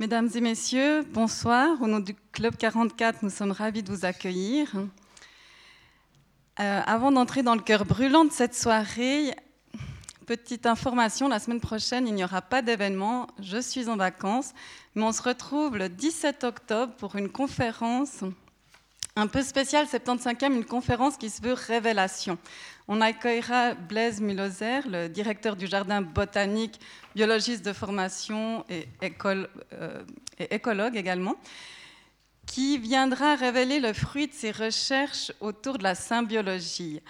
Mesdames et messieurs, bonsoir. Au nom du Club 44, nous sommes ravis de vous accueillir. Euh, avant d'entrer dans le cœur brûlant de cette soirée, petite information, la semaine prochaine, il n'y aura pas d'événement. Je suis en vacances, mais on se retrouve le 17 octobre pour une conférence un peu spéciale, 75e, une conférence qui se veut révélation. On accueillera Blaise Muloser, le directeur du jardin botanique, biologiste de formation et, euh, et écologue également, qui viendra révéler le fruit de ses recherches autour de la symbiologie.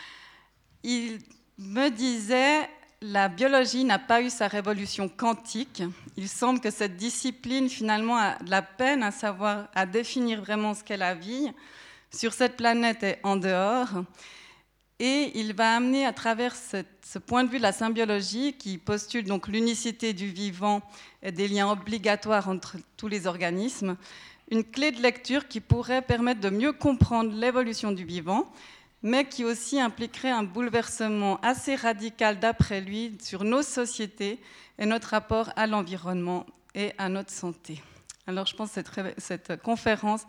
Il me disait, la biologie n'a pas eu sa révolution quantique. Il semble que cette discipline, finalement, a de la peine à savoir, à définir vraiment ce qu'est la vie sur cette planète et en dehors. Et il va amener à travers ce point de vue de la symbiologie, qui postule donc l'unicité du vivant et des liens obligatoires entre tous les organismes, une clé de lecture qui pourrait permettre de mieux comprendre l'évolution du vivant, mais qui aussi impliquerait un bouleversement assez radical d'après lui sur nos sociétés et notre rapport à l'environnement et à notre santé. Alors je pense que cette, cette conférence,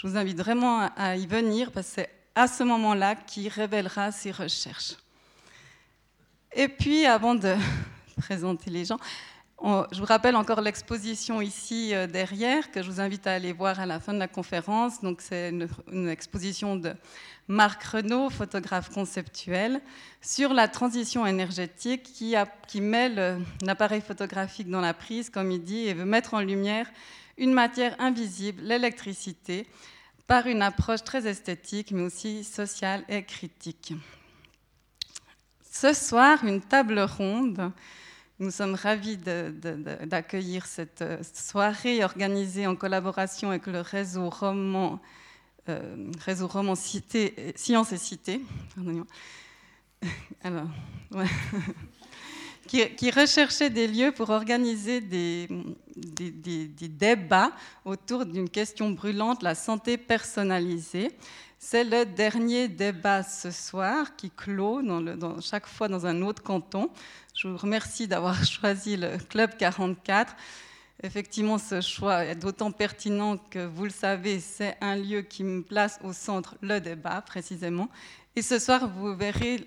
je vous invite vraiment à y venir parce que c'est à ce moment-là qu'il révélera ses recherches. Et puis, avant de présenter les gens, je vous rappelle encore l'exposition ici euh, derrière, que je vous invite à aller voir à la fin de la conférence. Donc, c'est une, exposition de Marc Renault, photographe conceptuel, sur la transition énergétique qui, qui met l'appareil photographique dans la prise, comme il dit, et veut mettre en lumière une matière invisible, l'électricité, par une approche très esthétique, mais aussi sociale et critique. Ce soir, une table ronde nous sommes ravis d'accueillir cette euh, soirée organisée en collaboration avec le réseau Roman, euh, réseau Roman Cité, Sciences et Cité. Alors, qui, recherchait des lieux pour organiser des, débats autour d'une question brûlante, la santé personnalisée. C'est le dernier débat ce soir qui clôt chaque fois dans un autre canton. Je vous remercie d'avoir choisi le Club 44. Effectivement, ce choix est d'autant pertinent que, vous le savez, c'est un lieu qui me place au centre le débat, précisément. Et ce soir, vous verrez,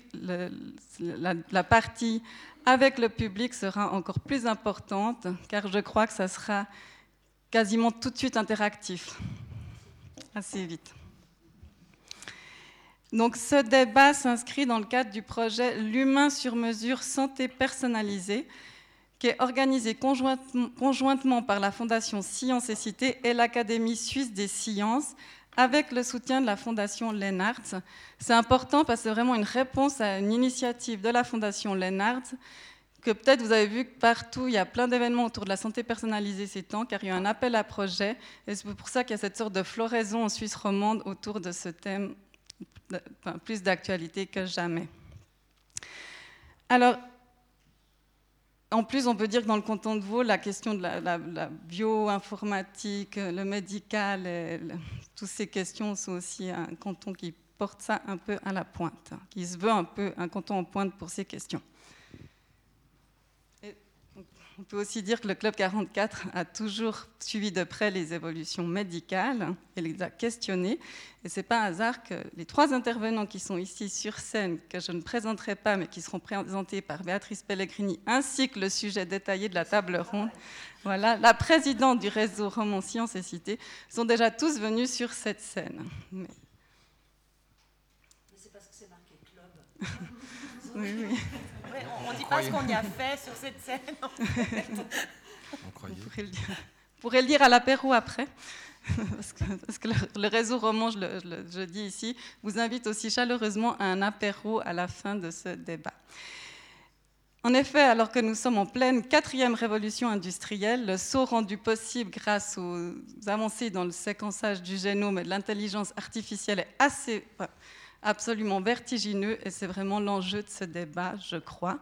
la, partie avec le public sera encore plus importante, car je crois que ça sera quasiment tout de suite interactif, assez vite. Donc ce débat s'inscrit dans le cadre du projet L'humain sur mesure santé personnalisée, qui est organisé conjointement par la Fondation Sciences et Cité et l'Académie suisse des sciences, avec le soutien de la Fondation Lennart. C'est important parce que c'est vraiment une réponse à une initiative de la Fondation Lennart, que peut-être vous avez vu partout, il y a plein d'événements autour de la santé personnalisée ces temps, car il y a un appel à projet, et c'est pour ça qu'il y a cette sorte de floraison en Suisse romande autour de ce thème plus d'actualité que jamais. Alors, en plus, on peut dire que dans le canton de Vaud, la question de la, bioinformatique, le médical, toutes ces questions sont aussi un canton qui porte ça un peu à la pointe, qui se veut un peu un canton en pointe pour ces questions. On peut aussi dire que le Club 44 a toujours suivi de près les évolutions médicales et les a questionnées. Et ce n'est pas un hasard que les trois intervenants qui sont ici sur scène, que je ne présenterai pas, mais qui seront présentés par Béatrice Pellegrini, ainsi que le sujet détaillé de la table ronde, voilà, la présidente du réseau Roman Sciences et Cité, sont déjà tous venus sur cette scène. Mais, c'est parce que c'est marqué club. oui, oui on ne dit pas ce qu'on y a fait sur cette scène. On croyait. Vous pourrez le dire, à l'apéro après. Parce que, le, réseau roman, je, je, dis ici, vous invite aussi chaleureusement à un apéro à la fin de ce débat. En effet, alors que nous sommes en pleine quatrième révolution industrielle, le saut rendu possible grâce aux avancées dans le séquençage du génome et de l'intelligence artificielle est assez, absolument vertigineux et c'est vraiment l'enjeu de ce débat, je crois.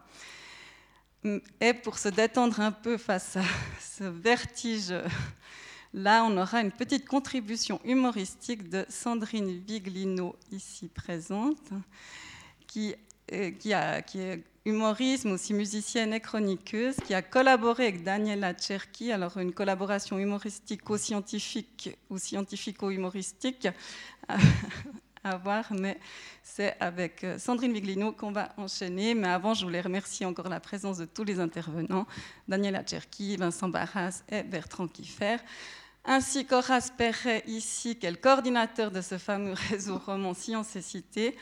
Et pour se détendre un peu face à ce vertige, là, on aura une petite contribution humoristique de Sandrine Viglino, ici présente, qui qui est humoriste, aussi musicienne et chroniqueuse, qui a collaboré avec Daniela Cherki, alors une collaboration humoristico-scientifique ou scientifico-humoristique à voir, mais c'est avec euh, Sandrine Viglino qu'on va enchaîner. Mais avant, je voulais remercier encore la présence de tous les intervenants, Daniela Cherki, Vincent Barras et Bertrand Kiffer, ainsi qu'Horace Perret ici, qui est le coordinateur de ce fameux réseau roman Sciences et Cité.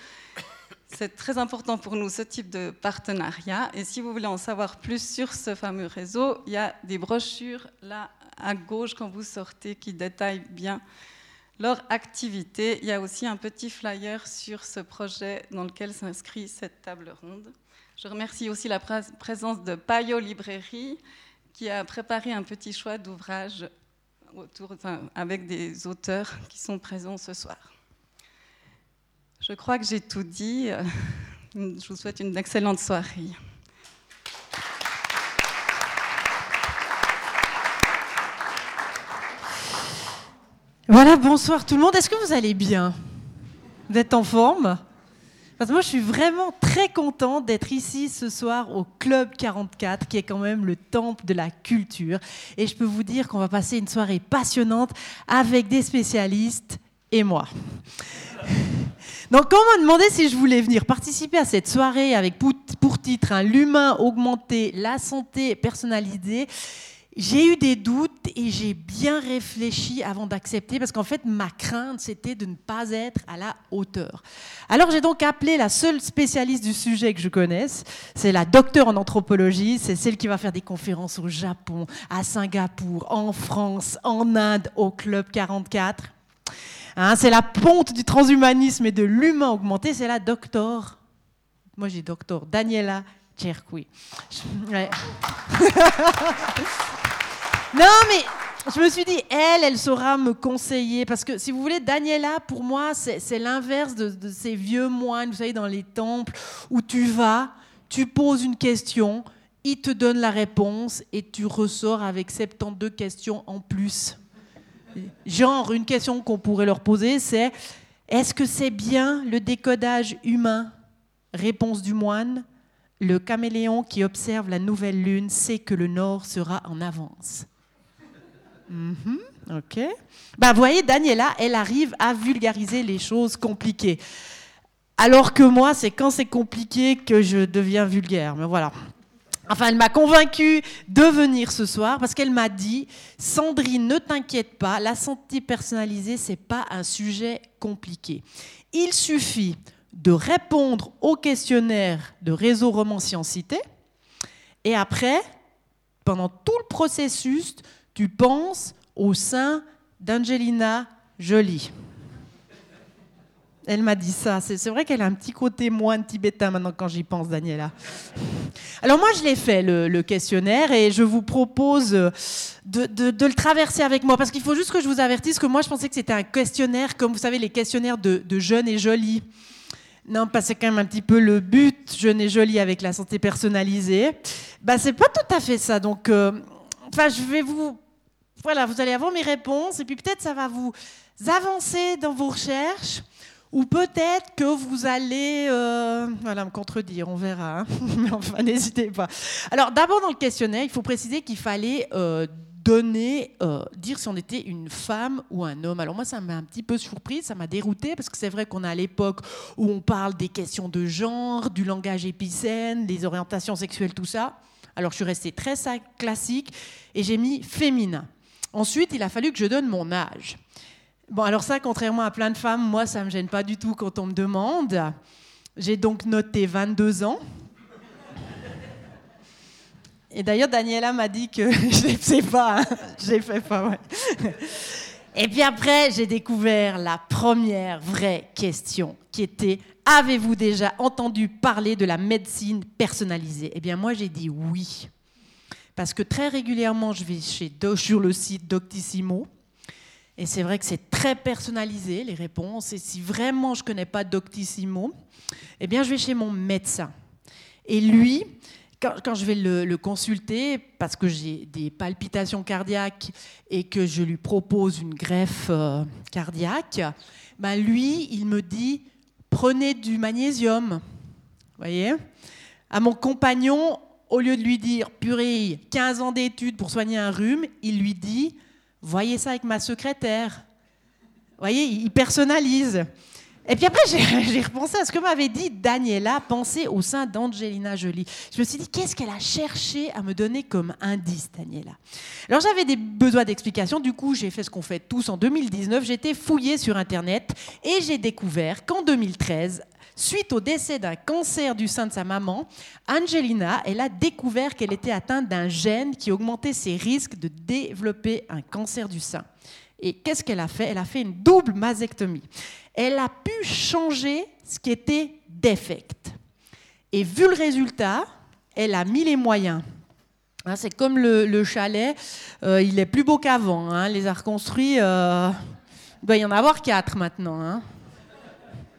C'est très important pour nous ce type de partenariat. Et si vous voulez en savoir plus sur ce fameux réseau, il y a des brochures là à gauche quand vous sortez qui détaillent bien leur activité. Il y a aussi un petit flyer sur ce projet dans lequel s'inscrit cette table ronde. Je remercie aussi la présence de Payot Librairie qui a préparé un petit choix d'ouvrages avec des auteurs qui sont présents ce soir. Je crois que j'ai tout dit. Je vous souhaite une excellente soirée. Voilà, bonsoir tout le monde. Est-ce que vous allez bien? Vous êtes en forme? Parce que moi, je suis vraiment très contente d'être ici ce soir au Club 44, qui est quand même le temple de la culture. Et je peux vous dire qu'on va passer une soirée passionnante avec des spécialistes et moi. Donc, quand on m'a demandé si je voulais venir participer à cette soirée avec pour titre hein, L'humain augmenté, la santé personnalisée, j'ai eu des doutes et j'ai bien réfléchi avant d'accepter parce qu'en fait, ma crainte, c'était de ne pas être à la hauteur. Alors, j'ai donc appelé la seule spécialiste du sujet que je connaisse. C'est la docteure en anthropologie. C'est celle qui va faire des conférences au Japon, à Singapour, en France, en Inde, au Club 44. Hein, c'est la ponte du transhumanisme et de l'humain augmenté. C'est la docteur, moi j'ai docteur, Daniela Cherqui. Non, mais je me suis dit, elle, elle saura me conseiller. Parce que si vous voulez, Daniela, pour moi, c'est l'inverse de, ces vieux moines, vous savez, dans les temples, où tu vas, tu poses une question, il te donne la réponse et tu ressors avec 72 questions en plus. Genre, une question qu'on pourrait leur poser, c'est est-ce que c'est bien le décodage humain? Réponse du moine le caméléon qui observe la nouvelle lune sait que le nord sera en avance. Mhm, ok. Bah, vous voyez, Daniela, elle arrive à vulgariser les choses compliquées. Alors que moi, c'est quand c'est compliqué que je deviens vulgaire. Mais voilà. Enfin, elle m'a convaincue de venir ce soir parce qu'elle m'a dit Sandrine, ne t'inquiète pas, la santé personnalisée, c'est pas un sujet compliqué. Il suffit de répondre au questionnaire de réseau romancier cité et après, pendant tout le processus, tu penses au sein d'Angelina Jolie. Elle m'a dit ça. C'est vrai qu'elle a un petit côté moine tibétain maintenant quand j'y pense, Daniela. Alors moi, je l'ai fait, le, questionnaire, et je vous propose de, le traverser avec moi, parce qu'il faut juste que je vous avertisse que moi, je pensais que c'était un questionnaire, comme vous savez, les questionnaires de, jeunes et jolis. Non, parce que c'est quand même un petit peu le but, jeune et jolie avec la santé personnalisée. Bah, c'est pas tout à fait ça. Donc, euh, enfin, je vais vous voilà, vous allez avoir mes réponses et puis peut-être ça va vous avancer dans vos recherches ou peut-être que vous allez euh, voilà, me contredire, on verra. Hein. Mais enfin, n'hésitez pas. Alors d'abord dans le questionnaire, il faut préciser qu'il fallait euh, donner, euh, dire si on était une femme ou un homme. Alors moi, ça m'a un petit peu surpris, ça m'a dérouté, parce que c'est vrai qu'on est à l'époque où on parle des questions de genre, du langage épicène, des orientations sexuelles, tout ça. Alors je suis restée très classique et j'ai mis féminin. Ensuite, il a fallu que je donne mon âge. Bon, alors ça, contrairement à plein de femmes, moi, ça ne me gêne pas du tout quand on me demande. J'ai donc noté 22 ans. Et d'ailleurs, Daniela m'a dit que je ne sais pas, hein. j'ai fait pas. Et puis après, j'ai découvert la première vraie question qui était Avez-vous déjà entendu parler de la médecine personnalisée? Eh bien, moi, j'ai dit oui. Parce que très régulièrement, je vais chez, sur le site Doctissimo. Et c'est vrai que c'est très personnalisé, les réponses. Et si vraiment je ne connais pas Doctissimo, eh bien, je vais chez mon médecin. Et lui, quand, je vais le, consulter, parce que j'ai des palpitations cardiaques et que je lui propose une greffe euh, cardiaque, ben lui, il me dit prenez du magnésium. voyez? À mon compagnon, au lieu de lui dire purée, 15 ans d'études pour soigner un rhume, il lui dit voyez ça avec ma secrétaire. Vous voyez, il personnalise. Et puis après, j'ai repensé à ce que m'avait dit Daniela, pensée au sein d'Angelina Jolie. Je me suis dit, qu'est-ce qu'elle a cherché à me donner comme indice, Daniela? Alors j'avais des besoins d'explication, du coup j'ai fait ce qu'on fait tous en 2019, j'étais fouillée sur Internet et j'ai découvert qu'en 2013, Suite au décès d'un cancer du sein de sa maman, Angelina, elle a découvert qu'elle était atteinte d'un gène qui augmentait ses risques de développer un cancer du sein. Et qu'est-ce qu'elle a fait? Elle a fait une double mastectomie. Elle a pu changer ce qui était défect. Et vu le résultat, elle a mis les moyens. Hein, c'est comme le, chalet, euh, il est plus beau qu'avant. Hein. Les a reconstruits, euh, il doit y en avoir quatre maintenant. Hein.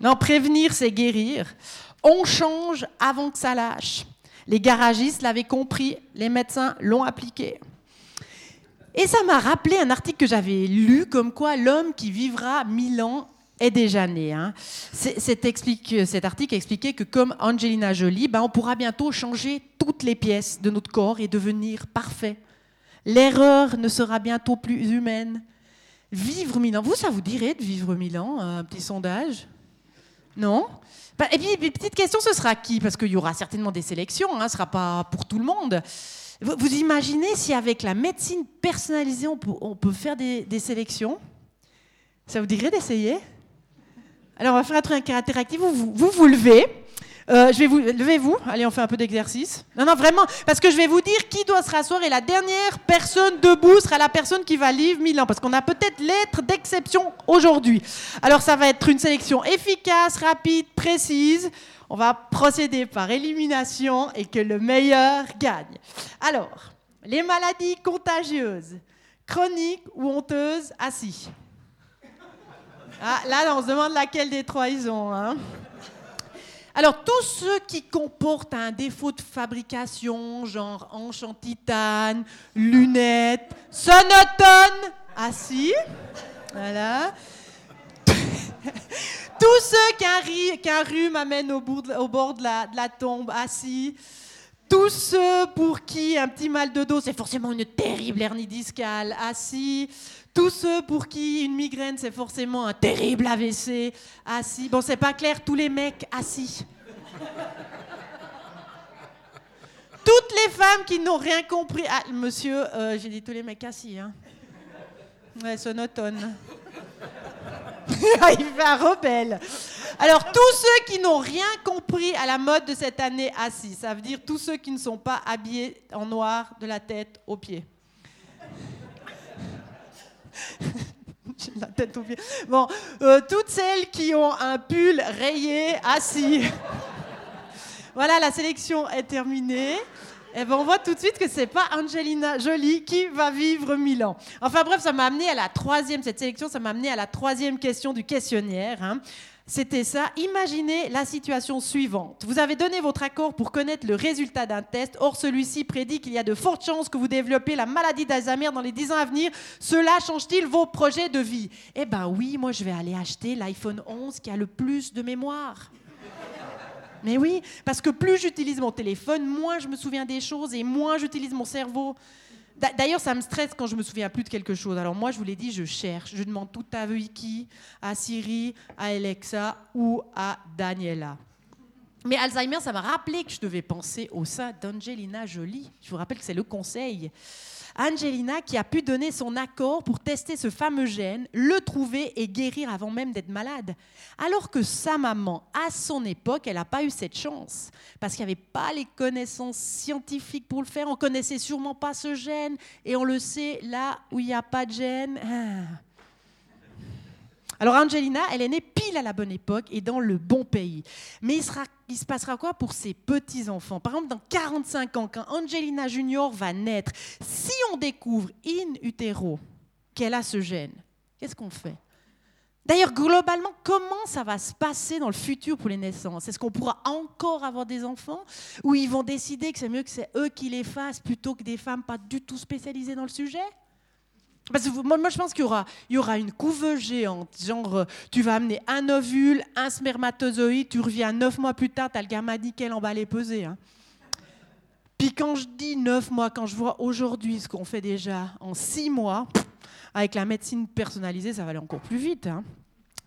Non, prévenir, c'est guérir. On change avant que ça lâche. Les garagistes l'avaient compris, les médecins l'ont appliqué. Et ça m'a rappelé un article que j'avais lu, comme quoi l'homme qui vivra mille ans est déjà né. Hein. Cet, article expliquait que comme Angelina Jolie, ben, on pourra bientôt changer toutes les pièces de notre corps et devenir parfait. L'erreur ne sera bientôt plus humaine. Vivre mille ans, vous, ça vous dirait de vivre mille ans Un petit sondage? Non ben, Et puis, petite question, ce sera qui? Parce qu'il y aura certainement des sélections, hein, ce ne sera pas pour tout le monde. Vous, imaginez si avec la médecine personnalisée, on peut, faire des, sélections? Ça vous dirait d'essayer? Alors, on va faire un truc interactif. Vous vous, vous, levez. Euh, je vais vous levez-vous. Allez, on fait un peu d'exercice. Non, non, vraiment, parce que je vais vous dire qui doit se rasseoir et la dernière personne debout sera la personne qui va vivre Milan, parce qu'on a peut-être l'être d'exception aujourd'hui. Alors, ça va être une sélection efficace, rapide, précise on va procéder par élimination et que le meilleur gagne. Alors, les maladies contagieuses, chroniques ou honteuses, assis. Ah, là, on se demande laquelle des trois ils ont. Hein. Alors, tous ceux qui comportent un défaut de fabrication, genre hanche en titane, lunettes, sonotone, assis. Voilà. Tous ceux qu'un rhume amène au, bord de la, tombe, assis. Tous ceux pour qui un petit mal de dos, c'est forcément une terrible hernie discale, assis. Tous ceux pour qui une migraine, c'est forcément un terrible AVC, assis. Bon, c'est pas clair, tous les mecs assis. Toutes les femmes qui n'ont rien compris. Ah, monsieur, euh, j'ai dit tous les mecs assis, hein. Ouais, sonotone. il fait un rebelle. Alors, tous ceux qui n'ont rien compris à la mode de cette année assis, ça veut dire tous ceux qui ne sont pas habillés en noir de la tête aux pieds. la tête aux pieds. Bon, euh, toutes celles qui ont un pull rayé assis. voilà, la sélection est terminée. Eh ben, on voit tout de suite que c'est pas Angelina Jolie qui va vivre Milan. Enfin bref, ça m'a amené à la troisième, cette sélection, ça m'a amené à la troisième question du questionnaire. Hein. C'était ça. Imaginez la situation suivante. Vous avez donné votre accord pour connaître le résultat d'un test. Or, celui-ci prédit qu'il y a de fortes chances que vous développez la maladie d'Alzheimer dans les 10 ans à venir. Cela change-t-il vos projets de vie? Eh ben oui, moi je vais aller acheter l'iPhone 11 qui a le plus de mémoire. Mais oui, parce que plus j'utilise mon téléphone, moins je me souviens des choses et moins j'utilise mon cerveau. D'ailleurs, ça me stresse quand je me souviens plus de quelque chose. Alors moi, je vous l'ai dit, je cherche. Je demande tout à Wiki, à Siri, à Alexa ou à Daniela. Mais Alzheimer, ça m'a rappelé que je devais penser au sein d'Angelina Jolie. Je vous rappelle que c'est le conseil. Angelina qui a pu donner son accord pour tester ce fameux gène, le trouver et guérir avant même d'être malade. Alors que sa maman, à son époque, elle n'a pas eu cette chance parce qu'il n'y avait pas les connaissances scientifiques pour le faire. On connaissait sûrement pas ce gène et on le sait là où il n'y a pas de gène. Ah. Alors Angelina, elle est née pile à la bonne époque et dans le bon pays. Mais il, se passera quoi pour ses petits-enfants? Par exemple, dans 45 ans, quand Angelina Junior va naître, si on découvre in utero qu'elle a ce gène, qu'est-ce qu'on fait? D'ailleurs, globalement, comment ça va se passer dans le futur pour les naissances? Est-ce qu'on pourra encore avoir des enfants? Ou ils vont décider que c'est mieux que c'est eux qui les fassent plutôt que des femmes pas du tout spécialisées dans le sujet? Moi, je pense qu'il y aura, y aura une couveuse géante. Genre, euh, tu vas amener un ovule, un spermatozoïde, tu reviens neuf mois plus tard, tu as le gamin qu'elle emballé pesé. Hein. Puis quand je dis neuf mois, quand je vois aujourd'hui ce qu'on fait déjà en six mois, avec la médecine personnalisée, ça va aller encore plus vite. Hein.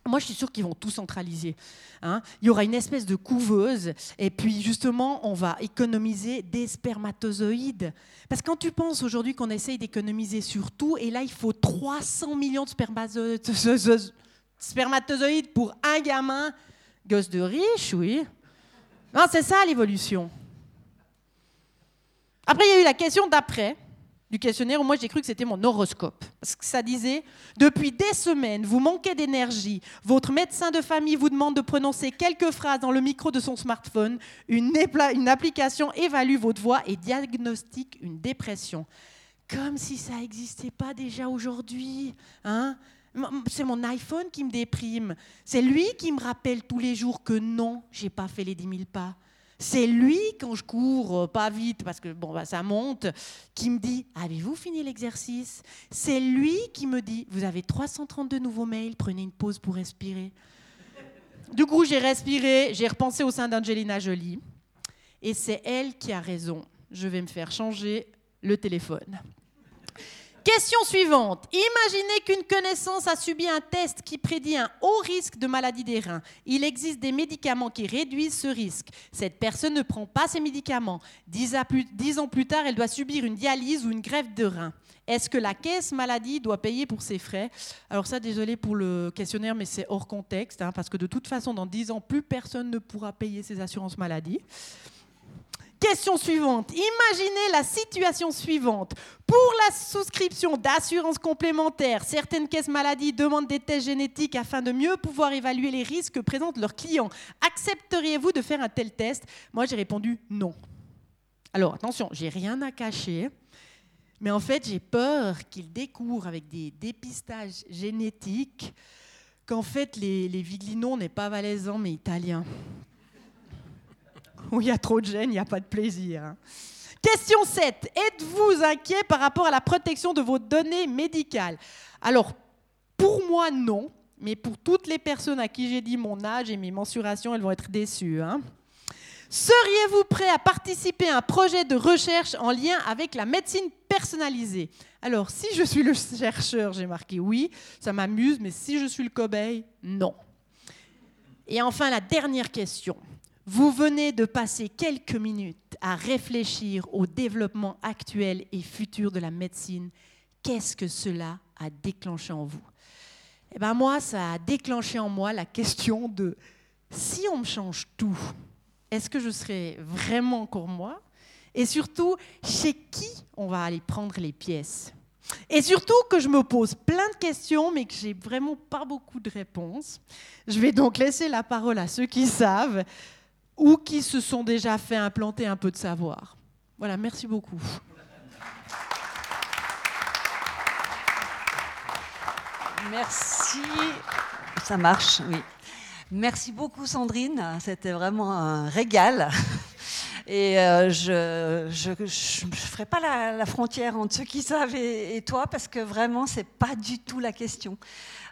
Moi, je suis sûre qu'ils vont tout centraliser. Hein. Il y aura une espèce de couveuse, et puis justement, on va économiser des spermatozoïdes. Parce que quand tu penses aujourd'hui qu'on essaye d'économiser sur tout, et là, il faut 300 millions de spermatozoïdes pour un gamin, gosse de riche, oui. Non, c'est ça l'évolution. Après, il y a eu la question d'après du questionnaire moi j'ai cru que c'était mon horoscope. Parce que ça disait Depuis des semaines, vous manquez d'énergie. Votre médecin de famille vous demande de prononcer quelques phrases dans le micro de son smartphone. Une, une application évalue votre voix et diagnostique une dépression. Comme si ça n'existait pas déjà aujourd'hui. Hein? C'est mon iPhone qui me déprime. C'est lui qui me rappelle tous les jours que non, j'ai pas fait les 10 000 pas. C'est lui, quand je cours euh, pas vite, parce que bon, bah, ça monte, qui me dit Avez-vous fini l'exercice? C'est lui qui me dit Vous avez 332 nouveaux mails, prenez une pause pour respirer. Du coup, j'ai respiré, j'ai repensé au sein d'Angelina Jolie. Et c'est elle qui a raison. Je vais me faire changer le téléphone. Question suivante. Imaginez qu'une connaissance a subi un test qui prédit un haut risque de maladie des reins. Il existe des médicaments qui réduisent ce risque. Cette personne ne prend pas ces médicaments. Dix, ans plus tard, elle doit subir une dialyse ou une greffe de reins. Est-ce que la caisse maladie doit payer pour ses frais? Alors ça, désolé pour le questionnaire, mais c'est hors contexte, hein, parce que de toute façon, dans dix ans, plus personne ne pourra payer ses assurances maladie. Question suivante. Imaginez la situation suivante. Pour la souscription d'assurance complémentaire, certaines caisses maladies demandent des tests génétiques afin de mieux pouvoir évaluer les risques que présentent leurs clients. Accepteriez-vous de faire un tel test? Moi, j'ai répondu non. Alors, attention, j'ai rien à cacher. Mais en fait, j'ai peur qu'ils découvrent avec des dépistages génétiques qu'en fait, les, les n'est pas valaisans mais italiens où il y a trop de gêne, il n'y a pas de plaisir. Hein. Question 7. Êtes-vous inquiet par rapport à la protection de vos données médicales? Alors, pour moi, non. Mais pour toutes les personnes à qui j'ai dit mon âge et mes mensurations, elles vont être déçues. Hein. Seriez-vous prêt à participer à un projet de recherche en lien avec la médecine personnalisée? Alors, si je suis le chercheur, j'ai marqué oui, ça m'amuse, mais si je suis le cobaye, non. Et enfin, la dernière question. Vous venez de passer quelques minutes à réfléchir au développement actuel et futur de la médecine. Qu'est-ce que cela a déclenché en vous? Eh bien moi, ça a déclenché en moi la question de si on me change tout, est-ce que je serai vraiment encore moi? Et surtout, chez qui on va aller prendre les pièces? Et surtout que je me pose plein de questions, mais que j'ai vraiment pas beaucoup de réponses. Je vais donc laisser la parole à ceux qui savent ou qui se sont déjà fait implanter un peu de savoir. Voilà, merci beaucoup. Merci. Ça marche, oui. Merci beaucoup Sandrine, c'était vraiment un régal. Et euh, je ne ferai pas la, frontière entre ceux qui savent et, et toi, parce que vraiment, ce n'est pas du tout la question.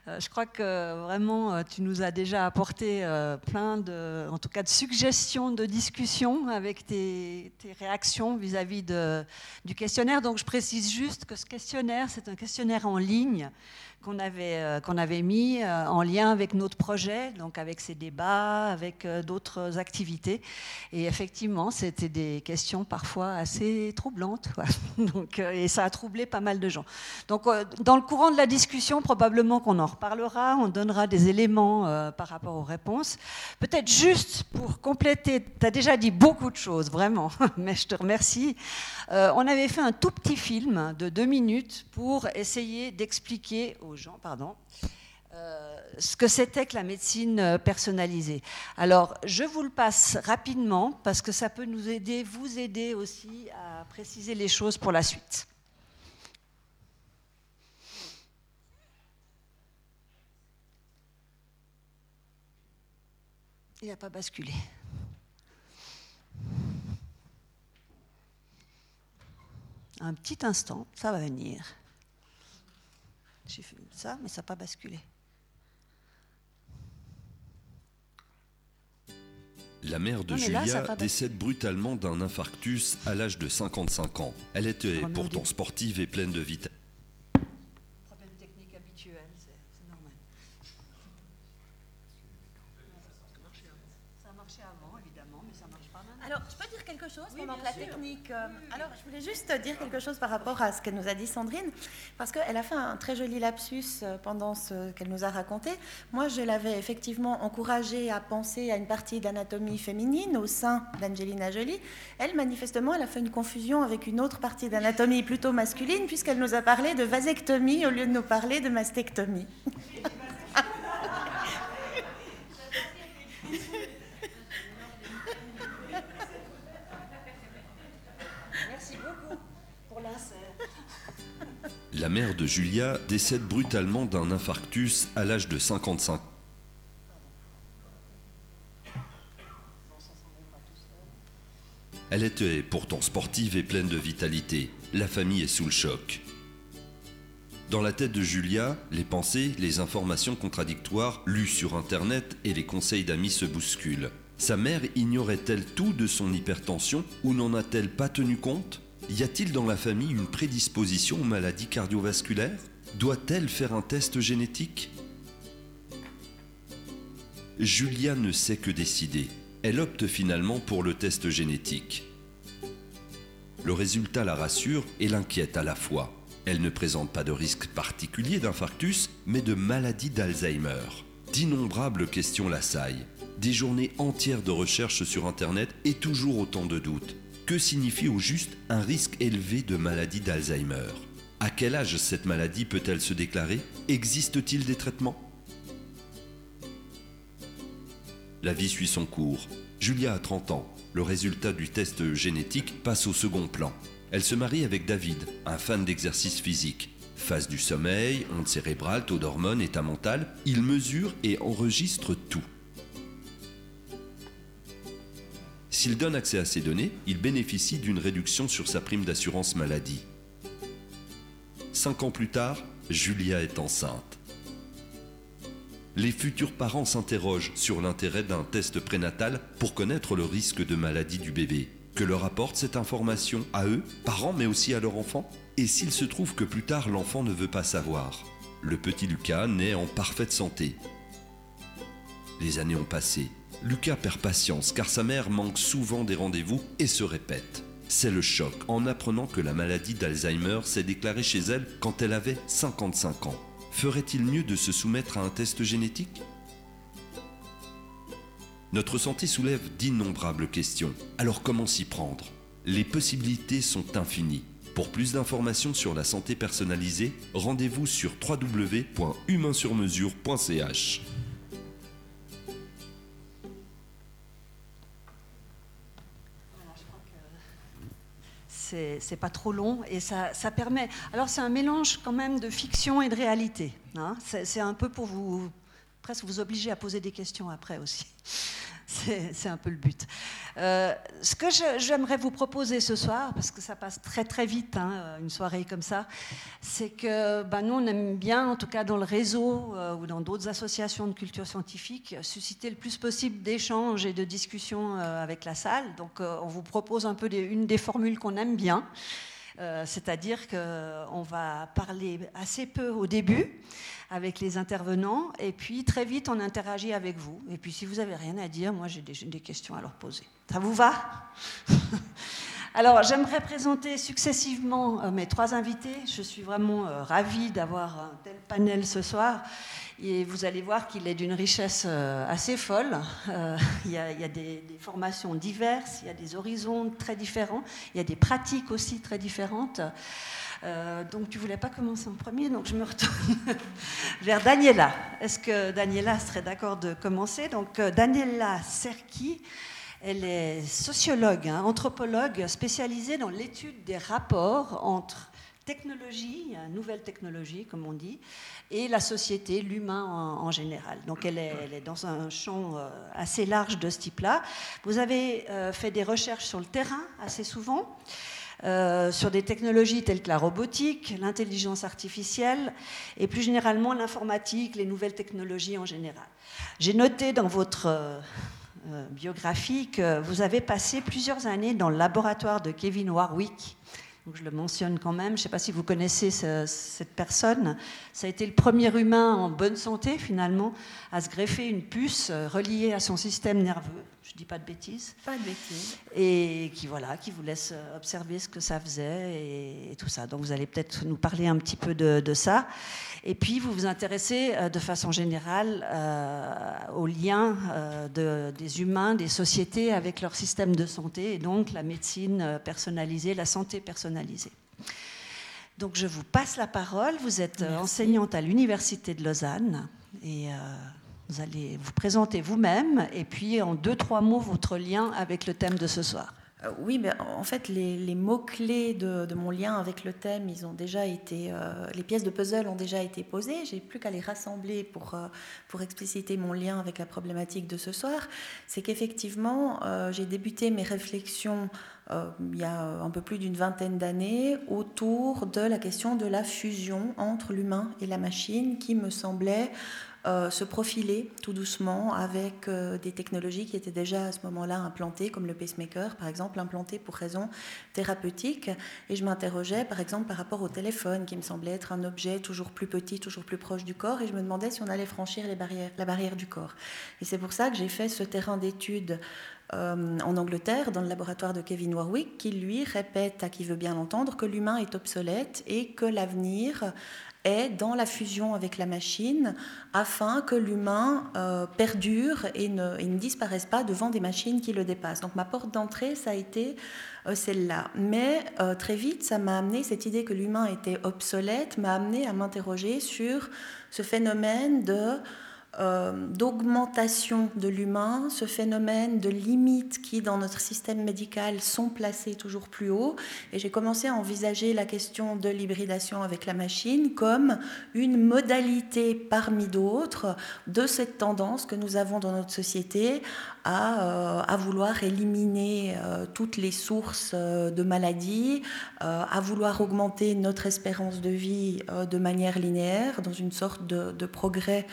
Euh, je crois que vraiment, euh, tu nous as déjà apporté euh, plein de, en tout cas, de suggestions, de discussions avec tes, réactions vis-à-vis du questionnaire. Donc, je précise juste que ce questionnaire, c'est un questionnaire en ligne qu'on avait, euh, qu'on avait mis euh, en lien avec notre projet, donc avec ces débats, avec euh, d'autres activités. Et effectivement, c'était des questions parfois assez troublantes. Donc, et ça a troublé pas mal de gens. Donc, dans le courant de la discussion, probablement qu'on en reparlera, on donnera des éléments par rapport aux réponses. Peut-être juste pour compléter, tu as déjà dit beaucoup de choses, vraiment, mais je te remercie. on avait fait un tout petit film de deux minutes pour essayer d'expliquer aux gens, pardon, euh, ce que c'était que la médecine euh, personnalisée. Alors, je vous le passe rapidement parce que ça peut nous aider, vous aider aussi à préciser les choses pour la suite. Il n'a pas basculé. Un petit instant, ça va venir. J'ai fait ça, mais ça n'a pas basculé. La mère de Julia décède brutalement d'un infarctus à l'âge de 55 ans. Elle était pourtant sportive et pleine de vitesse. Pendant la technique. Euh, alors, je voulais juste dire quelque chose par rapport à ce que nous a dit Sandrine, parce qu'elle a fait un très joli lapsus euh, pendant ce qu'elle nous a raconté. Moi, je l'avais effectivement encouragée à penser à une partie d'anatomie féminine au sein d'Angelina Jolie. Elle, manifestement, elle a fait une confusion avec une autre partie d'anatomie plutôt masculine, puisqu'elle nous a parlé de vasectomie au lieu de nous parler de mastectomie. La mère de Julia décède brutalement d'un infarctus à l'âge de 55 ans. Elle était pourtant sportive et pleine de vitalité. La famille est sous le choc. Dans la tête de Julia, les pensées, les informations contradictoires lues sur Internet et les conseils d'amis se bousculent. Sa mère ignorait-elle tout de son hypertension ou n'en a-t-elle pas tenu compte? Y a-t-il dans la famille une prédisposition aux maladies cardiovasculaires? Doit-elle faire un test génétique? Julia ne sait que décider. Elle opte finalement pour le test génétique. Le résultat la rassure et l'inquiète à la fois. Elle ne présente pas de risque particulier d'infarctus, mais de maladie d'Alzheimer. D'innombrables questions l'assaillent. Des journées entières de recherche sur Internet et toujours autant de doutes. Que signifie au juste un risque élevé de maladie d'Alzheimer? À quel âge cette maladie peut-elle se déclarer? Existe-t-il des traitements? La vie suit son cours. Julia a 30 ans. Le résultat du test génétique passe au second plan. Elle se marie avec David, un fan d'exercice physique. Phase du sommeil, onde cérébrale, taux d'hormones, état mental, il mesure et enregistre tout. S'il donne accès à ces données, il bénéficie d'une réduction sur sa prime d'assurance maladie. Cinq ans plus tard, Julia est enceinte. Les futurs parents s'interrogent sur l'intérêt d'un test prénatal pour connaître le risque de maladie du bébé. Que leur apporte cette information à eux, parents, mais aussi à leur enfant? Et s'il se trouve que plus tard l'enfant ne veut pas savoir? Le petit Lucas naît en parfaite santé. Les années ont passé. Lucas perd patience car sa mère manque souvent des rendez-vous et se répète. C'est le choc en apprenant que la maladie d'Alzheimer s'est déclarée chez elle quand elle avait 55 ans. Ferait-il mieux de se soumettre à un test génétique? Notre santé soulève d'innombrables questions. Alors comment s'y prendre? Les possibilités sont infinies. Pour plus d'informations sur la santé personnalisée, rendez-vous sur www.humainsurmesure.ch. c'est pas trop long et ça, permet. Alors c'est un mélange quand même de fiction et de réalité. Hein. c'est un peu pour vous presque vous obliger à poser des questions après aussi. C'est un peu le but. Euh, ce que j'aimerais vous proposer ce soir, parce que ça passe très très vite, hein, une soirée comme ça, c'est que ben, nous, on aime bien, en tout cas dans le réseau euh, ou dans d'autres associations de culture scientifique, susciter le plus possible d'échanges et de discussions euh, avec la salle. Donc on vous propose un peu une des formules qu'on aime bien. C'est-à-dire qu'on va parler assez peu au début, avec les intervenants, et puis très vite on interagit avec vous. Et puis si vous n'avez rien à dire, moi j'ai des, questions à leur poser. Ça vous va? Alors j'aimerais présenter successivement euh, mes trois invités. Je suis vraiment euh, ravie d'avoir un tel panel ce soir. Et vous allez voir qu'il est d'une richesse euh, assez folle. il y a, des, des, formations diverses, il y a des horizons très différents, il y a des pratiques aussi très différentes. Euh, donc tu voulais pas commencer en premier, donc je me retourne vers Daniela. Est-ce que Daniela serait d'accord de commencer? Donc euh, Daniela Serki, elle est sociologue, hein, anthropologue spécialisée dans l'étude des rapports entre technologie, nouvelle technologie comme on dit, et la société, l'humain en, général. Donc elle est, elle est, dans un champ euh, assez large de ce type-là. Vous avez fait des recherches sur le terrain assez souvent. Sur des technologies telles que la robotique, l'intelligence artificielle et plus généralement l'informatique, les nouvelles technologies en général. J'ai noté dans votre biographie que vous avez passé plusieurs années dans le laboratoire de Kevin Warwick donc je le mentionne quand même. Je ne sais pas si vous connaissez cette personne. Ça a été le premier humain en bonne santé, finalement, à se greffer une puce euh, reliée à son système nerveux. Je ne dis pas de bêtises. Pas de bêtises. Et qui, voilà, qui vous laisse euh, observer ce que ça faisait et, tout ça. Donc vous allez peut-être nous parler un petit peu de, ça. Et puis vous vous intéressez euh, de façon générale aux liens des humains, des sociétés avec leur système de santé et donc la médecine personnalisée, la santé personnalisée. Donc je vous passe la parole. Vous êtes enseignante à l'Université de Lausanne et vous allez vous présenter vous-même et puis en deux, trois mots votre lien avec le thème de ce soir. Euh, oui, mais en fait, les, mots-clés de, mon lien avec le thème, ils ont déjà été, euh, les pièces de puzzle ont déjà été posées. J'ai plus qu'à les rassembler pour, euh, pour expliciter mon lien avec la problématique de ce soir. C'est qu'effectivement, j'ai débuté mes réflexions il y a un peu plus d'une vingtaine d'années autour de la question de la fusion entre l'humain et la machine qui me semblait euh, se profiler tout doucement avec euh, des technologies qui étaient déjà à ce moment-là implantées, comme le pacemaker, par exemple, implanté pour raisons thérapeutiques. Et je m'interrogeais, par exemple, par rapport au téléphone, qui me semblait être un objet toujours plus petit, toujours plus proche du corps, et je me demandais si on allait franchir la barrière du corps. Et c'est pour ça que j'ai fait ce terrain d'études euh, en Angleterre, dans le laboratoire de Kevin Warwick, qui lui répète à qui veut bien l'entendre que l'humain est obsolète et que l'avenir est dans la fusion avec la machine afin que l'humain euh, perdure et ne, disparaisse pas devant des machines qui le dépassent. Donc ma porte d'entrée, ça a été euh, celle-là. Mais euh, très vite, ça m'a amené, cette idée que l'humain était obsolète, m'a amené à m'interroger sur ce phénomène de euh, d'augmentation de l'humain, ce phénomène de limites qui, dans notre système médical, sont placées toujours plus haut. Et j'ai commencé à envisager la question de l'hybridation avec la machine comme une modalité parmi d'autres de cette tendance que nous avons dans notre société à, euh, à vouloir éliminer euh, toutes les sources de maladies, à vouloir augmenter notre espérance de vie de manière linéaire, dans une sorte de, progrès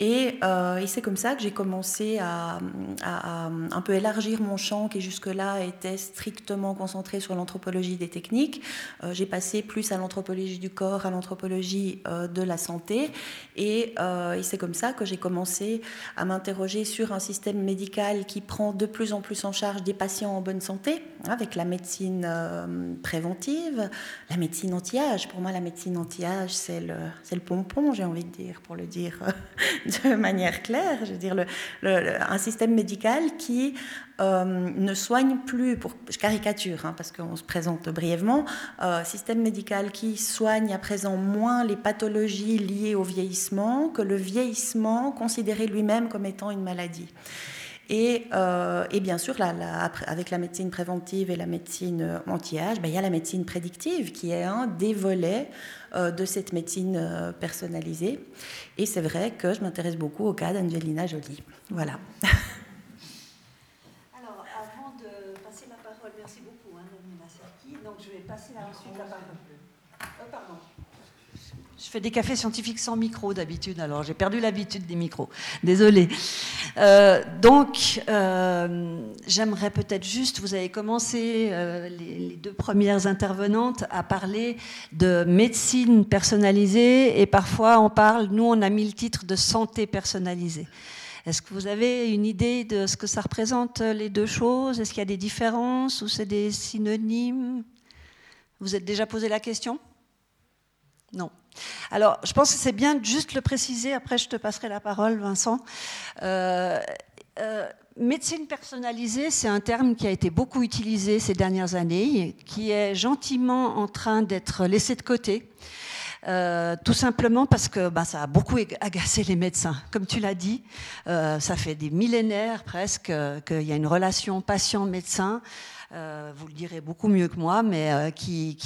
Euh, et, c'est comme ça que j'ai commencé à, un peu élargir mon champ qui jusque-là était strictement concentré sur l'anthropologie des techniques. Euh, j'ai passé plus à l'anthropologie du corps, à l'anthropologie euh, de la santé. Et, c'est comme ça que j'ai commencé à m'interroger sur un système médical qui prend de plus en plus en charge des patients en bonne santé, avec la médecine préventive, la médecine anti-âge. Pour moi, la médecine anti-âge, c'est le, le pompon, j'ai envie de dire, pour le dire de manière claire. Je veux dire, un système médical qui euh, ne soigne plus, pour, je caricature hein, parce qu'on se présente brièvement, euh, système médical qui soigne à présent moins les pathologies liées au vieillissement que le vieillissement considéré lui-même comme étant une maladie. Et, euh, et, bien sûr, avec la médecine préventive et la médecine anti-âge, ben, il y a la médecine prédictive qui est un des volets euh, de cette médecine euh, personnalisée. Et c'est vrai que je m'intéresse beaucoup au cas d'Angelina Jolie. Voilà. Alors, avant de passer la parole, merci beaucoup, hein, Donc, je vais passer ensuite la parole. Je fais des cafés scientifiques sans micro d'habitude, alors j'ai perdu l'habitude des micros. Désolée. Euh, donc, euh, j'aimerais peut-être juste, vous avez commencé, euh, les, deux premières intervenantes, à parler de médecine personnalisée, et parfois on parle, nous on a mis le titre de santé personnalisée. Est-ce que vous avez une idée de ce que ça représente les deux choses? Est-ce qu'il y a des différences ou c'est des synonymes? Vous êtes déjà posé la question? Non. Alors, je pense que c'est bien de juste le préciser, après je te passerai la parole, Vincent. Euh, euh, médecine personnalisée, c'est un terme qui a été beaucoup utilisé ces dernières années, qui est gentiment en train d'être laissé de côté. Euh, tout simplement parce que bah, ça a beaucoup agacé les médecins. Comme tu l'as dit, ça fait des millénaires presque qu'il y a une relation patient-médecin vous le direz beaucoup mieux que moi, mais euh, qui,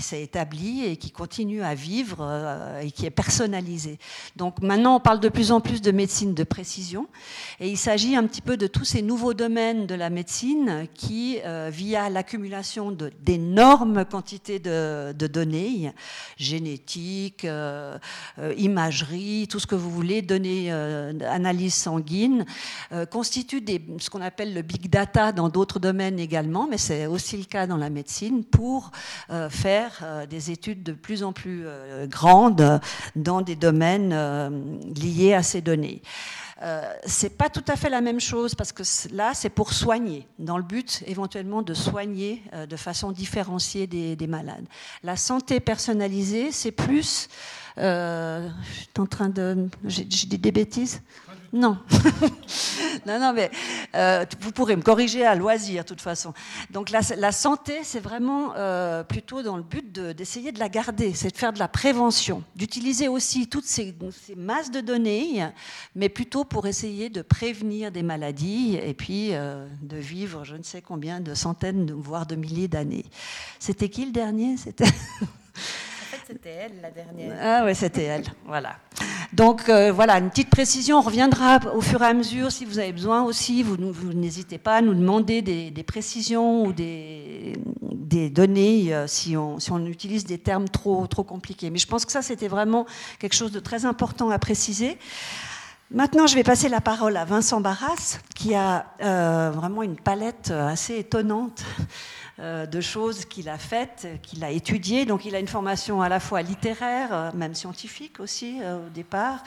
s'est établi et qui continue à vivre euh, et qui est personnalisé. Donc maintenant, on parle de plus en plus de médecine de précision et il s'agit un petit peu de tous ces nouveaux domaines de la médecine qui, via l'accumulation d'énormes quantités de, données, génétique, imagerie, tout ce que vous voulez, données, analyse sanguine, constituent ce qu'on appelle le big data dans d'autres domaines également mais c'est aussi le cas dans la médecine, pour euh, faire euh, des études de plus en plus euh, grandes dans des domaines liés à ces données. Euh, c'est pas tout à fait la même chose parce que là, c'est pour soigner, dans le but éventuellement de soigner de façon différenciée des, des, malades. La santé personnalisée, c'est plus. je suis en train de. J'ai dit des bêtises? Non. non, non, mais euh, vous pourrez me corriger à loisir, de toute façon. Donc la, santé, c'est vraiment euh, plutôt dans le but d'essayer de, la garder, c'est de faire de la prévention, d'utiliser aussi toutes ces, ces, masses de données, mais plutôt pour essayer de prévenir des maladies et puis euh, de vivre je ne sais combien de centaines, voire de milliers d'années. C'était qui le dernier? C'était c'était elle la dernière. Ah oui, c'était elle. Voilà. Donc euh, voilà, une petite précision. On reviendra au fur et à mesure si vous avez besoin aussi. Vous, n'hésitez pas à nous demander des, précisions ou des, données euh, si, on, utilise des termes trop, trop compliqués. Mais je pense que ça, c'était vraiment quelque chose de très important à préciser. Maintenant, je vais passer la parole à Vincent Barras, qui a euh, vraiment une palette assez étonnante de choses qu'il a faites, qu'il a étudiées. Donc il a une formation à la fois littéraire, euh, même scientifique aussi euh, au départ,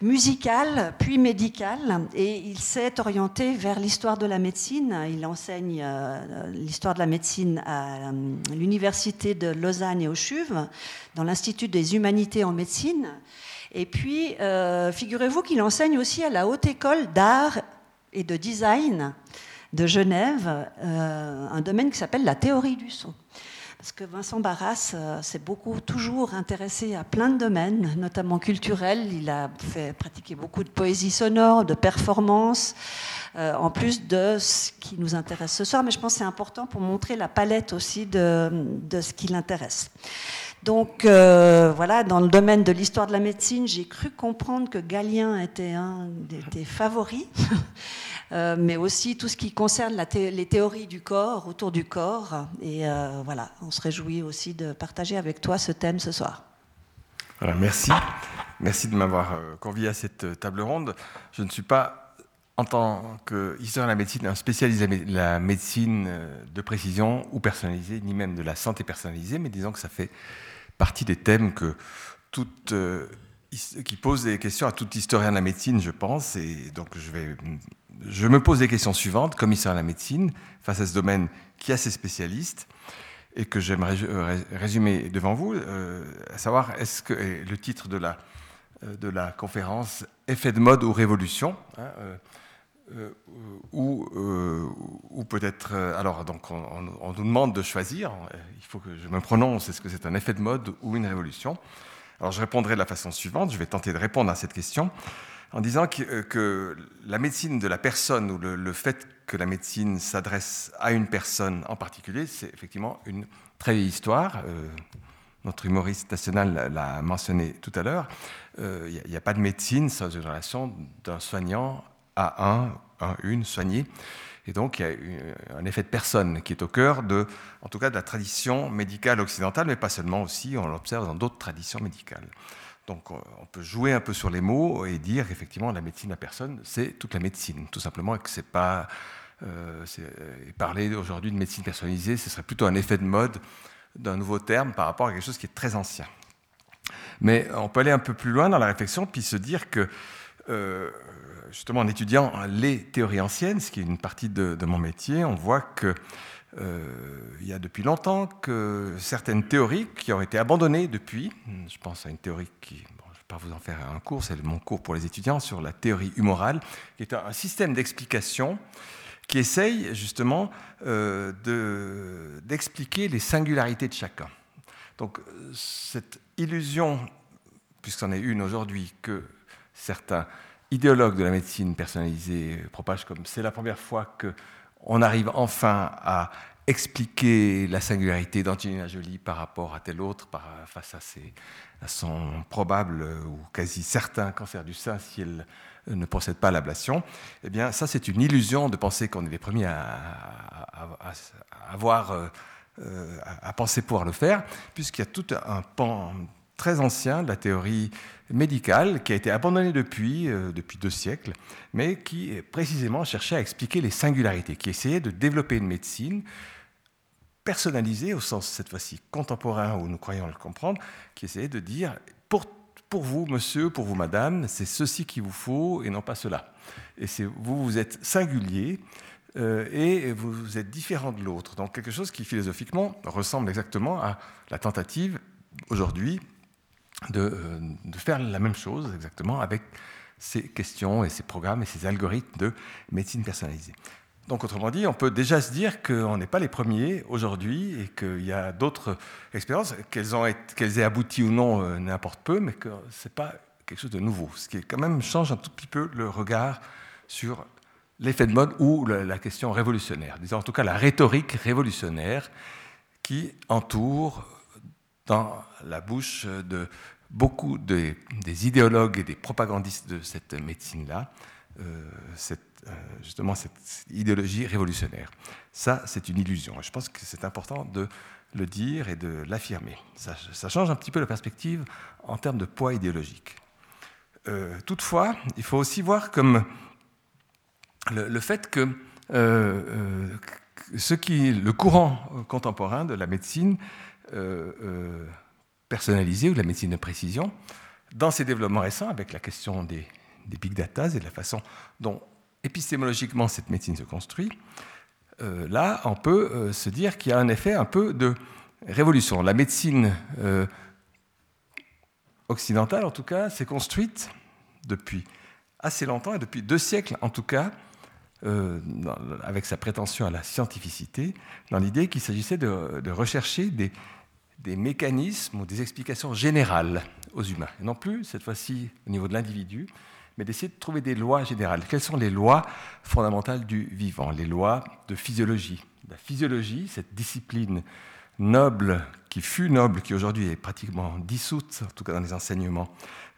musicale, puis médicale, et il s'est orienté vers l'histoire de la médecine. Il enseigne l'histoire de la médecine à l'université de Lausanne et au CHUV, dans l'Institut des humanités en médecine. Et puis, figurez-vous qu'il enseigne aussi à la Haute École d'art et de design de Genève euh, un domaine qui s'appelle la théorie du son. Parce que Vincent Barras euh, s'est beaucoup toujours intéressé à plein de domaines, notamment culturels. Il a fait pratiquer beaucoup de poésie sonore, de performance, euh, en plus de ce qui nous intéresse ce soir. Mais je pense que c'est important pour montrer la palette aussi de, de ce qui l'intéresse. Donc voilà, dans le domaine de l'histoire de la médecine, j'ai cru comprendre que Galien était un des favoris. Euh, mais aussi tout ce qui concerne les théories du corps, autour du corps. Et euh, voilà, on se réjouit aussi de partager avec toi ce thème ce soir. Voilà, merci. Merci de m'avoir euh, convié à cette table ronde. Je ne suis pas, en tant qu'historien de la médecine, un spécialiste de la médecine de précision ou personnalisée, ni même de la santé personnalisée, mais disons que ça fait partie des thèmes que toute qui posent des questions à tout historien de la médecine, je pense. Et donc, je vais je me pose les questions suivantes, commissaire à la médecine, face à ce domaine qui a ses spécialistes et que j'aimerais euh, résumer devant vous, euh, à savoir est-ce que le titre de la, euh, de la conférence Effet de mode ou révolution hein, ou, peut-être alors donc on, on, nous demande de choisir. Il faut que je me prononce est-ce que c'est un effet de mode ou une révolution? Alors je répondrai de la façon suivante. Je vais tenter de répondre à cette question en disant euh, que, la médecine de la personne ou le, fait que la médecine s'adresse à une personne en particulier, c'est effectivement une très vieille histoire. Euh, notre humoriste national l'a mentionné tout à l'heure. Il euh, n'y a, pas de médecine sans une relation d'un soignant à un, un, une soignée. Et donc, il y a un effet de personne qui est au cœur de, en tout cas, de la tradition médicale occidentale, mais pas seulement aussi, on l'observe dans d'autres traditions médicales. Donc on peut jouer un peu sur les mots et dire qu'effectivement la médecine à personne, c'est toute la médecine, tout simplement, et que pas euh, parler aujourd'hui de médecine personnalisée, ce serait plutôt un effet de mode d'un nouveau terme par rapport à quelque chose qui est très ancien. Mais on peut aller un peu plus loin dans la réflexion, puis se dire que, euh, justement en étudiant les théories anciennes, ce qui est une partie de, mon métier, on voit que euh, il y a depuis longtemps que certaines théories qui ont été abandonnées depuis, je pense à une théorie qui, je ne vais pas vous en faire un cours, c'est mon cours pour les étudiants sur la théorie humorale, qui est un système d'explication qui essaye justement euh, d'expliquer les singularités de chacun. Donc cette illusion, puisqu'on est une aujourd'hui, que certains idéologues de la médecine personnalisée propagent comme c'est la première fois que on arrive enfin à expliquer la singularité d'Angelina Jolie par rapport à tel autre, face à, son probable ou quasi certain cancer du sein si elle ne procède pas à l'ablation, eh bien, ça, c'est une illusion de penser qu'on est les premiers à, avoir, euh, à penser pouvoir le faire, puisqu'il y a tout un pan très ancien de la théorie médicale qui a été abandonné depuis, euh, depuis deux siècles, mais qui précisément cherchait à expliquer les singularités, qui essayait de développer une médecine personnalisée au sens cette fois-ci contemporain où nous croyons le comprendre, qui essayait de dire pour, pour vous, monsieur, pour vous, madame, c'est ceci qu'il vous faut et non pas cela. Et vous, vous êtes singulier. Euh, et vous êtes différent de l'autre. Donc quelque chose qui philosophiquement ressemble exactement à la tentative aujourd'hui euh, de, faire la même chose exactement avec ces questions et ces programmes et ces algorithmes de médecine personnalisée. Donc, autrement dit, on peut déjà se dire qu'on n'est pas les premiers aujourd'hui et qu'il y a d'autres expériences, qu'elles, ont qu'elles aient abouti ou non, euh, n'importe peu, mais que ce n'est pas quelque chose de nouveau. Ce qui quand même change un tout petit peu le regard sur l'effet de mode ou la question révolutionnaire, disons en tout cas la rhétorique révolutionnaire qui entoure dans la bouche de beaucoup des idéologues et des propagandistes de cette médecine-là, euh, euh, justement cette idéologie révolutionnaire. Ça, c'est une illusion. je pense que c'est important de le dire et de l'affirmer. Ça, change un petit peu la perspective en termes de poids idéologique. Euh, toutefois, il faut aussi voir comme le, fait que ce qui, le courant contemporain de la médecine personnalisée ou la médecine de précision, dans ces développements récents, avec la question des, big data et de la façon dont épistémologiquement cette médecine se construit, euh, là, on peut euh, se dire qu'il y a un effet un peu de révolution. La médecine euh, occidentale, en tout cas, s'est construite depuis assez longtemps, et depuis deux siècles en tout cas, avec sa prétention à la scientificité, dans l'idée qu'il s'agissait de, de rechercher des, des mécanismes ou des explications générales aux humains. Et non plus, cette fois-ci, au niveau de l'individu, mais d'essayer de trouver des lois générales. Quelles sont les lois fondamentales du vivant Les lois de physiologie? La physiologie, cette discipline noble, qui fut noble, qui aujourd'hui est pratiquement dissoute, en tout cas dans les enseignements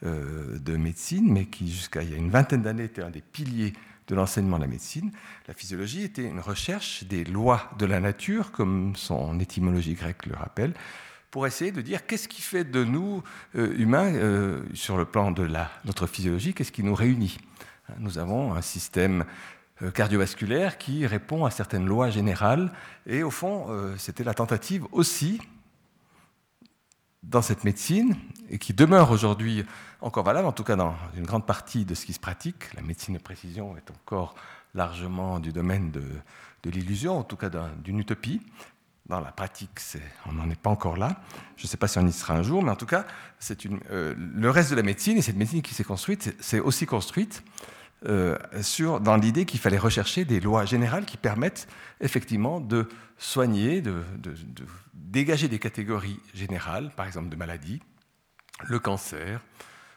euh, de médecine, mais qui jusqu'à il y a une vingtaine d'années était un des piliers de l'enseignement de la médecine. La physiologie était une recherche des lois de la nature, comme son étymologie grecque le rappelle, pour essayer de dire qu'est-ce qui fait de nous, euh, humains, euh, sur le plan de la, notre physiologie, qu'est-ce qui nous réunit. Nous avons un système euh, cardiovasculaire qui répond à certaines lois générales, et au fond, c'était la tentative aussi dans cette médecine, et qui demeure aujourd'hui encore valable, en tout cas dans une grande partie de ce qui se pratique. La médecine de précision est encore largement du domaine de, de l'illusion, en tout cas d'une utopie, dans la pratique, on n'en est pas encore là. Je ne sais pas si on y sera un jour, mais en tout cas, euh, le reste de la médecine, et cette médecine qui s'est construite, c'est aussi construite euh, dans l'idée qu'il fallait rechercher des lois générales qui permettent effectivement de soigner, de, dégager des catégories générales, par exemple de maladies, le cancer,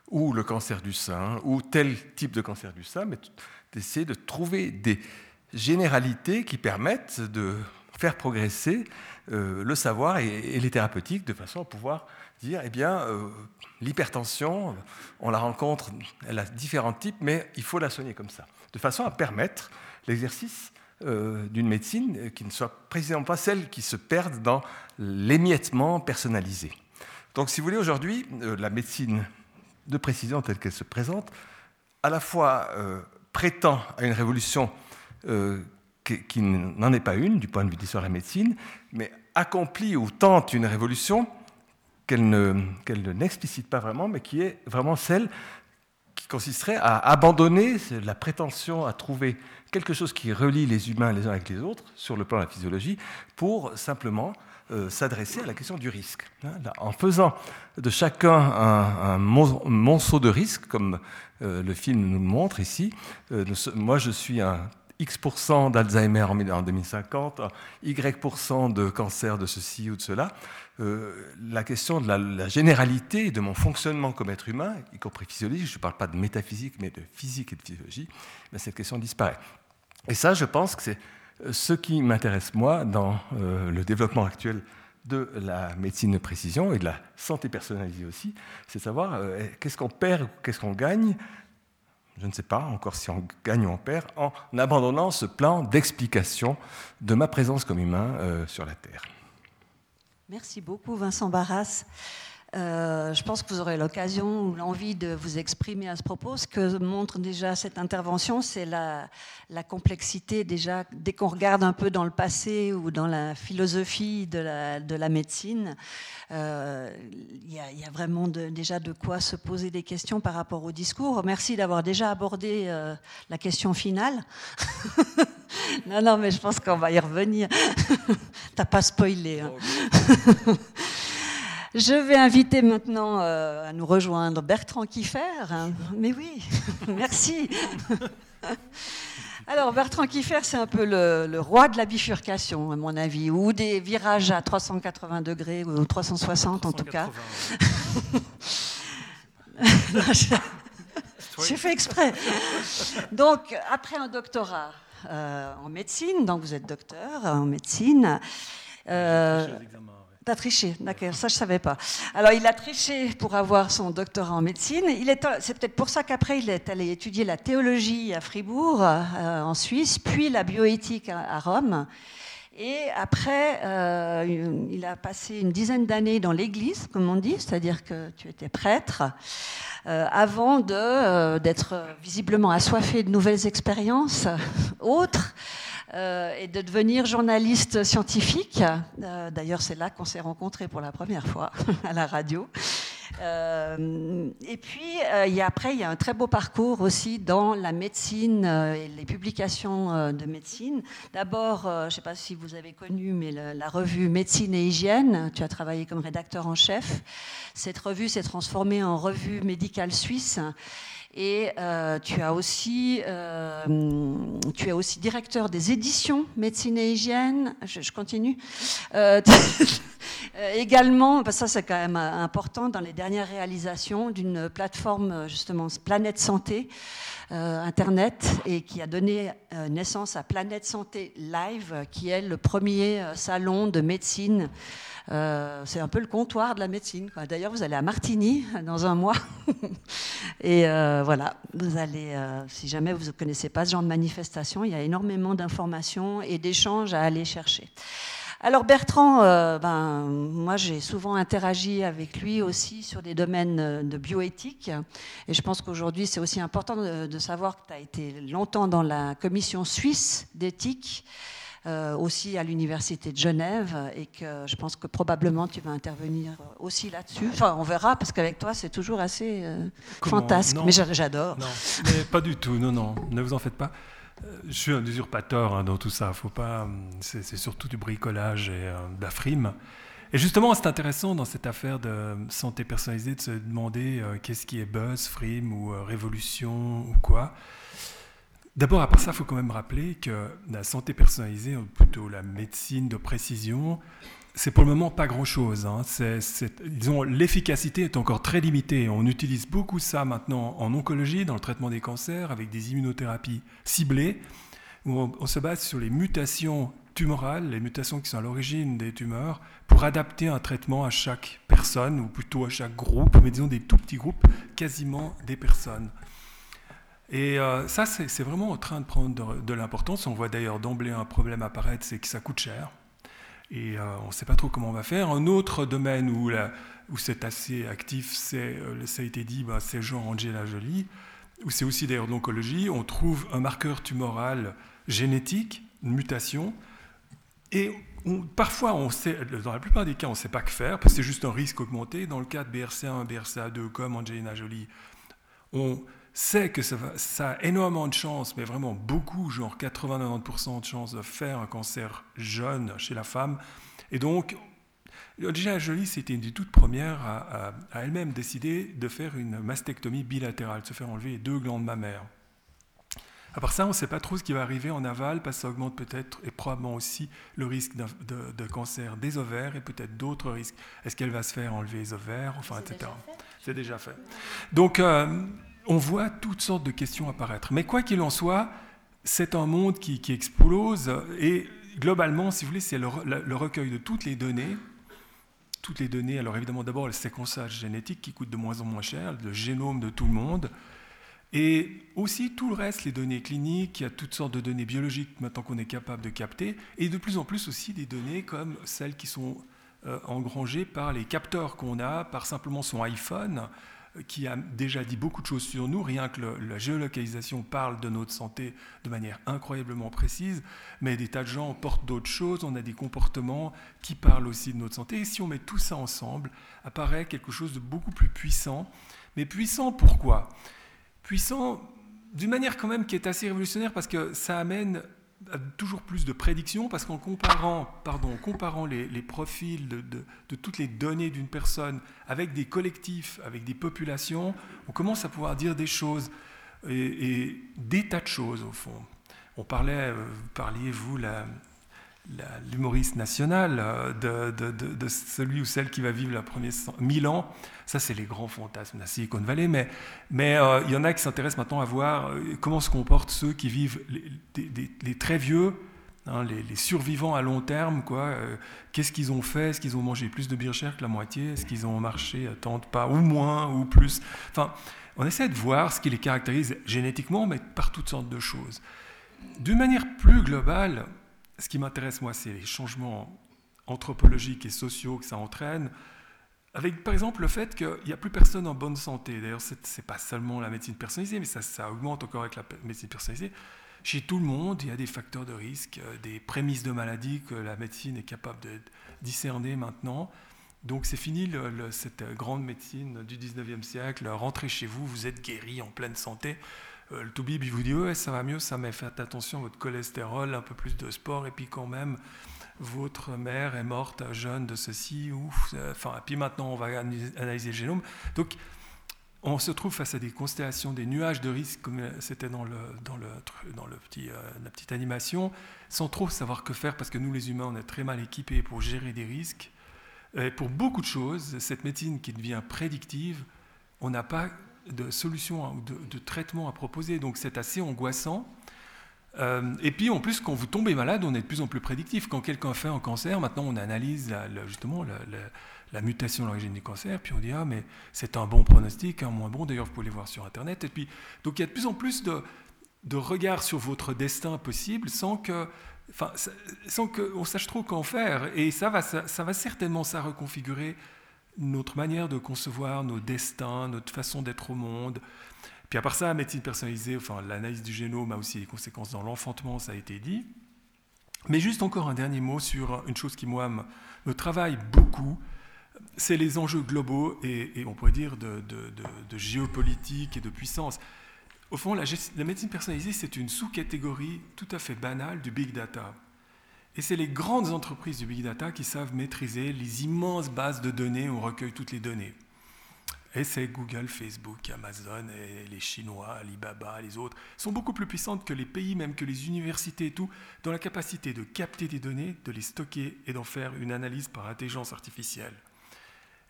ou le cancer du sein, ou tel type de cancer du sein, mais d'essayer de trouver des généralités qui permettent de faire progresser euh, le savoir et, les thérapeutiques de façon à pouvoir dire, eh bien, euh, l'hypertension, on la rencontre, elle a différents types, mais il faut la soigner comme ça, de façon à permettre l'exercice euh, d'une médecine qui ne soit précisément pas celle qui se perde dans l'émiettement personnalisé. Donc, si vous voulez, aujourd'hui, la médecine de précision telle qu'elle se présente, à la fois prétend à une révolution qui, n'en est pas une du point de vue d'histoire de la médecine, mais accomplit ou tente une révolution qu'elle n'explicite pas vraiment, mais qui est vraiment celle qui consisterait à abandonner la prétention à trouver quelque chose qui relie les humains les uns avec les autres sur le plan de la physiologie pour simplement euh, s'adresser à la question du risque. Hein, en faisant de chacun un, monceau de risque, comme euh, le film nous montre ici, euh, moi je suis un X% d'Alzheimer en 2050, Y% de cancer de ceci ou de cela, euh, la question de la, généralité de mon fonctionnement comme être humain, y compris physiologique, je ne parle pas de métaphysique, mais de physique et de physiologie, cette question disparaît. Et ça, je pense que c'est Ce qui m'intéresse, moi, dans le développement actuel de la médecine de précision et de la santé personnalisée aussi, c'est savoir qu'est-ce qu'on perd, qu'est-ce qu'on gagne je ne sais pas encore si on gagne ou on perd, en abandonnant ce plan d'explication de ma présence comme humain sur la Terre. Merci beaucoup Vincent Barras. Euh, je pense que vous aurez l'occasion ou l'envie de vous exprimer à ce propos. Ce que montre déjà cette intervention, c'est la, complexité déjà, dès qu'on regarde un peu dans le passé ou dans la philosophie de la, médecine, euh, il y, a vraiment déjà de quoi se poser des questions par rapport au discours. Merci d'avoir déjà abordé euh, la question finale. non, non, mais je pense qu'on va y revenir. T'as pas spoilé. Hein. Je vais inviter maintenant euh, à nous rejoindre Bertrand Kiffer. Mais oui, merci. Alors Bertrand Kiffer, c'est un peu le, roi de la bifurcation, à mon avis, ou des virages à 380 degrés, ou 360 en tout cas. J'ai fait exprès. Donc, après un doctorat euh, en médecine, donc vous êtes docteur en médecine. Euh, T'as triché, d'accord, ça je savais pas. Alors il a triché pour avoir son doctorat en médecine. C'est peut-être pour ça qu'après il est allé étudier la théologie à Fribourg, euh, en Suisse, puis la bioéthique à, Rome. Et après, euh, il a passé une dizaine d'années dans l'Église, comme on dit, c'est-à-dire que tu étais prêtre, euh, avant de, d'être visiblement assoiffé de nouvelles expériences autres. Euh, et de devenir journaliste scientifique. Euh, d'ailleurs, c'est là qu'on s'est rencontrés pour la première fois à la radio. Euh, et puis, il y a, après, il y a un très beau parcours aussi dans la médecine et les publications de médecine. D'abord, je ne sais pas si vous avez connu, mais la revue Médecine et Hygiène, tu as travaillé comme rédacteur en chef. Cette revue s'est transformée en revue médicale suisse. Et euh, tu, as aussi, euh, tu es aussi directeur des éditions Médecine et Hygiène. Je, continue. Euh, également, bah, ça c'est quand même important, dans les dernières réalisations d'une plateforme, justement, Planète Santé, Internet, et qui a donné naissance à Planète Santé Live, qui est le premier salon de médecine euh, c'est un peu le comptoir de la médecine. D'ailleurs, vous allez à Martigny dans un mois. et euh, voilà, vous allez, euh, si jamais vous ne connaissez pas ce genre de manifestation, il y a énormément d'informations et d'échanges à aller chercher. Alors Bertrand, ben, moi j'ai souvent interagi avec lui aussi sur des domaines de bioéthique. Et je pense qu'aujourd'hui c'est aussi important de, de savoir que tu as été longtemps dans la commission suisse d'éthique euh, aussi à l'Université de Genève et que je pense que probablement tu vas intervenir aussi là-dessus. Enfin, on verra parce qu'avec toi, c'est toujours assez euh, fantasque. mais j'adore. Non, mais pas du tout. Non, non, ne vous en faites pas. Euh, je suis un usurpateur hein, dans tout ça. Faut pas. C'est surtout du bricolage et de la frime. Et justement, c'est intéressant dans cette affaire de santé personnalisée de se demander qu'est-ce qui est buzz, frime ou révolution ou quoi. D'abord, après ça, il faut quand même rappeler que la santé personnalisée, ou plutôt la médecine de précision, c'est pour le moment pas grand-chose. Hein. disons, l'efficacité est encore très limitée. On utilise beaucoup ça maintenant en oncologie, dans le traitement des cancers, avec des immunothérapies ciblées, où on, se base sur les mutations tumorales, les mutations qui sont à l'origine des tumeurs, pour adapter un traitement à chaque personne, ou plutôt à chaque groupe, mais disons des tout petits groupes, quasiment des personnes. Et euh, ça, c'est vraiment en train de prendre de, l'importance. On voit d'ailleurs d'emblée un problème apparaître, c'est que ça coûte cher. Et euh, on ne sait pas trop comment on va faire. Un autre domaine où, où c'est assez actif, c'est, euh, ça a été dit, bah, c'est genre Angela Jolie, où c'est aussi d'ailleurs l'oncologie. On trouve un marqueur tumoral génétique, une mutation, et parfois, on sait, dans la plupart des cas, on ne sait pas que faire, parce que c'est juste un risque augmenté. Dans le cas de BRCA1, BRCA2, comme Angelina Jolie, on sait que ça, a énormément de chances, mais vraiment beaucoup, genre 80-90% de chances de faire un cancer jeune chez la femme. Et donc, Angelina Jolie, c'était une des toutes premières à, elle-même décider de faire une mastectomie bilatérale, de se faire enlever les deux glandes mammaires. À part ça, on ne sait pas trop ce qui va arriver en aval, parce que ça augmente peut-être et probablement aussi le risque de, cancer des ovaires et peut-être d'autres risques. Est-ce qu'elle va se faire enlever les ovaires, enfin, etc. C'est déjà fait. Donc, euh, on voit toutes sortes de questions apparaître. Mais quoi qu'il en soit, c'est un monde qui, explose et globalement, si vous voulez, c'est le, recueil de toutes les données. Toutes les données, alors évidemment d'abord le séquençage génétique qui coûte de moins en moins cher, le génome de tout le monde, et aussi tout le reste, les données cliniques, il y a toutes sortes de données biologiques maintenant qu'on est capable de capter, et de plus en plus aussi des données comme celles qui sont euh, engrangées par les capteurs qu'on a, par simplement son iPhone, qui a déjà dit beaucoup de choses sur nous, rien que la géolocalisation parle de notre santé de manière incroyablement précise, mais des tas de gens portent d'autres choses, on a des comportements qui parlent aussi de notre santé, et si on met tout ça ensemble, apparaît quelque chose de beaucoup plus puissant. Mais puissant pourquoi? Puissant d'une manière quand même qui est assez révolutionnaire parce que ça amène toujours plus de prédictions parce qu'en comparant, pardon, comparant les, profils de, toutes les données d'une personne avec des collectifs, avec des populations, on commence à pouvoir dire des choses et, des tas de choses au fond. On parlait, euh, parliez vous, la, l'humoriste national, euh, de, celui ou celle qui va vivre la première 1000 ans. Ça, c'est les grands fantasmes de la Silicon Valley. Mais, euh, il y en a qui s'intéressent maintenant à voir euh, comment se comportent ceux qui vivent, les, très vieux, hein, les, survivants à long terme. quoi. Qu'est-ce qu'ils ont fait? Est-ce qu'ils ont mangé plus de bière que la moitié? Est-ce qu'ils ont marché tant de pas Ou moins Ou plus? Enfin, on essaie de voir ce qui les caractérise génétiquement, mais par toutes sortes de choses. D'une manière plus globale, ce qui m'intéresse, moi, c'est les changements anthropologiques et sociaux que ça entraîne, avec par exemple le fait qu'il n'y a plus personne en bonne santé. D'ailleurs, ce n'est pas seulement la médecine personnalisée, mais ça, augmente encore avec la médecine personnalisée. Chez tout le monde, il y a des facteurs de risque, euh, des prémices de maladie que la médecine est capable de discerner maintenant. Donc c'est fini cette grande médecine du 19e siècle. Rentrez chez vous, vous êtes guéri en pleine santé. Euh, le toubib, il vous dit ouais, ça va mieux, ça, mais faites attention, votre cholestérol, un peu plus de sport, et puis quand même, votre mère est morte jeune de ceci, ouf, enfin, et puis maintenant, on va analyser le génome. Donc, on se trouve face à des constellations, des nuages de risques, comme c'était dans, le, dans, le, dans le petit, euh, la petite animation, sans trop savoir que faire, parce que nous, les humains, on est très mal équipés pour gérer des risques. Et pour beaucoup de choses, cette médecine qui devient prédictive, on n'a pas de solutions ou de, traitements à proposer. Donc c'est assez angoissant. Euh, et puis en plus, quand vous tombez malade, on est de plus en plus prédictif. Quand quelqu'un fait un cancer, maintenant on analyse justement la, mutation de l'origine du cancer, puis on dit ah mais c'est un bon pronostic, un moins bon. D'ailleurs, vous pouvez les voir sur Internet. Et puis donc il y a de plus en plus de, de regard sur votre destin possible sans que Enfin, qu'on sache trop qu'en faire. Et ça va, ça, ça va certainement ça reconfigurer notre manière de concevoir nos destins, notre façon d'être au monde. Puis à part ça, la médecine personnalisée, enfin, l'analyse du génome a aussi des conséquences dans l'enfantement, ça a été dit. Mais juste encore un dernier mot sur une chose qui, moi, me, travaille beaucoup, c'est les enjeux globaux et, on pourrait dire de, géopolitique et de puissance. Au fond, la, la médecine personnalisée, c'est une sous-catégorie tout à fait banale du big data. Et c'est les grandes entreprises du big data qui savent maîtriser les immenses bases de données où on recueille toutes les données. Et c'est Google, Facebook, Amazon les Chinois, Alibaba, les autres, sont beaucoup plus puissantes que les pays, même que les universités et tout, dans la capacité de capter des données, de les stocker et d'en faire une analyse par intelligence artificielle.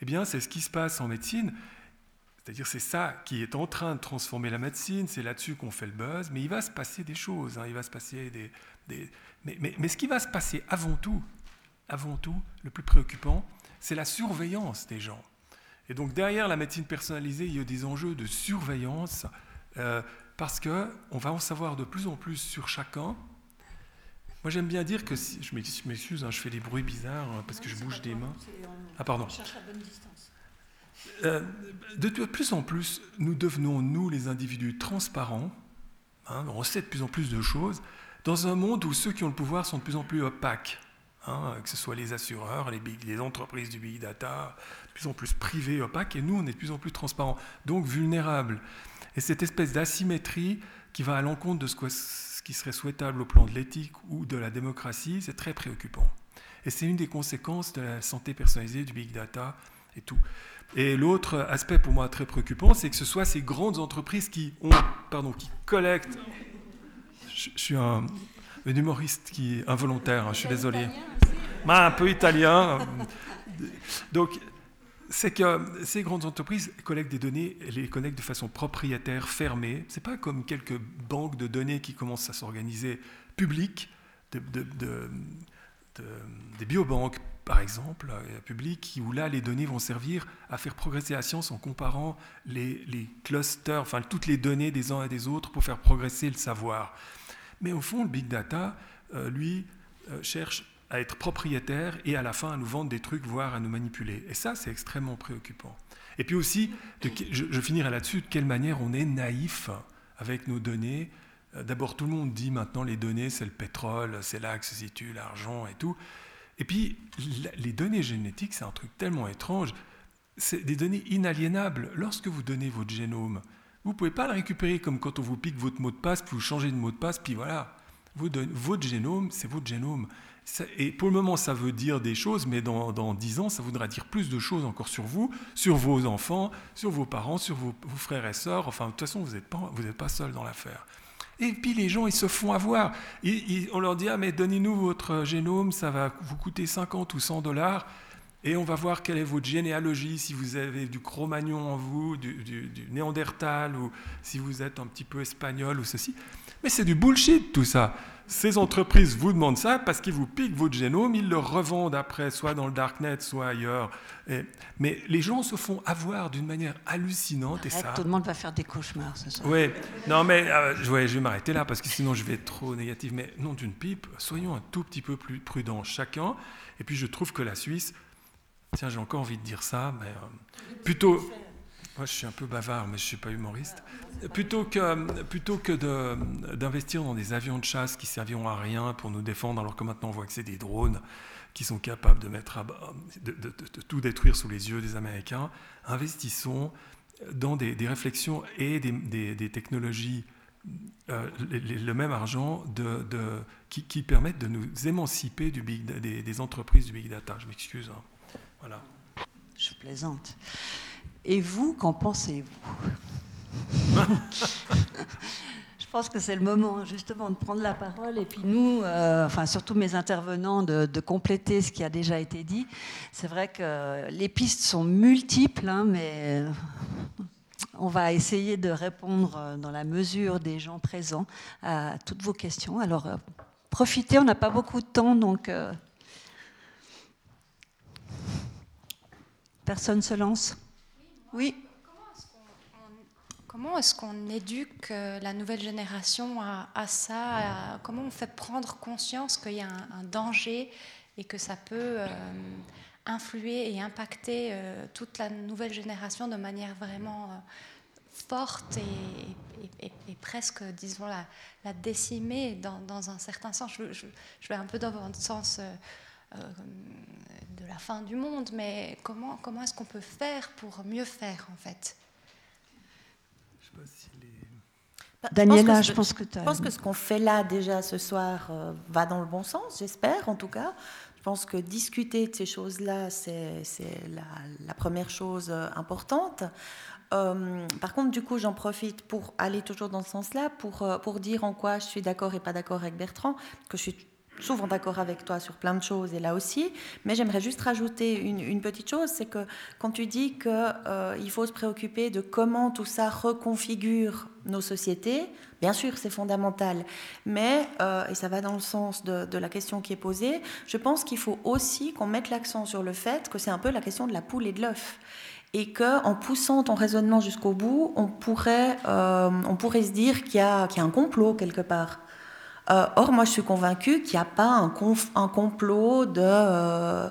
Eh bien, c'est ce qui se passe en médecine. C'est-à-dire c'est ça qui est en train de transformer la médecine, c'est là-dessus qu'on fait le buzz, mais il va se passer des choses, hein. il va se passer des, mais, ce qui va se passer avant tout, avant tout, le plus préoccupant, c'est la surveillance des gens. Et donc derrière la médecine personnalisée, il y a des enjeux de surveillance, euh, parce qu'on va en savoir de plus en plus sur chacun. Moi j'aime bien dire que, si, je m'excuse, hein, je fais des bruits bizarres hein, parce que je bouge des mains. Ah pardon. Euh, de plus en plus, nous devenons, nous, les individus transparents, hein, on sait de plus en plus de choses, dans un monde où ceux qui ont le pouvoir sont de plus en plus opaques, hein, que ce soit les assureurs, les, entreprises du big data, de plus en plus privés, opaques, et nous, on est de plus en plus transparents, donc vulnérables. Et cette espèce d'asymétrie qui va à l'encontre de ce, qui serait souhaitable au plan de l'éthique ou de la démocratie, c'est très préoccupant. Et c'est une des conséquences de la santé personnalisée, du big data et tout. Et l'autre aspect pour moi très préoccupant, c'est que ce soit ces grandes entreprises qui ont, pardon, qui collectent je, suis un, humoriste qui est involontaire, hein, je suis désolé. un peu italien. Donc, c'est que ces grandes entreprises collectent des données, elles les collectent de façon propriétaire, fermée. C'est pas comme quelques banques de données qui commencent à s'organiser publiques, de, des biobanques par exemple, euh, publiques, où là les données vont servir à faire progresser la science en comparant les, les clusters, enfin toutes les données des uns et des autres pour faire progresser le savoir. Mais au fond, le big data, euh, lui, euh, cherche à être propriétaire et à la fin à nous vendre des trucs, voire à nous manipuler. Et ça, c'est extrêmement préoccupant. Et puis aussi, je, finirai là-dessus, de quelle manière on est naïf avec nos données. Euh, d'abord, tout le monde dit maintenant les données, c'est le pétrole, c'est là que se situe l'argent et tout. Et puis, les données génétiques, c'est un truc tellement étrange. C'est des données inaliénables. Lorsque vous donnez votre génome, vous ne pouvez pas le récupérer comme quand on vous pique votre mot de passe, puis vous changez de mot de passe, puis voilà. votre génome, c'est votre génome. Et pour le moment, ça veut dire des choses, mais dans, dans 10 ans, ça voudra dire plus de choses encore sur vous, sur vos enfants, sur vos parents, sur vos, frères et sœurs. Enfin, de toute façon, vous n'êtes pas, seul dans l'affaire. Et puis les gens, ils se font avoir. on leur dit, ah mais donnez-nous votre génome, ça va vous coûter 50 ou 100 dollars, et on va voir quelle est votre généalogie, si vous avez du Cro-Magnon en vous, du, du Néandertal, ou si vous êtes un petit peu espagnol ou ceci. Mais c'est du bullshit tout ça. Ces entreprises vous demandent ça parce qu'ils vous piquent votre génome, ils le revendent après, soit dans le darknet, soit ailleurs. mais les gens se font avoir d'une manière hallucinante. et ça... Tout le monde va faire des cauchemars, c'est ça Oui, non, mais euh, je vais m'arrêter là parce que sinon je vais être trop négatif. Mais non, d'une pipe, soyons un tout petit peu plus prudents chacun. Et puis je trouve que la Suisse, tiens, j'ai encore envie de dire ça, mais euh, plutôt. Moi, je suis un peu bavard, mais je ne suis pas humoriste. Plutôt que, plutôt que d'investir dans des avions de chasse qui serviront à rien pour nous défendre, alors que maintenant on voit que c'est des drones qui sont capables de, mettre de, tout détruire sous les yeux des Américains, investissons dans des, réflexions et des, technologies, euh, le même argent de, qui, permettent de nous émanciper du big, des, entreprises du big data. Je m'excuse. Hein. Voilà. Je plaisante. Et vous, qu'en pensez-vous Je pense que c'est le moment justement de prendre la parole et puis nous, euh, enfin surtout mes intervenants, de, compléter ce qui a déjà été dit. C'est vrai que les pistes sont multiples, hein, mais on va essayer de répondre euh, dans la mesure des gens présents à toutes vos questions. Alors euh, profitez, on n'a pas beaucoup de temps, donc personne se lance? Oui. Comment est-ce qu'on éduque euh, la nouvelle génération à, ça Comment on fait prendre conscience qu'il y a un, danger et que ça peut euh, influer et impacter euh, toute la nouvelle génération de manière vraiment forte et, presque, disons, la, décimer dans, un certain sens? Je, vais un peu dans le sens de la fin du monde, mais comment, comment est-ce qu'on peut faire pour mieux faire, en fait? Je sais pas si les... Bah, Daniela, je pense que, je pense que ce qu'on fait là déjà ce soir euh, va dans le bon sens, j'espère en tout cas. Je pense que discuter de ces choses-là, c'est la, la, première chose euh, importante. Euh, par contre, du coup, j'en profite pour aller toujours dans ce sens-là, pour, pour dire en quoi je suis d'accord et pas d'accord avec Bertrand, que je suis souvent d'accord avec toi sur plein de choses et là aussi, mais j'aimerais juste rajouter une, petite chose, c'est que quand tu dis qu'il euh, faut se préoccuper de comment tout ça reconfigure nos sociétés, bien sûr c'est fondamental, mais, euh, et ça va dans le sens de, la question qui est posée, je pense qu'il faut aussi qu'on mette l'accent sur le fait que c'est un peu la question de la poule et de l'œuf et qu'en poussant ton raisonnement jusqu'au bout, on pourrait, euh, on pourrait se dire qu'il y, y, a un complot quelque part. Euh, or, moi, je suis convaincue qu'il n'y a pas un, complot de, euh,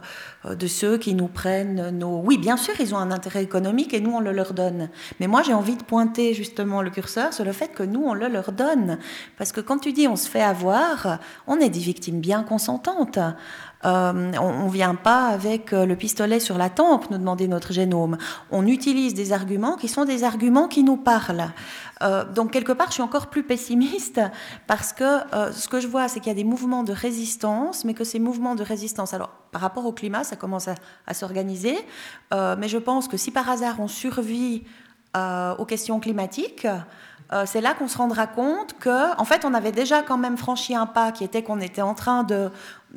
de ceux qui nous prennent nos... Oui, bien sûr, ils ont un intérêt économique et nous, on le leur donne. Mais moi, j'ai envie de pointer justement le curseur sur le fait que nous, on le leur donne. Parce que quand tu dis on se fait avoir, on est des victimes bien consentantes. Euh, on ne vient pas avec le pistolet sur la tempe nous demander notre génome. On utilise des arguments qui sont des arguments qui nous parlent. Euh, donc quelque part, je suis encore plus pessimiste parce que euh, ce que je vois, c'est qu'il y a des mouvements de résistance, mais que ces mouvements de résistance, alors par rapport au climat, ça commence à, s'organiser, euh, mais je pense que si par hasard on survit aux questions climatiques, c'est là qu'on se rendra compte que, en fait, on avait déjà quand même franchi un pas qui était qu'on était en train de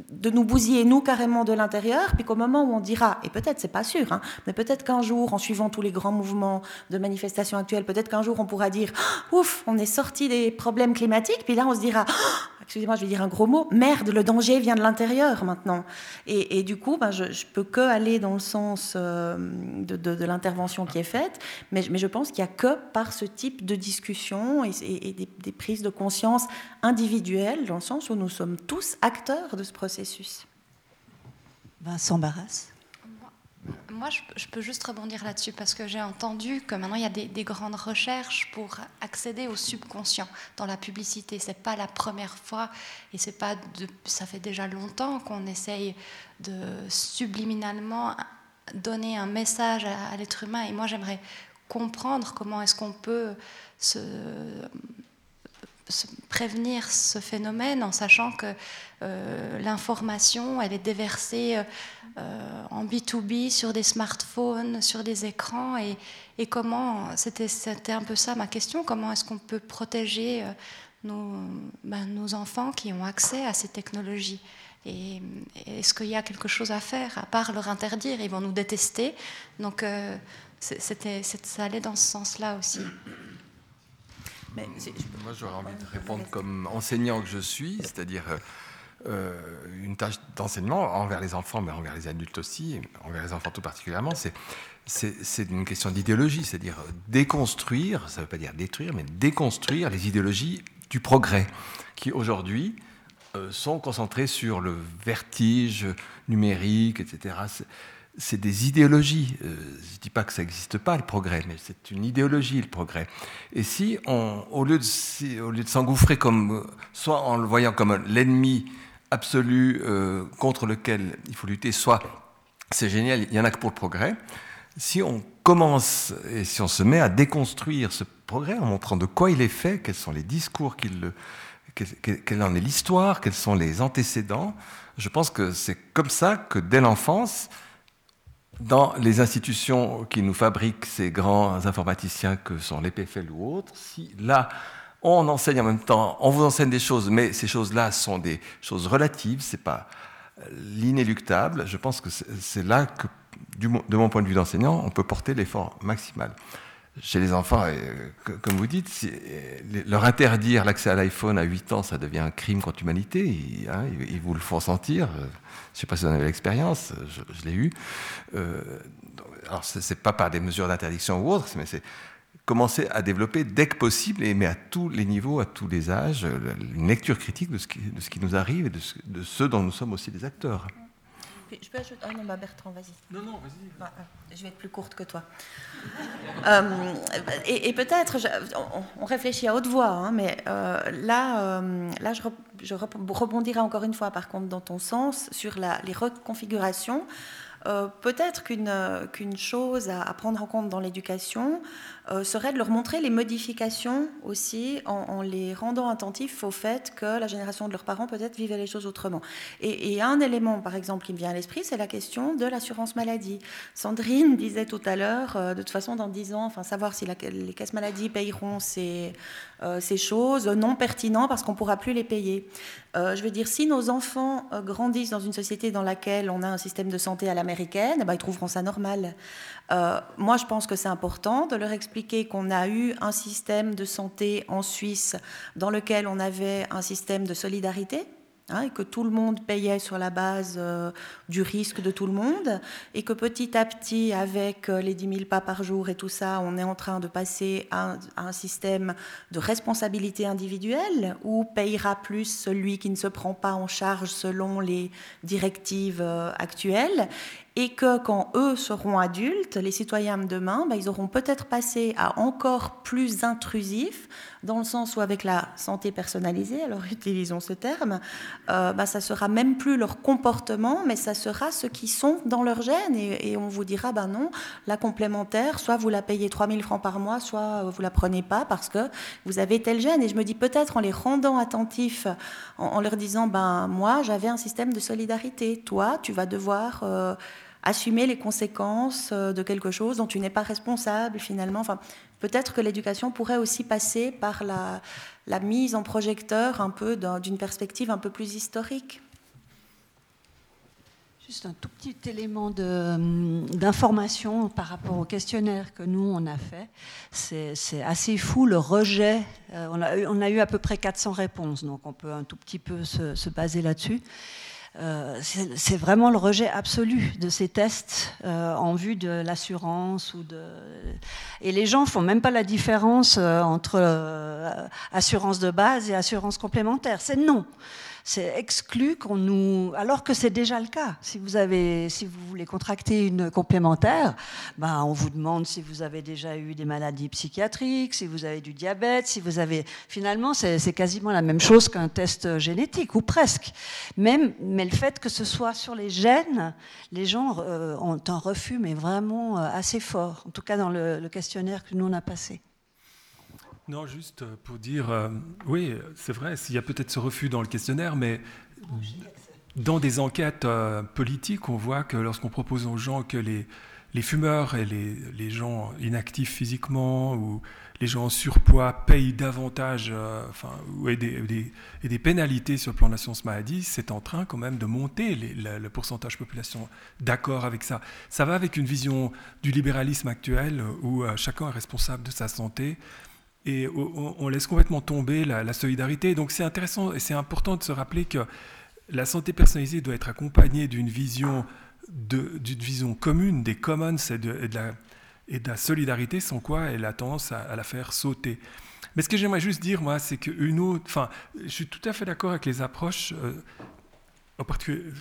de nous bousiller, nous, carrément de l'intérieur, puis qu'au moment où on dira, et peut-être, c'est pas sûr, hein, mais peut-être qu'un jour, en suivant tous les grands mouvements de manifestation actuelle, peut-être qu'un jour, on pourra dire, ouf, on est sorti des problèmes climatiques, puis là, on se dira, excusez-moi, je vais dire un gros mot, merde, le danger vient de l'intérieur maintenant. Et, du coup, ben, je, ne peux que aller dans le sens euh, de, l'intervention qui est faite, mais, je pense qu'il n'y a que par ce type de discussion et, des, des prises de conscience individuelles, dans le sens où nous sommes tous acteurs de ce processus. Vincent Barras moi, je, peux juste rebondir là-dessus parce que j'ai entendu que maintenant il y a des, grandes recherches pour accéder au subconscient dans la publicité. C'est pas la première fois et c'est pas de, ça fait déjà longtemps qu'on essaye de subliminalement donner un message à l'être humain. Et moi, j'aimerais comprendre comment est-ce qu'on peut se prévenir ce phénomène en sachant que euh, l'information, elle est déversée euh, en B2B sur des smartphones, sur des écrans, et, comment, c'était un peu ça ma question, comment est-ce qu'on peut protéger euh, nos, ben, nos, enfants qui ont accès à ces technologies? Et est-ce qu'il y a quelque chose à faire à part leur interdire? Ils vont nous détester. Donc, c'était, ça allait dans ce sens-là aussi. Moi, j'aurais envie de répondre comme enseignant que je suis, c'est-à-dire euh, euh, une tâche d'enseignement envers les enfants, mais envers les adultes aussi, envers les enfants tout particulièrement, c'est c'est une question d'idéologie, c'est-à-dire déconstruire, ça ne veut pas dire détruire, mais déconstruire les idéologies du progrès, qui aujourd'hui euh, sont concentrées sur le vertige numérique, etc c'est des idéologies. Euh, je ne dis pas que ça n'existe pas, le progrès, mais c'est une idéologie, le progrès. Et si, on, au lieu de, s'engouffrer comme, soit en le voyant comme l'ennemi absolu euh, contre lequel il faut lutter, soit c'est génial, il n'y en a que pour le progrès, si on commence et si on se met à déconstruire ce progrès en montrant de quoi il est fait, quels sont les discours qu'il quelle en est l'histoire, quels sont les antécédents, je pense que c'est comme ça que dès l'enfance, dans les institutions qui nous fabriquent ces grands informaticiens que sont l'EPFL ou autres, si là, on enseigne en même temps, on vous enseigne des choses, mais ces choses-là sont des choses relatives, c'est pas l'inéluctable, je pense que c'est là que, de mon point de vue d'enseignant, on peut porter l'effort maximal chez les enfants, comme vous dites, leur interdire l'accès à l'iPhone à 8 ans, ça devient un crime contre l'humanité. Ils, hein, ils, vous le font sentir. Je ne sais pas si vous en avez l'expérience, je, l'ai eu. Euh, alors, ce n'est pas par des mesures d'interdiction ou autres, mais c'est commencer à développer dès que possible, mais à tous les niveaux, à tous les âges, une lecture critique de ce qui, ce nous arrive et de, ce, de ceux dont nous sommes aussi des acteurs. Je peux ajouter. Ah non, bah Bertrand, vas-y. Non, non, vas-y. Ah, ah, je vais être plus courte que toi. Euh, et, peut-être, on, réfléchit à haute voix, hein, mais euh, là, euh, là je, je, rebondirai encore une fois, par contre, dans ton sens, sur la, les reconfigurations. peut-être qu'une chose à, prendre en compte dans l'éducation, euh, serait de leur montrer les modifications aussi en, les rendant attentifs au fait que la génération de leurs parents peut-être vivait les choses autrement. Et, un élément, par exemple, qui me vient à l'esprit, c'est la question de l'assurance maladie. Sandrine disait tout à l'heure, euh, de toute façon, dans 10 ans, enfin, savoir si les caisses maladie payeront ces, euh, ces choses, non pertinent parce qu'on ne pourra plus les payer. je veux dire, si nos enfants grandissent dans une société dans laquelle on a un système de santé à l'américaine, eh ben, ils trouveront ça normal. Moi, je pense que c'est important de leur expliquer qu'on a eu un système de santé en Suisse dans lequel on avait un système de solidarité. Hein, et que tout le monde payait sur la base euh, du risque de tout le monde, et que petit à petit, avec euh, les 10 000 pas par jour et tout ça, on est en train de passer à un, système de responsabilité individuelle, où payera plus celui qui ne se prend pas en charge selon les directives euh, actuelles, et que quand eux seront adultes, les citoyens de demain, bah, ils auront peut-être passé à encore plus intrusif, dans le sens où avec la santé personnalisée, alors utilisons ce terme, euh, bah, ça sera même plus leur comportement, mais ça sera ce qui sont dans leur gène, et, on vous dira, ben non, la complémentaire, soit vous la payez 3000 francs par mois, soit vous la prenez pas parce que vous avez tel gène. Et je me dis peut-être en les rendant attentifs, en, leur disant, ben moi j'avais un système de solidarité, toi tu vas devoir... Euh, assumer les conséquences euh, de quelque chose dont tu n'es pas responsable finalement. Enfin, peut-être que l'éducation pourrait aussi passer par la, mise en projecteur un peu d'une perspective un peu plus historique. Juste un tout petit élément hum, d'information par rapport au questionnaire que nous, on a fait. C'est assez fou le rejet. Euh, on, a, eu à peu près 400 réponses, donc on peut un tout petit peu se baser là-dessus. Euh, c'est vraiment le rejet absolu de ces tests euh, en vue de l'assurance ou de et les gens font même pas la différence euh, entre assurance de base et assurance complémentaire. C'est non c'est exclu qu'on nous, alors que c'est déjà le cas. Si vous avez, si vous voulez contracter une complémentaire, ben on vous demande si vous avez déjà eu des maladies psychiatriques, si vous avez du diabète, si vous avez, finalement, c'est quasiment la même chose qu'un test génétique ou presque. Même, mais le fait que ce soit sur les gènes, les gens euh, ont un refus, mais vraiment euh, assez fort. En tout cas dans le, le questionnaire que nous on a passé. Non, juste pour dire, euh, oui, c'est vrai, il y a peut-être ce refus dans le questionnaire, mais dans des enquêtes euh, politiques, on voit que lorsqu'on propose aux gens que les, les fumeurs et les, les, gens inactifs physiquement ou les gens en surpoids payent davantage euh, enfin, et, des, pénalités sur le plan de l'assurance maladie, c'est en train quand même de monter le pourcentage de population d'accord avec ça. Ça va avec une vision du libéralisme actuel où chacun est responsable de sa santé et on, laisse complètement tomber la, solidarité. Donc c'est intéressant et c'est important de se rappeler que la santé personnalisée doit être accompagnée d'une vision, d'une vision commune des commons et de, la, et de, la, solidarité, sans quoi elle a tendance à, la faire sauter. Mais ce que j'aimerais juste dire, moi, c'est qu'une autre. Enfin, je suis tout à fait d'accord avec les approches, euh, en particulier,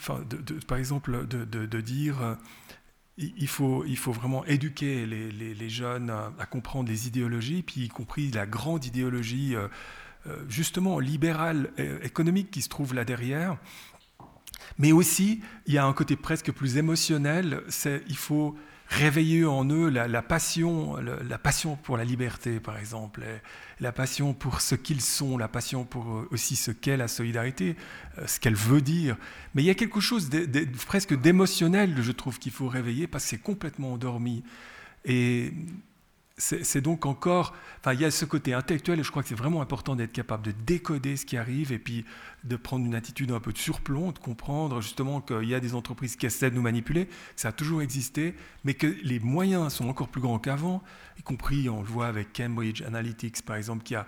par exemple, de, dire. Euh, il faut, il faut vraiment éduquer les, les, jeunes à, comprendre les idéologies, puis y compris la grande idéologie euh, euh, justement libérale économique qui se trouve là derrière. Mais aussi, il y a un côté presque plus émotionnel, c'est il faut réveiller en eux la, passion, la, passion pour la liberté, par exemple, la passion pour ce qu'ils sont, la passion pour euh, aussi ce qu'est la solidarité, euh, ce qu'elle veut dire. Mais il y a quelque chose de, presque d'émotionnel, je trouve, qu'il faut réveiller parce que c'est complètement endormi. Et c'est donc encore, enfin, il y a ce côté intellectuel et je crois que c'est vraiment important d'être capable de décoder ce qui arrive et puis de prendre une attitude un peu de surplomb, de comprendre justement qu'il y a des entreprises qui essaient de nous manipuler, que ça a toujours existé, mais que les moyens sont encore plus grands qu'avant, y compris, on le voit avec Cambridge Analytics par exemple, qui a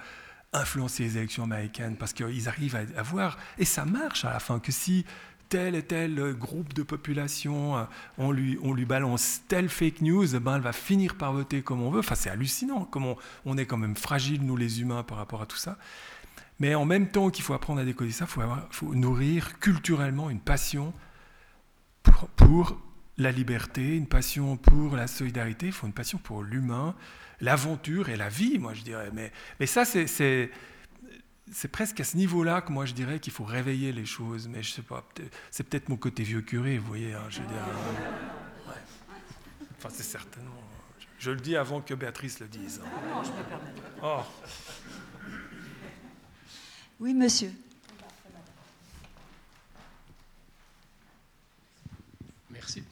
influencé les élections américaines parce qu'ils arrivent à, à voir, et ça marche à la fin, que si tel et tel groupe de population, euh, on lui, on lui balance telle fake news, ben elle va finir par voter comme on veut. Enfin, c'est hallucinant comment on est quand même fragile, nous les humains, par rapport à tout ça. Mais en même temps qu'il faut apprendre à décoder ça, il faut, faut, nourrir culturellement une passion pour, pour, la liberté, une passion pour la solidarité, il faut une passion pour l'humain, l'aventure et la vie, moi je dirais. Mais, mais ça, c'est c'est presque à ce niveau-là que moi je dirais qu'il faut réveiller les choses, mais je sais pas, c'est peut-être mon côté vieux curé, vous voyez. Hein, je veux dire, euh, Enfin, c'est certainement. Je, le dis avant que Béatrice le dise. Hein. Oh. Oui, monsieur. Merci.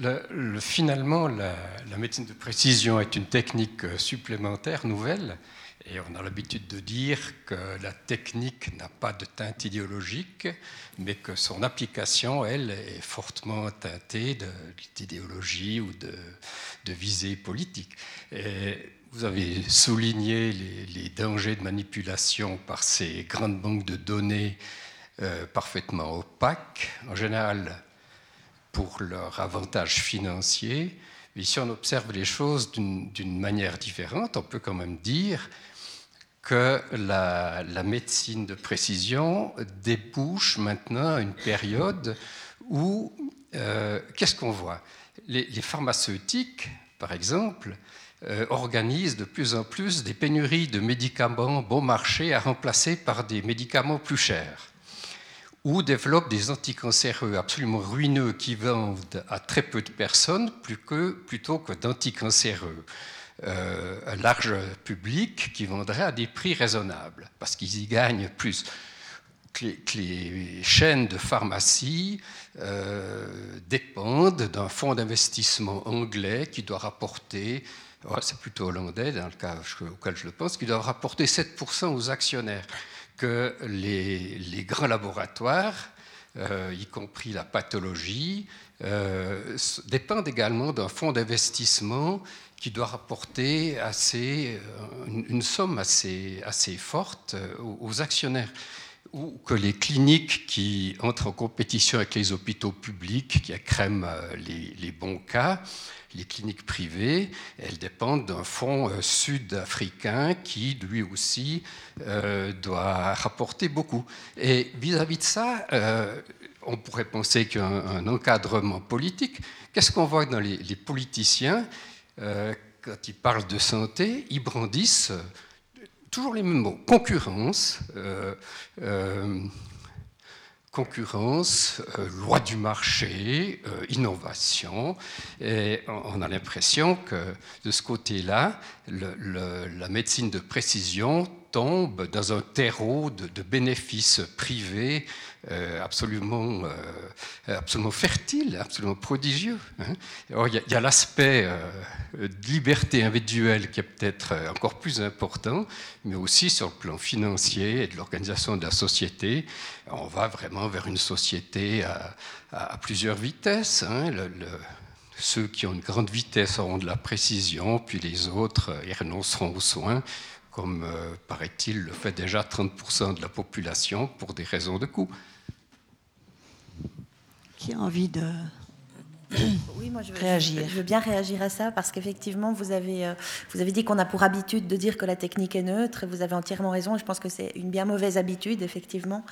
Le, finalement, la, la, médecine de précision est une technique euh, supplémentaire, nouvelle, et on a l'habitude de dire que la technique n'a pas de teinte idéologique, mais que son application, elle, est fortement teintée d'idéologie ou de, visée politique. Vous avez souligné les, dangers de manipulation par ces grandes banques de données euh, parfaitement opaques, en général pour leur avantage financier. Mais si on observe les choses d'une manière différente, on peut quand même dire que la, médecine de précision débouche maintenant à une période où, euh, qu'est-ce qu'on voit? Les, pharmaceutiques, par exemple, euh, organisent de plus en plus des pénuries de médicaments bon marché à remplacer par des médicaments plus chers ou développent des anticancéreux absolument ruineux qui vendent à très peu de personnes plutôt que d'anticancéreux. Euh, un large public qui vendrait à des prix raisonnables, parce qu'ils y gagnent plus. Que les, chaînes de pharmacie euh, dépendent d'un fonds d'investissement anglais qui doit rapporter c'est plutôt hollandais dans le cas auquel je le pense, qui doivent rapporter 7% aux actionnaires, que les, grands laboratoires, euh, y compris la pathologie, dépendent également d'un fonds d'investissement qui doit rapporter assez, euh, une, somme assez, assez forte aux, actionnaires ou que les cliniques qui entrent en compétition avec les hôpitaux publics, qui accrèment les, les bons cas, les cliniques privées, elles dépendent d'un fonds euh, sud-africain qui, lui aussi, euh, doit rapporter beaucoup. Et vis-à-vis de ça, euh, on pourrait penser qu'il y a un, encadrement politique. Qu'est-ce qu'on voit dans les, politiciens Quand ils parlent de santé, ils brandissent toujours les mêmes mots. Concurrence, concurrence, euh, loi du marché, euh, innovation. Et on a l'impression que de ce côté-là, la médecine de précision tombe dans un terreau de, bénéfices privés euh, absolument, euh, absolument fertile, absolument prodigieux. Hein. il y a, l'aspect euh, de liberté individuelle qui est peut-être encore plus important, mais aussi sur le plan financier et de l'organisation de la société. On va vraiment vers une société à, plusieurs vitesses. Hein. ceux qui ont une grande vitesse auront de la précision, puis les autres y renonceront aux soins comme euh, paraît-il le fait déjà 30% de la population pour des raisons de coût. Qui a envie de oui, moi je veux, réagir. Je veux bien réagir à ça parce qu'effectivement, vous avez, euh, vous avez dit qu'on a pour habitude de dire que la technique est neutre et vous avez entièrement raison. Et je pense que c'est une bien mauvaise habitude, effectivement.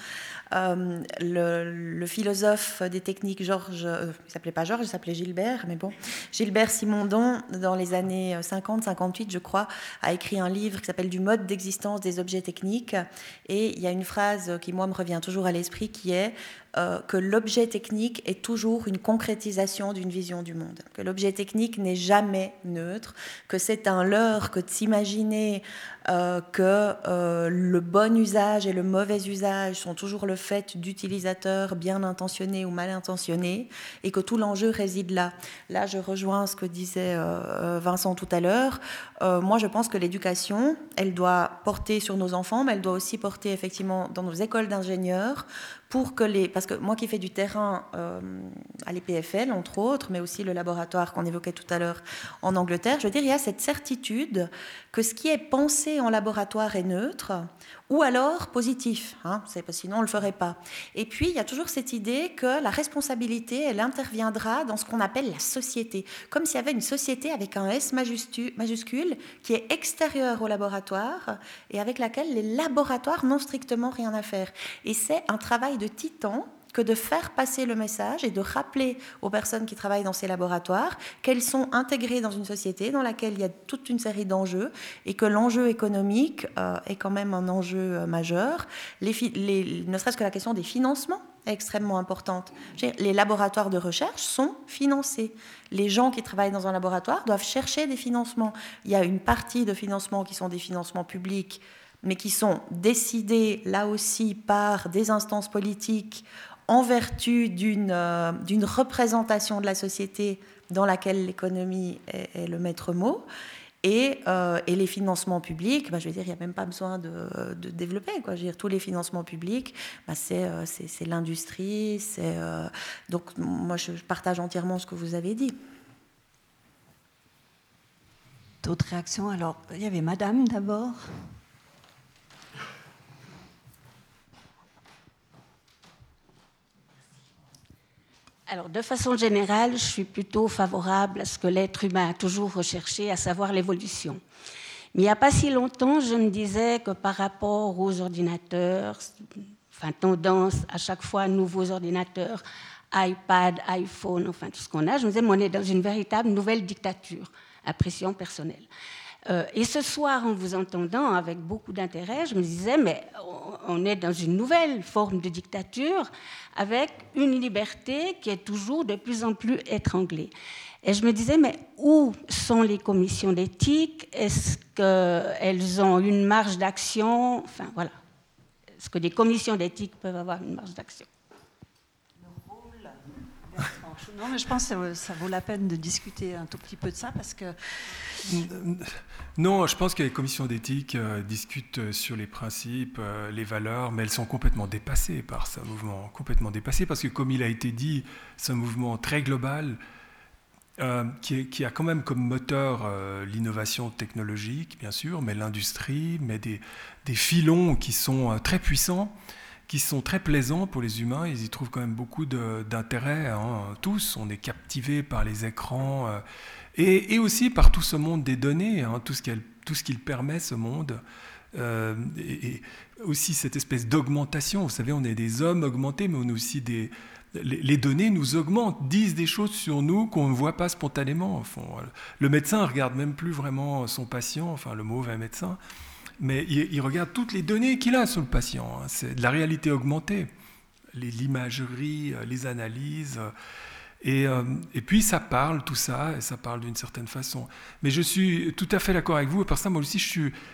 Euh, le, philosophe des techniques, Georges, euh, il s'appelait pas Georges, il s'appelait Gilbert, mais bon, Gilbert Simondon, dans les années 50-58, je crois, a écrit un livre qui s'appelle Du mode d'existence des objets techniques. Et il y a une phrase qui, moi, me revient toujours à l'esprit qui est euh, que l'objet technique est toujours une concrétisation d'une vision du monde, que l'objet technique n'est jamais neutre, que c'est un leurre que de s'imaginer euh, que euh, le bon usage et le mauvais usage sont toujours le fait d'utilisateurs bien intentionnés ou mal intentionnés, et que tout l'enjeu réside là. Là, je rejoins ce que disait Vincent tout à l'heure. moi, je pense que l'éducation, elle doit porter sur nos enfants, mais elle doit aussi porter effectivement dans nos écoles d'ingénieurs pour que les... Parce que moi qui fais du terrain euh, à l'EPFL, entre autres, mais aussi le laboratoire qu'on évoquait tout à l'heure en Angleterre, je veux dire, il y a cette certitude que ce qui est pensé en laboratoire est neutre, ou alors positif, hein, sinon on ne le ferait pas. Et puis, il y a toujours cette idée que la responsabilité, elle interviendra dans ce qu'on appelle la société, comme s'il y avait une société avec un S majuscule qui est extérieure au laboratoire et avec laquelle les laboratoires n'ont strictement rien à faire. Et c'est un travail de titan que de faire passer le message et de rappeler aux personnes qui travaillent dans ces laboratoires qu'elles sont intégrées dans une société dans laquelle il y a toute une série d'enjeux et que l'enjeu économique euh, est quand même un enjeu euh, majeur. Ne serait-ce que la question des financements est extrêmement importante. Les laboratoires de recherche sont financés. Les gens qui travaillent dans un laboratoire doivent chercher des financements. Il y a une partie de financements qui sont des financements publics mais qui sont décidés là aussi par des instances politiques en vertu euh, d'une représentation de la société dans laquelle l'économie est, le maître mot. Et, euh, et, les financements publics, bah, je veux dire, il n'y a même pas besoin de, développer. Quoi. Tous les financements publics, bah, euh, c'est l'industrie. donc, moi, je partage entièrement ce que vous avez dit. D'autres réactions? Alors, il y avait Madame d'abord. Alors, de façon générale, je suis plutôt favorable à ce que l'être humain a toujours recherché, à savoir l'évolution. Mais il n'y a pas si longtemps, je me disais que par rapport aux ordinateurs, enfin, tendance à chaque fois nouveaux ordinateurs, iPad, iPhone, enfin tout ce qu'on a, je me disais, on est dans une véritable nouvelle dictature à pression personnelle. Euh, et ce soir, en vous entendant avec beaucoup d'intérêt, je me disais, mais on est dans une nouvelle forme de dictature avec une liberté qui est toujours de plus en plus étranglée. Et je me disais, mais où sont les commissions d'éthique? Est-ce qu'elles ont une marge d'action? Enfin, voilà. Est-ce que des commissions d'éthique peuvent avoir une marge d'action Le rôle Non, mais je pense que ça vaut la peine de discuter un tout petit peu de ça parce que. Non, je pense que les commissions d'éthique euh, discutent euh, sur les principes, euh, les valeurs, mais elles sont complètement dépassées par ce mouvement, complètement dépassées parce que, comme il a été dit, c'est un mouvement très global qui, a quand même comme moteur l'innovation technologique, bien sûr, mais l'industrie, mais des, filons qui sont très puissants qui sont très plaisants pour les humains. Ils y trouvent quand même beaucoup d'intérêt. Hein, tous, on est captivés par les écrans euh, et, aussi par tout ce monde des données, hein, tout ce qu'il permet, ce monde. Euh, et, aussi cette espèce d'augmentation. Vous savez, on est des hommes augmentés, mais on est aussi des... Les, données nous augmentent, disent des choses sur nous qu'on ne voit pas spontanément. le médecin ne regarde même plus vraiment son patient, enfin le mauvais médecin mais il, regarde toutes les données qu'il a sur le patient. Hein. C'est de la réalité augmentée, l'imagerie, euh, les analyses. Euh, et, euh, et, puis ça parle, tout ça, et ça parle d'une certaine façon. Mais je suis tout à fait d'accord avec vous, et par ça, moi aussi,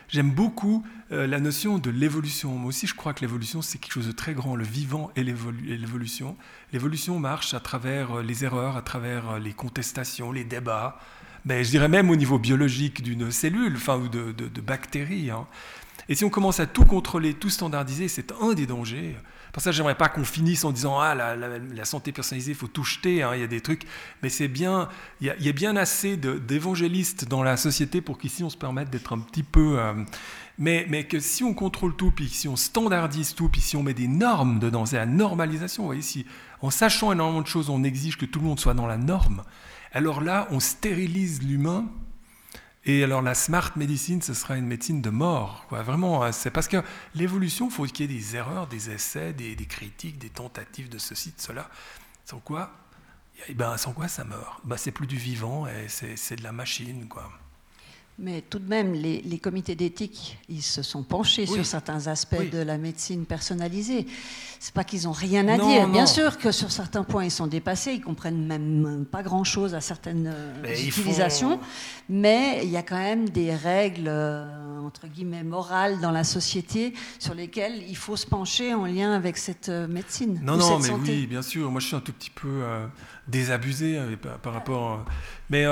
j'aime beaucoup la notion de l'évolution. Moi aussi, je crois que l'évolution, c'est quelque chose de très grand, le vivant et l'évolution. L'évolution marche à travers les erreurs, à travers les contestations, les débats, mais je dirais même au niveau biologique d'une cellule, enfin, ou de, bactéries. Hein. Et si on commence à tout contrôler, tout standardiser, c'est un des dangers. Pour ça, j'aimerais pas qu'on finisse en disant ah la, santé personnalisée, il faut tout jeter. Hein, il y a des trucs, mais c'est bien, il y, a, bien assez d'évangélistes dans la société pour qu'ici on se permette d'être un petit peu. Euh, mais, mais, que si on contrôle tout, puis si on standardise tout, puis si on met des normes dedans, c'est la normalisation. Vous voyez, si en sachant énormément de choses, on exige que tout le monde soit dans la norme, alors là, on stérilise l'humain. Et alors la smart medicine, ce sera une médecine de mort. Vraiment, hein, c'est parce que l'évolution, il faut qu'il y ait des erreurs, des essais, des, critiques, des tentatives de ceci, de cela. Sans quoi, eh ben, sans quoi ça meurt. Ben, c'est plus du vivant, c'est de la machine. quoi. Mais tout de même, les, comités d'éthique, ils se sont penchés sur certains aspects de la médecine personnalisée. C'est pas qu'ils ont rien à dire. Bien sûr que sur certains points, ils sont dépassés. Ils comprennent même pas grand-chose à certaines euh, utilisations. Mais il y a quand même des règles euh, entre guillemets morales dans la société sur lesquelles il faut se pencher en lien avec cette euh, médecine. Non, non, mais oui, bien sûr. Moi, je suis un tout petit peu désabusé par, rapport. Mais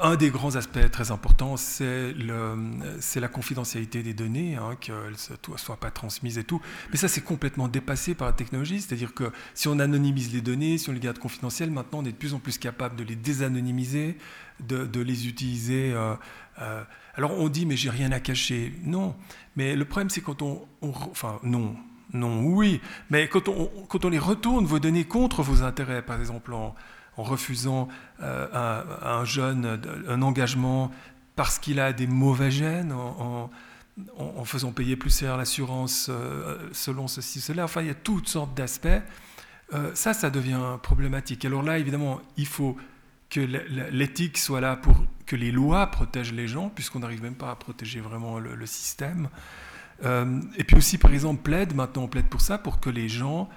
un des grands aspects très importants, c'est la confidentialité des données, hein, qu'elles ne soient pas transmises et tout. Mais ça, c'est complètement dépassé par la technologie. C'est-à-dire que si on anonymise les données, si on les garde confidentielles, maintenant, on est de plus en plus capable de les désanonymiser, de, les utiliser. Euh, euh, alors, on dit, mais j'ai rien à cacher. Non. Mais le problème, c'est quand on, Enfin, non. Non, oui. Mais quand on, quand on les retourne, vos données, contre vos intérêts, par exemple, en en refusant euh, à, un jeune un engagement parce qu'il a des mauvais gènes, en, faisant payer plus cher l'assurance euh, selon ceci, cela. Enfin, il y a toutes sortes d'aspects. Euh, ça, ça devient problématique. Alors là, évidemment, il faut que l'éthique soit là pour que les lois protègent les gens, puisqu'on n'arrive même pas à protéger vraiment le, le système. et puis aussi, par exemple, plaide, maintenant on plaide pour ça, pour que les gens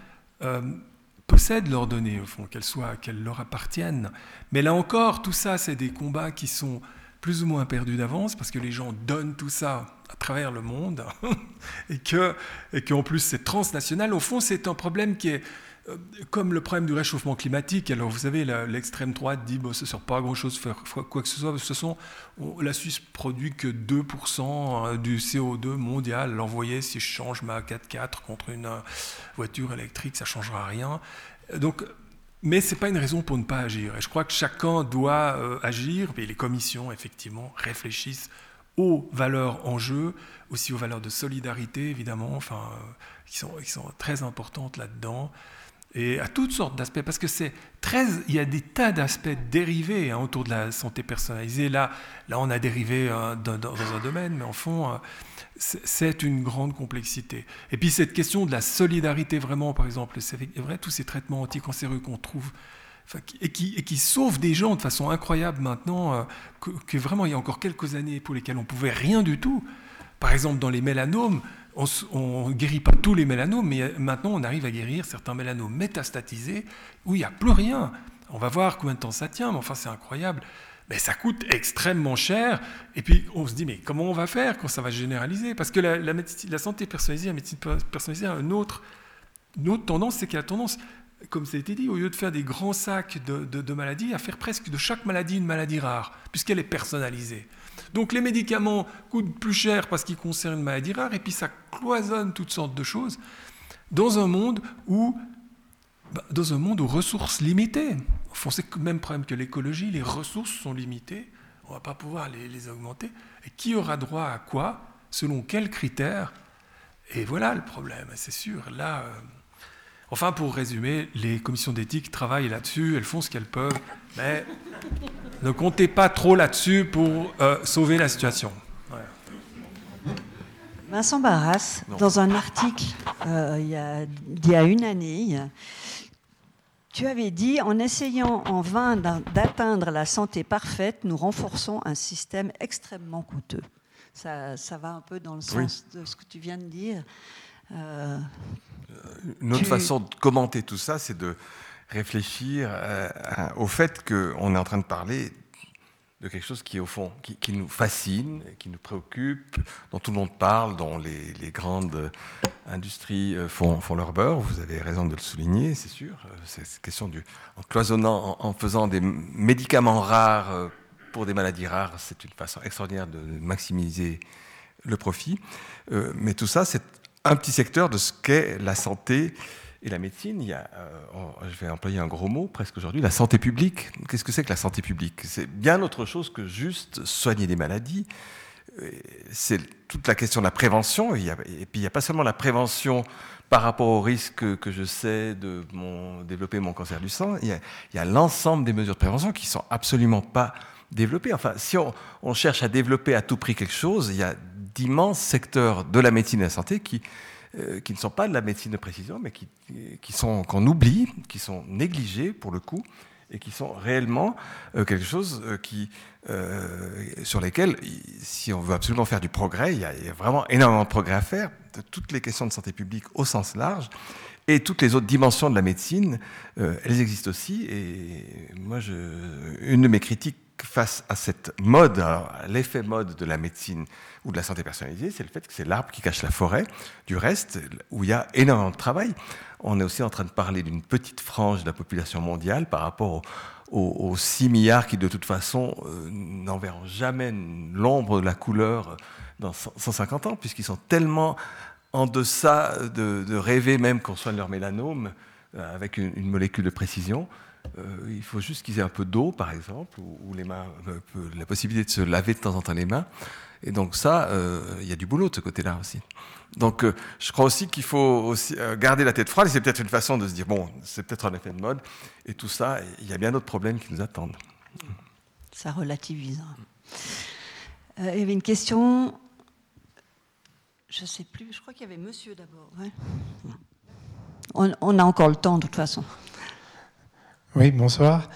possèdent leurs données, au fond, qu'elles soient, qu'elles leur appartiennent. Mais là encore, tout ça, c'est des combats qui sont plus ou moins perdus d'avance parce que les gens donnent tout ça à travers le monde et que et qu'en plus c'est transnational. Au fond, c'est un problème qui est comme le problème du réchauffement climatique. Alors vous savez, l'extrême droite dit bon, ça ne sert pas à grand chose faire quoi que ce soit. Ce sont, la Suisse produit que 2% hein, du CO2 mondial. Alors vous voyez, si je change ma 4x4 contre une euh, voiture électrique, ça ne changera rien. Donc, mais ce n'est pas une raison pour ne pas agir. Et je crois que chacun doit euh, agir. Et les commissions, effectivement, réfléchissent aux valeurs en jeu, aussi aux valeurs de solidarité, évidemment, enfin, qui sont très importantes là-dedans et à toutes sortes d'aspects, parce que c'est très, il y a des tas d'aspects dérivés hein, autour de la santé personnalisée. Là, là on a dérivé euh, dans, un domaine, mais en fond, euh, c'est une grande complexité. Et puis cette question de la solidarité, vraiment, par exemple, c'est vrai, tous ces traitements anticancéreux qu'on trouve, et, qui, et, qui, sauvent des gens de façon incroyable maintenant, euh, que, que, vraiment il y a encore quelques années pour lesquelles on pouvait rien du tout. Par exemple, dans les mélanomes, on ne guérit pas tous les mélanomes, mais maintenant on arrive à guérir certains mélanomes métastatisés où il n'y a plus rien. On va voir combien de temps ça tient, mais enfin c'est incroyable. Mais ça coûte extrêmement cher. Et puis on se dit, mais comment on va faire quand ça va généraliser? Parce que la, santé personnalisée, la médecine personnalisée a une autre, une autre tendance, c'est qu'il y a tendance comme ça a été dit, au lieu de faire des grands sacs de, maladies, à faire presque de chaque maladie une maladie rare, puisqu'elle est personnalisée. Donc les médicaments coûtent plus cher parce qu'ils concernent une maladie rare, et puis ça cloisonne toutes sortes de choses dans un monde où, bah, dans un monde aux ressources limitées. Enfin, c'est le même problème que l'écologie, les ressources sont limitées, on ne va pas pouvoir les, les augmenter. Et qui aura droit à quoi Selon quels critères? Et voilà le problème, c'est sûr. Là, euh, Enfin, pour résumer, les commissions d'éthique travaillent là-dessus, elles font ce qu'elles peuvent, mais ne comptez pas trop là-dessus pour euh, sauver la situation. Vincent Barras, dans un article euh, il, y a, il, y a, une année, tu avais dit en essayant en vain d'atteindre la santé parfaite, nous renforçons un système extrêmement coûteux. Ça, ça va un peu dans le sens de ce que tu viens de dire. Euh, une autre façon de commenter tout ça, c'est de réfléchir euh, au fait qu'on est en train de parler de quelque chose qui, au fond, qui, nous fascine, qui nous préoccupe, dont tout le monde parle, dont les, grandes industries euh, font, leur beurre. Vous avez raison de le souligner, c'est sûr. C'est cette question du, en cloisonnant, en, faisant des médicaments rares pour des maladies rares, c'est une façon extraordinaire de maximiser le profit. mais tout ça, c'est un petit secteur de ce qu'est la santé et la médecine. Il y a, euh, je vais employer un gros mot presque aujourd'hui, la santé publique. Qu'est-ce que c'est que la santé publique? C'est bien autre chose que juste soigner des maladies. Euh, c'est toute la question de la prévention. Et, puis il n'y a pas seulement la prévention par rapport au risque que je sais de développer mon cancer du sang. Il y a, l'ensemble des mesures de prévention qui sont absolument pas développées. Enfin, si on, cherche à développer à tout prix quelque chose, il y a d'immenses secteurs de la médecine et de la santé qui, euh, qui ne sont pas de la médecine de précision, mais qui, sont qu'on oublie, qui sont négligés pour le coup, et qui sont réellement euh, quelque chose euh, qui, sur lesquels, si on veut absolument faire du progrès, il y, a, vraiment énormément de progrès à faire, de toutes les questions de santé publique au sens large, et toutes les autres dimensions de la médecine, elles existent aussi. Et moi, une de mes critiques face à cette mode, l'effet mode de la médecine ou de la santé personnalisée, c'est le fait que c'est l'arbre qui cache la forêt. Du reste, où il y a énormément de travail, on est aussi en train de parler d'une petite frange de la population mondiale par rapport aux, 6 milliards qui, de toute façon, euh, n'en verront jamais l'ombre de la couleur dans 150 ans, puisqu'ils sont tellement en deçà de, rêver même qu'on soigne leur mélanome euh, avec une molécule de précision. Euh, il faut juste qu'ils aient un peu d'eau, par exemple, ou, les mains, euh, la possibilité de se laver de temps en temps les mains. Et donc ça, euh, il y a du boulot de ce côté-là aussi. Donc je crois aussi qu'il faut aussi garder la tête froide, et c'est peut-être une façon de se dire, bon, c'est peut-être un effet de mode, et tout ça, il y a bien d'autres problèmes qui nous attendent. Ça relativise. il y avait une question, je ne sais plus, je crois qu'il y avait monsieur d'abord. on a encore le temps de toute façon. Oui, bonsoir.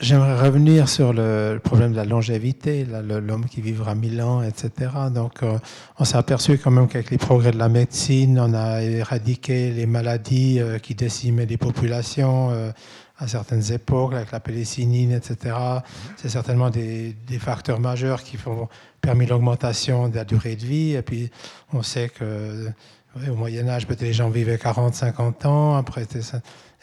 J'aimerais revenir sur le problème de la longévité, l'homme qui vivra mille ans, etc. Donc, euh, on s'est aperçu quand même qu'avec les progrès de la médecine, on a éradiqué les maladies euh, qui décimaient les populations euh, à certaines époques, avec la pénicilline, etc. C'est certainement des, facteurs majeurs qui ont permis l'augmentation de la durée de vie. Et puis, on sait que au Moyen Âge, peut-être les gens vivaient 40, 50 ans. Après,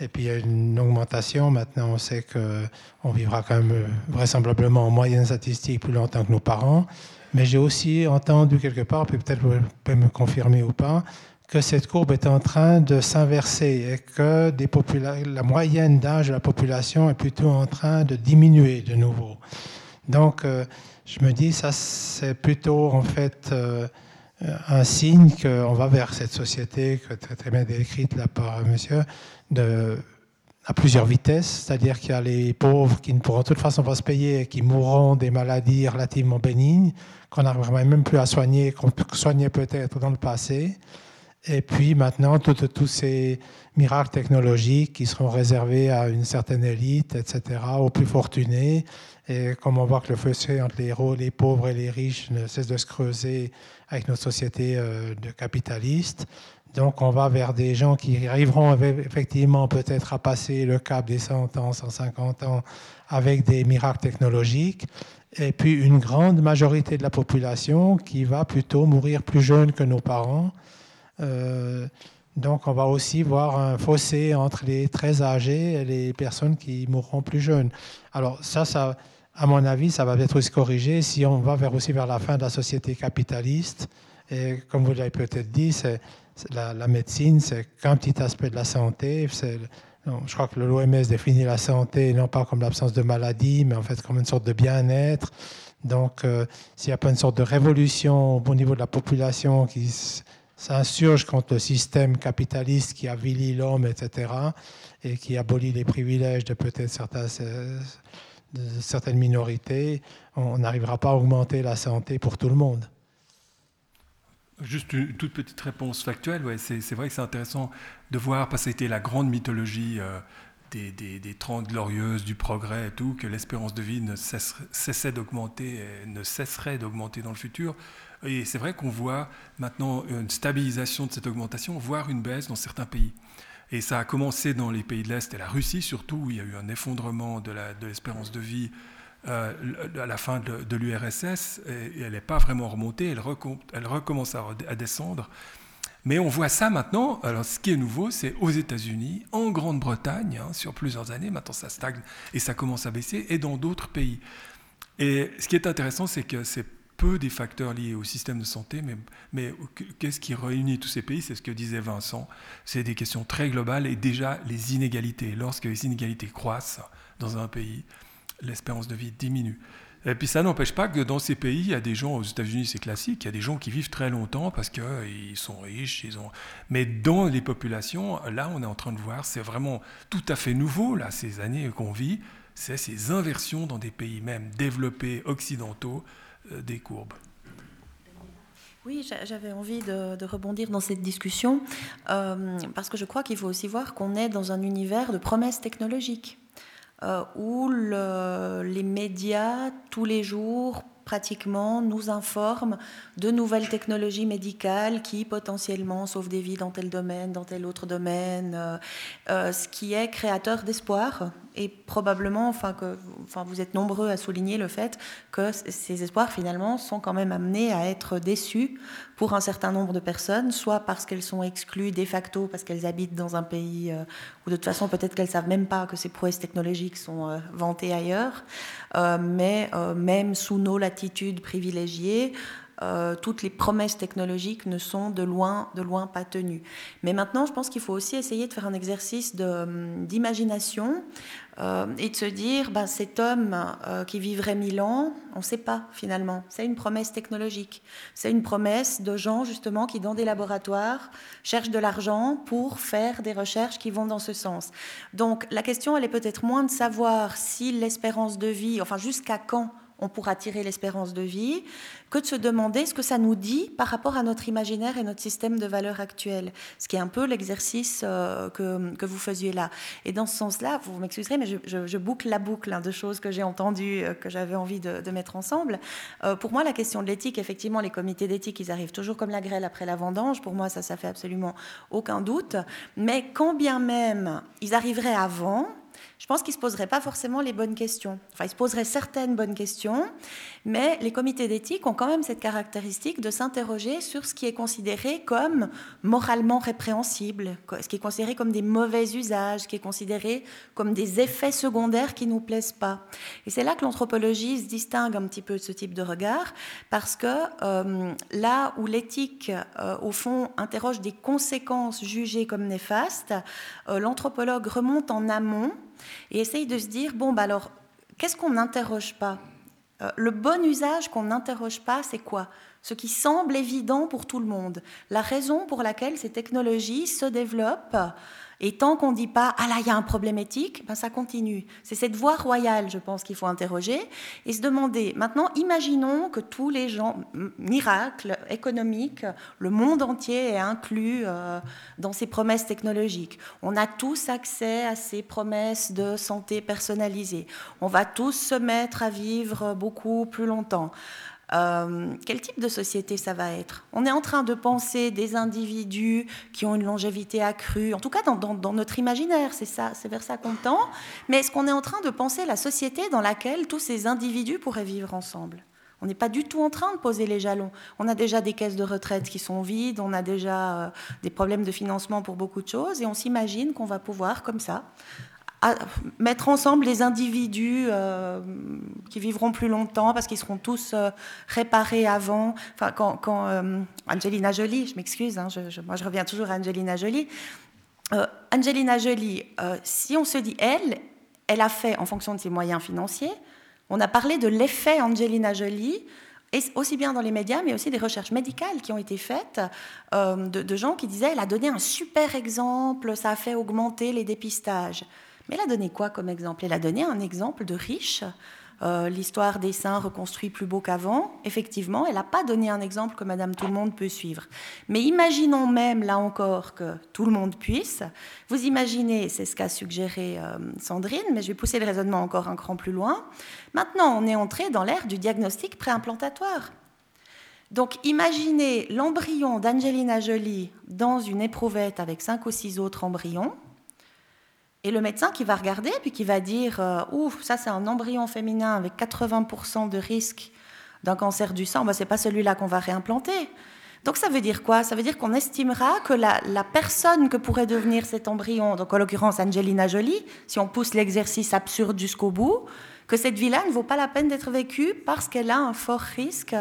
et puis il y a une augmentation. Maintenant, on sait qu'on vivra quand même euh, vraisemblablement en moyenne statistique plus longtemps que nos parents. Mais j'ai aussi entendu quelque part, peut-être vous pouvez me confirmer ou pas, que cette courbe est en train de s'inverser et que la moyenne d'âge de la population est plutôt en train de diminuer de nouveau. Donc, euh, je me dis, ça, c'est plutôt en fait euh, un signe qu'on va vers cette société que très, très bien décrite là par monsieur, à plusieurs vitesses, c'est-à-dire qu'il y a les pauvres qui ne pourront de toute façon pas se payer et qui mourront des maladies relativement bénignes, qu'on n'arrivera même plus à soigner, qu'on soignait peut-être dans le passé. Et puis maintenant, tous ces miracles technologiques qui seront réservés à une certaine élite, etc., aux plus fortunés. Et comme on voit que le fossé entre les héros, les pauvres et les riches ne cesse de se creuser avec nos sociétés euh, de capitalistes, donc on va vers des gens qui arriveront effectivement peut-être à passer le cap des 100 ans, 150 ans avec des miracles technologiques, et puis une grande majorité de la population qui va plutôt mourir plus jeune que nos parents. Euh, Donc on va aussi voir un fossé entre les très âgés et les personnes qui mourront plus jeunes. Alors ça, ça à mon avis, ça va être aussi corrigé si on va vers aussi vers la fin de la société capitaliste. Et comme vous l'avez peut-être dit, c'est, la, médecine, c'est qu'un petit aspect de la santé. je crois que l'OMS définit la santé non pas comme l'absence de maladie, mais en fait comme une sorte de bien-être. Donc, euh, s'il n'y a pas une sorte de révolution au niveau de la population qui s'insurge contre le système capitaliste qui avilit l'homme, etc., et qui abolit les privilèges de peut-être certains, de certaines minorités, on n'arrivera pas à augmenter la santé pour tout le monde. Juste une toute petite réponse factuelle, ouais, c'est vrai que c'est intéressant de voir, parce que c'était la grande mythologie euh, des, des, des 30 glorieuses, du progrès et tout, que l'espérance de vie ne cessait d'augmenter, ne cesserait d'augmenter dans le futur. Et c'est vrai qu'on voit maintenant une stabilisation de cette augmentation, voire une baisse dans certains pays. Et ça a commencé dans les pays de l'Est et la Russie surtout, où il y a eu un effondrement de l'espérance de, vie euh, à la fin de, l'URSS, elle n'est pas vraiment remontée, elle, recommence à, descendre. Mais on voit ça maintenant, alors ce qui est nouveau, c'est aux États-Unis, en Grande-Bretagne, hein, sur plusieurs années, maintenant ça stagne et ça commence à baisser, et dans d'autres pays. Et ce qui est intéressant, c'est que c'est peu des facteurs liés au système de santé, mais qu'est-ce qui réunit tous ces pays? C'est ce que disait Vincent. C'est des questions très globales et déjà les inégalités. Lorsque les inégalités croissent dans un pays, l'espérance de vie diminue. Et puis ça n'empêche pas que dans ces pays, il y a des gens, aux États-Unis c'est classique, il y a des gens qui vivent très longtemps parce qu'ils sont riches, ils ont... mais dans les populations, là on est en train de voir, c'est vraiment tout à fait nouveau, là, ces années qu'on vit, c'est ces inversions dans des pays même développés, occidentaux, euh, des courbes. Oui, j'avais envie de, rebondir dans cette discussion euh, parce que je crois qu'il faut aussi voir qu'on est dans un univers de promesses technologiques euh, où les médias tous les jours pratiquement nous informent de nouvelles technologies médicales qui potentiellement sauvent des vies dans tel domaine, dans tel autre domaine, ce qui est créateur d'espoir et probablement, enfin, que, enfin, vous êtes nombreux à souligner le fait que ces espoirs finalement sont quand même amenés à être déçus pour un certain nombre de personnes, soit parce qu'elles sont exclues de facto parce qu'elles habitent dans un pays euh, où de toute façon peut-être qu'elles savent même pas que ces prouesses technologiques sont euh, vantées ailleurs, euh, mais même sous nos latitudes privilégiées, euh, toutes les promesses technologiques ne sont de loin, de loin pas tenues. Mais maintenant, je pense qu'il faut aussi essayer de faire un exercice hum, d'imagination euh, et de se dire, ben, cet homme euh, qui vivrait mille ans, on ne sait pas finalement. C'est une promesse technologique. C'est une promesse de gens justement qui, dans des laboratoires, cherchent de l'argent pour faire des recherches qui vont dans ce sens. Donc la question, elle est peut-être moins de savoir si l'espérance de vie, enfin jusqu'à quand on pourra tirer l'espérance de vie, que de se demander ce que ça nous dit par rapport à notre imaginaire et notre système de valeurs actuel, ce qui est un peu l'exercice euh, que, vous faisiez là. Et dans ce sens-là, vous m'excuserez, mais je, boucle la boucle hein, de choses que j'ai entendues, euh, que j'avais envie de, mettre ensemble. Euh, pour moi, la question de l'éthique, effectivement, les comités d'éthique, ils arrivent toujours comme la grêle après la vendange. Pour moi, ça, ça fait absolument aucun doute. Mais quand bien même ils arriveraient avant, je pense qu'ils ne se poseraient pas forcément les bonnes questions. Enfin, ils se poseraient certaines bonnes questions, mais les comités d'éthique ont quand même cette caractéristique de s'interroger sur ce qui est considéré comme moralement répréhensible, ce qui est considéré comme des mauvais usages, ce qui est considéré comme des effets secondaires qui ne nous plaisent pas. Et c'est là que l'anthropologie se distingue un petit peu de ce type de regard, parce que euh, là où l'éthique, euh, au fond, interroge des conséquences jugées comme néfastes, euh, l'anthropologue remonte en amont et essaye de se dire, bon, bah alors, qu'est-ce qu'on n'interroge pas? Euh, Le bon usage qu'on n'interroge pas, c'est quoi? Ce qui semble évident pour tout le monde. La raison pour laquelle ces technologies se développent et tant qu'on ne dit pas, ah là, il y a un problème éthique, ben ça continue. C'est cette voie royale, je pense, qu'il faut interroger et se demander. Maintenant, imaginons que tous les gens, miracles économiques, le monde entier est inclus euh, dans ces promesses technologiques. On a tous accès à ces promesses de santé personnalisée. On va tous se mettre à vivre beaucoup plus longtemps. Euh, quel type de société ça va être? On est en train de penser des individus qui ont une longévité accrue, en tout cas dans, notre imaginaire, c'est vers ça qu'on tend. Mais est-ce qu'on est en train de penser la société dans laquelle tous ces individus pourraient vivre ensemble? On n'est pas du tout en train de poser les jalons. On a déjà des caisses de retraite qui sont vides, on a déjà euh, des problèmes de financement pour beaucoup de choses, et on s'imagine qu'on va pouvoir, comme ça, mettre ensemble les individus euh, qui vivront plus longtemps parce qu'ils seront tous euh, réparés avant. Enfin, quand, Angelina Jolie, je m'excuse, hein, moi je reviens toujours à Angelina Jolie. Angelina Jolie, si on se dit elle, elle a fait en fonction de ses moyens financiers, on a parlé de l'effet Angelina Jolie, aussi bien dans les médias, mais aussi des recherches médicales qui ont été faites euh, de, gens qui disaient elle a donné un super exemple, ça a fait augmenter les dépistages. Mais elle a donné quoi comme exemple? Elle a donné un exemple de riche euh, l'histoire des saints reconstruit plus beau qu'avant, effectivement, elle n'a pas donné un exemple que Madame Tout le Monde peut suivre. Mais imaginons même, là encore, que tout le monde puisse. Vous imaginez, c'est ce qu'a suggéré euh, Sandrine, mais je vais pousser le raisonnement encore un cran plus loin. Maintenant, on est entré dans l'ère du diagnostic préimplantatoire. Donc imaginez l'embryon d'Angelina Jolie dans une éprouvette avec cinq ou six autres embryons. Et le médecin qui va regarder, puis qui va dire euh, Ouf, ça c'est un embryon féminin avec 80% de risque d'un cancer du sang, ben, ce n'est pas celui-là qu'on va réimplanter. Donc ça veut dire quoi? Ça veut dire qu'on estimera que la, la, personne que pourrait devenir cet embryon, donc en l'occurrence Angelina Jolie, si on pousse l'exercice absurde jusqu'au bout, que cette vie-là ne vaut pas la peine d'être vécue parce qu'elle a un fort risque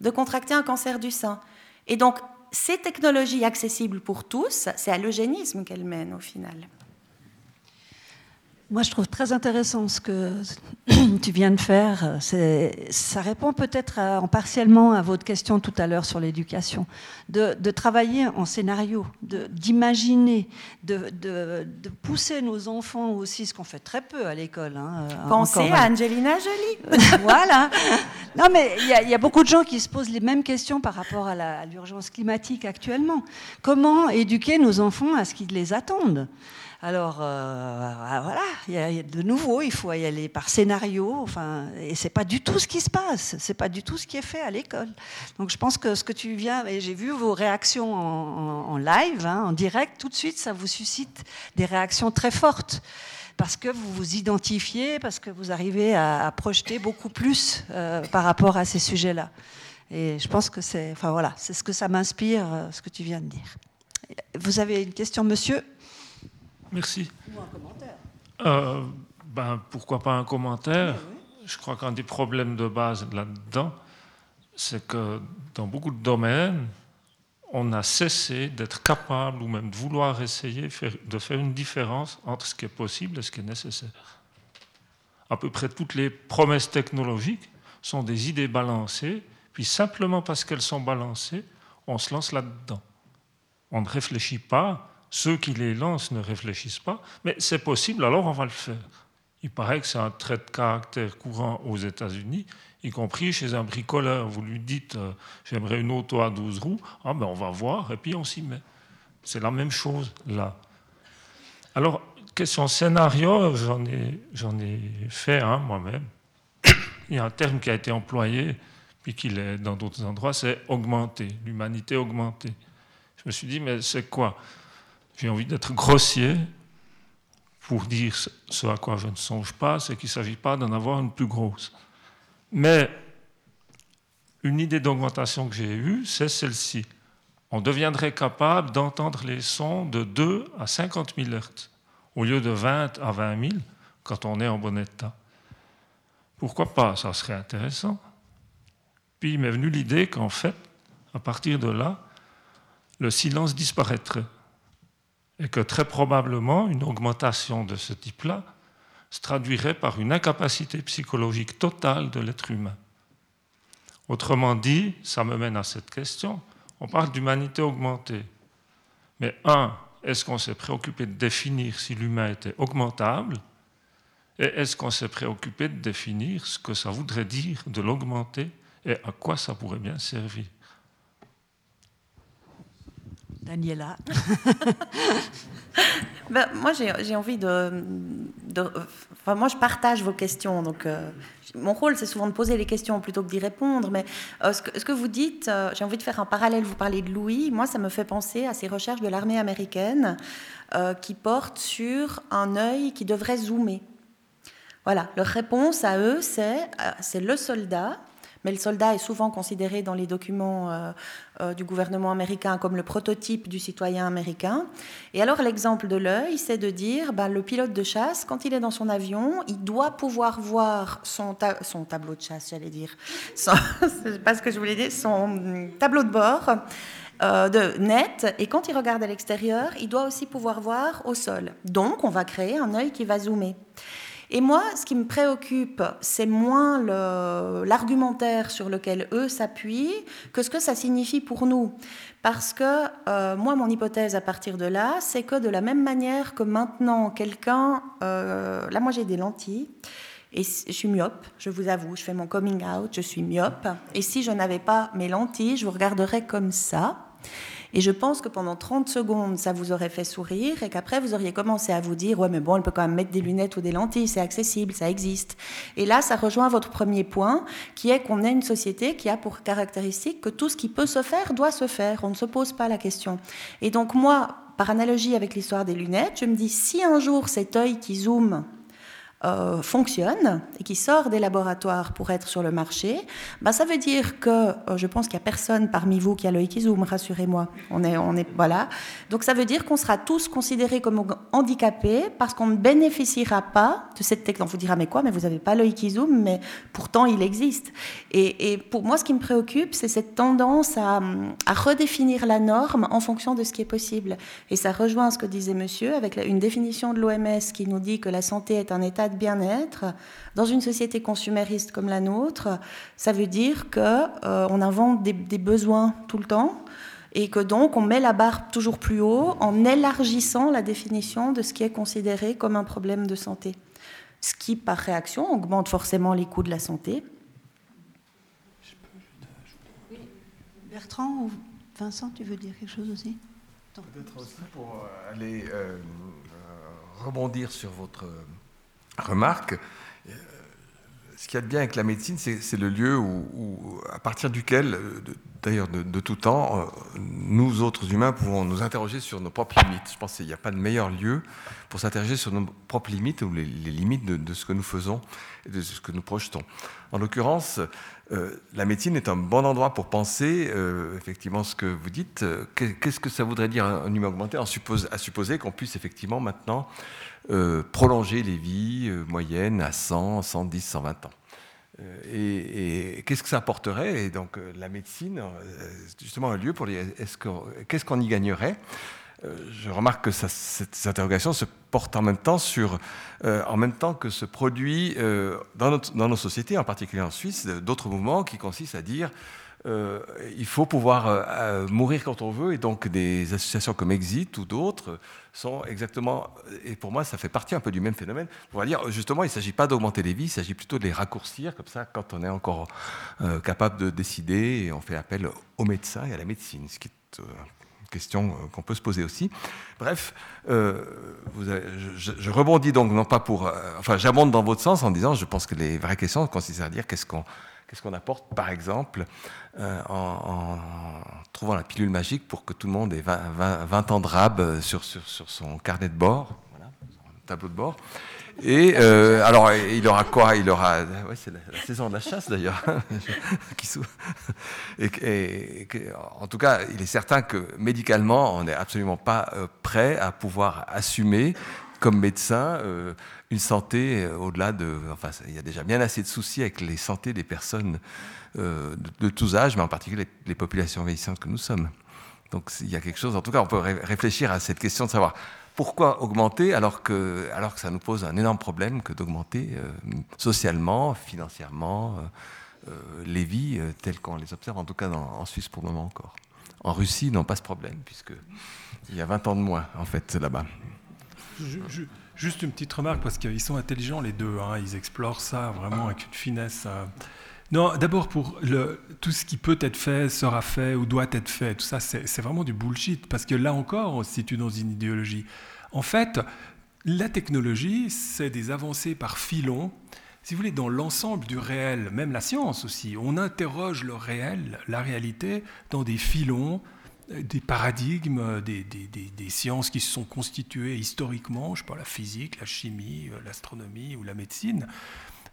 de contracter un cancer du sein. Et donc ces technologies accessibles pour tous, c'est à l'eugénisme qu'elles mènent au final. Moi, je trouve très intéressant ce que tu viens de faire. Ça répond peut-être en partiellement à votre question tout à l'heure sur l'éducation. De, travailler en scénario, d'imaginer, de, de, pousser nos enfants aussi, ce qu'on fait très peu à l'école. Hein, Pensez à Angelina Jolie. voilà. Non, mais il y, a beaucoup de gens qui se posent les mêmes questions par rapport à l'urgence climatique actuellement. Comment éduquer nos enfants à ce qu'ils les attendent? Alors euh, ah, voilà, il y, a, de nouveau, il faut y aller par scénario. Enfin, et c'est pas du tout ce qui se passe. C'est pas du tout ce qui est fait à l'école. Donc je pense que ce que tu viens, et j'ai vu vos réactions en, live, hein, en direct, tout de suite, ça vous suscite des réactions très fortes parce que vous vous identifiez, parce que vous arrivez à, projeter beaucoup plus euh, par rapport à ces sujets-là. Et je pense que c'est, enfin voilà, c'est ce que ça m'inspire, euh, ce que tu viens de dire. Vous avez une question, monsieur? Merci. Euh, ben, pourquoi pas un commentaire? Je crois qu'un des problèmes de base là-dedans, c'est que dans beaucoup de domaines, on a cessé d'être capable ou même de vouloir essayer de faire une différence entre ce qui est possible et ce qui est nécessaire. À peu près toutes les promesses technologiques sont des idées balancées, puis simplement parce qu'elles sont balancées, on se lance là-dedans. On ne réfléchit pas ceux qui les lancent ne réfléchissent pas, mais c'est possible, alors on va le faire. Il paraît que c'est un trait de caractère courant aux États-Unis, y compris chez un bricoleur. Vous lui dites euh, j'aimerais une auto à 12 roues, ah ben on va voir, et puis on s'y met. C'est la même chose là. Alors, question scénario, j'en ai, j'en ai fait un moi-même. Il y a un terme qui a été employé, puis qu'il est dans d'autres endroits, c'est augmenter, l'humanité augmentée. Je me suis dit, mais c'est quoi? J'ai envie d'être grossier pour dire ce à quoi je ne songe pas, c'est qu'il ne s'agit pas d'en avoir une plus grosse. Mais une idée d'augmentation que j'ai eue, c'est celle-ci. On deviendrait capable d'entendre les sons de 2 à 50 000 Hz, au lieu de 20 à 20 000 quand on est en bon état. Pourquoi pas? Ça serait intéressant. Puis il m'est venu l'idée qu'en fait, à partir de là, le silence disparaîtrait et que très probablement une augmentation de ce type-là se traduirait par une incapacité psychologique totale de l'être humain. Autrement dit, ça me mène à cette question, on parle d'humanité augmentée. Mais un, est-ce qu'on s'est préoccupé de définir si l'humain était augmentable? Et est-ce qu'on s'est préoccupé de définir ce que ça voudrait dire de l'augmenter? Et à quoi ça pourrait bien servir? Daniela. ben, moi, j'ai envie de, Enfin, moi, je partage vos questions. Donc, euh, mon rôle, c'est souvent de poser les questions plutôt que d'y répondre. Mais euh, ce, que, ce, que, vous dites, euh, j'ai envie de faire un parallèle. Vous parlez de Louis. Moi, ça me fait penser à ces recherches de l'armée américaine qui portent sur un œil qui devrait zoomer. Voilà, leur réponse à eux, c'est c'est le soldat mais le soldat est souvent considéré dans les documents euh, euh, du gouvernement américain comme le prototype du citoyen américain. Et alors l'exemple de l'œil, c'est de dire, ben, le pilote de chasse, quand il est dans son avion, il doit pouvoir voir son, tableau de chasse, j'allais dire, c'est pas ce que je voulais dire, son tableau de bord. Euh, de net, et quand il regarde à l'extérieur, il doit aussi pouvoir voir au sol. Donc, on va créer un œil qui va zoomer. Et moi, ce qui me préoccupe, c'est moins l'argumentaire sur lequel eux s'appuient que ce que ça signifie pour nous. Parce que euh, moi, mon hypothèse à partir de là, c'est que de la même manière que maintenant, quelqu'un... Euh, là, moi, j'ai des lentilles. Et je suis myope, je vous avoue, je fais mon coming out, je suis myope. Et si je n'avais pas mes lentilles, je vous regarderais comme ça. Et je pense que pendant 30 secondes, ça vous aurait fait sourire et qu'après, vous auriez commencé à vous dire, ouais, mais bon, elle peut quand même mettre des lunettes ou des lentilles, c'est accessible, ça existe. Et là, ça rejoint votre premier point, qui est qu'on est une société qui a pour caractéristique que tout ce qui peut se faire doit se faire. On ne se pose pas la question. Et donc, moi, par analogie avec l'histoire des lunettes, je me dis, si un jour cet œil qui zoome euh, fonctionne et qui sort des laboratoires pour être sur le marché, bah, ça veut dire que euh, je pense qu'il n'y a personne parmi vous qui a zoome, rassurez-moi. On est, on est, voilà. Donc ça veut dire qu'on sera tous considérés comme handicapés parce qu'on ne bénéficiera pas de cette technologie. On vous dira, mais quoi, mais vous n'avez pas zoome, mais pourtant il existe. Et, pour moi, ce qui me préoccupe, c'est cette tendance à, à, redéfinir la norme en fonction de ce qui est possible. Et ça rejoint ce que disait monsieur avec une définition de l'OMS qui nous dit que la santé est un état de bien-être, dans une société consumériste comme la nôtre, ça veut dire qu'on euh, on invente des, besoins tout le temps et que donc on met la barre toujours plus haut en élargissant la définition de ce qui est considéré comme un problème de santé. Ce qui, par réaction, augmente forcément les coûts de la santé. Bertrand ou Vincent, tu veux dire quelque chose aussi? Peut-être aussi pour euh, aller euh, rebondir sur votre remarque, euh, ce qu'il y a de bien avec la médecine, c'est le lieu où, à partir duquel, euh, d'ailleurs de, tout temps, euh, nous autres humains pouvons nous interroger sur nos propres limites. Je pense qu'il n'y a pas de meilleur lieu pour s'interroger sur nos propres limites ou les, limites de, ce que nous faisons et de ce que nous projetons. En l'occurrence, la médecine est un bon endroit pour penser effectivement ce que vous dites. Qu'est-ce que ça voudrait dire un, humain augmenté? À supposer qu'on puisse effectivement maintenant euh, prolonger les vies euh, moyennes à 100, 110, 120 ans. Euh, et, qu'est-ce que ça apporterait? Et donc la médecine, justement un lieu pour les. Qu'est-ce qu'on y gagnerait? Je remarque que cette, interrogation se porte en même temps sur, en même temps que se produit dans, dans, nos sociétés, en particulier en Suisse, d'autres mouvements qui consistent à dire euh, il faut pouvoir mourir quand on veut, et donc des associations comme Exit ou d'autres sont exactement, et pour moi ça fait partie un peu du même phénomène, on va dire justement il ne s'agit pas d'augmenter les vies, il s'agit plutôt de les raccourcir, comme ça quand on est encore capable de décider, et on fait appel aux médecins et à la médecine, ce qui est une question qu'on peut se poser aussi. Bref, vous je, rebondis donc non pas pour, enfin j'abonde dans votre sens en disant, je pense que les vraies questions consistent à dire qu'est-ce qu'on Qu'est-ce qu'on apporte, par exemple, euh, en, trouvant la pilule magique pour que tout le monde ait 20, ans de rab sur, sur, son carnet de bord, voilà, son tableau de bord et euh, alors, il aura quoi? Il aura. Ouais, c'est la, saison de la chasse d'ailleurs. en tout cas, il est certain que médicalement, on n'est absolument pas euh, prêt à pouvoir assumer comme médecin euh, une santé euh, au-delà de... Enfin, il y a déjà bien assez de soucis avec les santé des personnes euh, de, tous âges, mais en particulier les, populations vieillissantes que nous sommes. Donc il y a quelque chose, en tout cas, on peut réfléchir à cette question de savoir pourquoi augmenter alors que, alors que ça nous pose un énorme problème que d'augmenter socialement, financièrement, les vies telles qu'on les observe, en tout cas en Suisse pour le moment encore. En Russie, non, pas ce problème, puisqu'il y a 20 ans de moins, en fait, là-bas. Juste une petite remarque, parce qu'ils sont intelligents les deux, hein. ils explorent ça vraiment avec une finesse. Euh. Non, d'abord pour tout ce qui peut être fait, sera fait ou doit être fait, tout ça, c'est vraiment du bullshit, parce que là encore, on se situe dans une idéologie. En fait, la technologie, c'est des avancées par filon, si vous voulez, dans l'ensemble du réel, même la science aussi. On interroge le réel, la réalité, dans des filons, des paradigmes, des, sciences qui se sont constituées historiquement, je parle la physique, la chimie, euh, l'astronomie ou la médecine.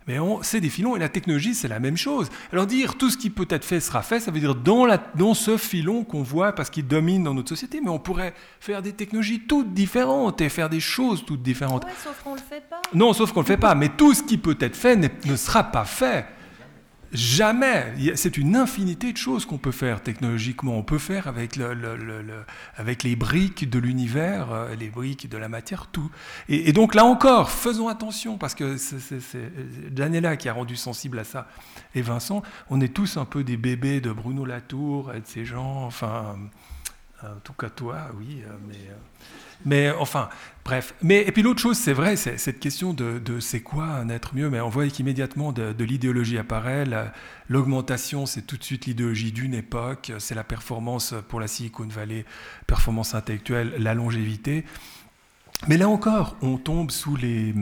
Mais c'est des filons et la technologie, c'est la même chose. Alors dire tout ce qui peut être fait sera fait, ça veut dire dans, la, dans ce filon qu'on voit parce qu'il domine dans notre société, mais on pourrait faire des technologies toutes différentes et faire des choses toutes différentes. sauf qu'on le fait pas. Non, sauf qu'on le fait pas. Mais tout ce qui peut être fait ne sera pas fait. Jamais. C'est une infinité de choses qu'on peut faire technologiquement. On peut faire avec, le, avec les briques de l'univers, euh, les briques de la matière, tout. Et, donc là encore, faisons attention, parce que c'est Daniela qui a rendu sensible à ça, et Vincent, on est tous un peu des bébés de Bruno Latour et de ces gens, enfin, en tout cas toi, oui, euh, mais... Euh, mais enfin, bref. Mais, et puis l'autre chose, c'est vrai, c'est cette question de, c'est quoi un être mieux. Mais on voit qu'immédiatement de, de l'idéologie apparaît. L'augmentation, c'est tout de suite l'idéologie d'une époque. C'est la performance pour la Silicon Valley, performance intellectuelle, la longévité. Mais là encore, on tombe sous les.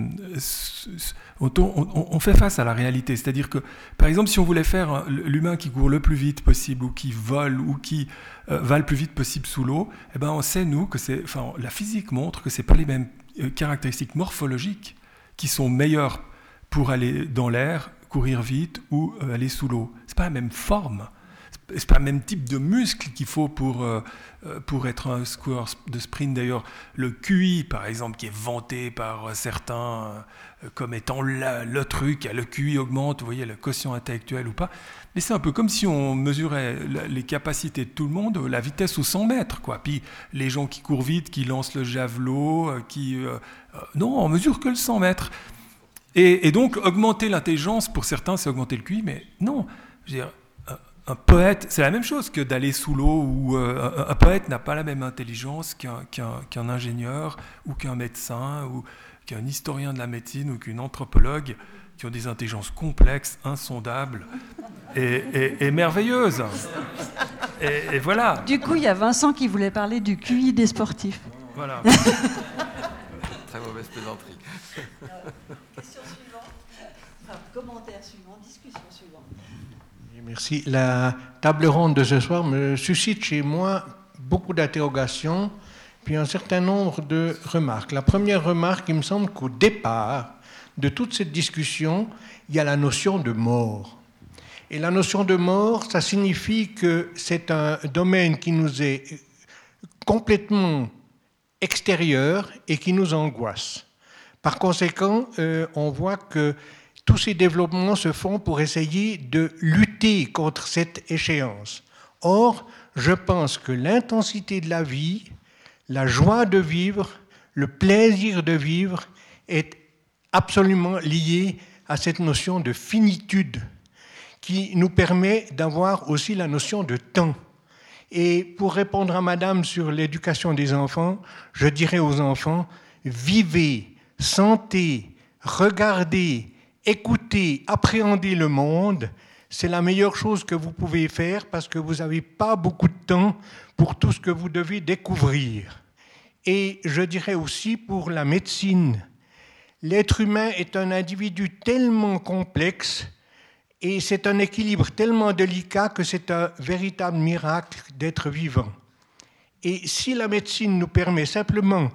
On, fait face à la réalité. C'est-à-dire que, par exemple, si on voulait faire l'humain qui court le plus vite possible, ou qui vole, ou qui euh, va le plus vite possible sous l'eau, eh ben, on sait, nous, que c'est. Enfin, la physique montre que ce pas les mêmes euh, caractéristiques morphologiques qui sont meilleures pour aller dans l'air, courir vite, ou euh, aller sous l'eau. Ce pas la même forme c'est pas le même type de muscle qu'il faut pour, euh, euh, pour être un score de sprint. D'ailleurs, le QI, par exemple, qui est vanté par certains euh, comme étant le truc, le QI augmente, vous voyez, le quotient intellectuel ou pas. Mais c'est un peu comme si on mesurait les capacités de tout le monde, la vitesse aux 100 mètres. Quoi. Puis les gens qui courent vite, qui lancent le javelot, qui... non, on mesure que le 100 mètres. Et, et donc, augmenter l'intelligence, pour certains, c'est augmenter le QI, mais non. Je veux dire, un poète, c'est la même chose que d'aller sous l'eau, où euh, un, poète n'a pas la même intelligence qu'un ingénieur, ou qu'un médecin, ou qu'un historien de la médecine, ou qu'une anthropologue, qui ont des intelligences complexes, insondables et, merveilleuses. Et, voilà. Du coup, il y a Vincent qui voulait parler du QI des sportifs. Voilà. Très mauvaise plaisanterie. Question suivante. commentaire suivant, discussion suivante. Merci. La table ronde de ce soir me suscite chez moi beaucoup d'interrogations, puis un certain nombre de remarques. La première remarque, il me semble qu'au départ de toute cette discussion, il y a la notion de mort. Et la notion de mort, ça signifie que c'est un domaine qui nous est complètement extérieur et qui nous angoisse. Par conséquent, euh, on voit que tous ces développements se font pour essayer de lutter contre cette échéance. Or, je pense que l'intensité de la vie, la joie de vivre, le plaisir de vivre est absolument lié à cette notion de finitude qui nous permet d'avoir aussi la notion de temps. Et pour répondre à Madame sur l'éducation des enfants, je dirais aux enfants, vivez, sentez, regardez, écouter, appréhender le monde, c'est la meilleure chose que vous pouvez faire parce que vous n'avez pas beaucoup de temps pour tout ce que vous devez découvrir. Et je dirais aussi pour la médecine, l'être humain est un individu tellement complexe et c'est un équilibre tellement délicat que c'est un véritable miracle d'être vivant. Et si la médecine nous permet simplement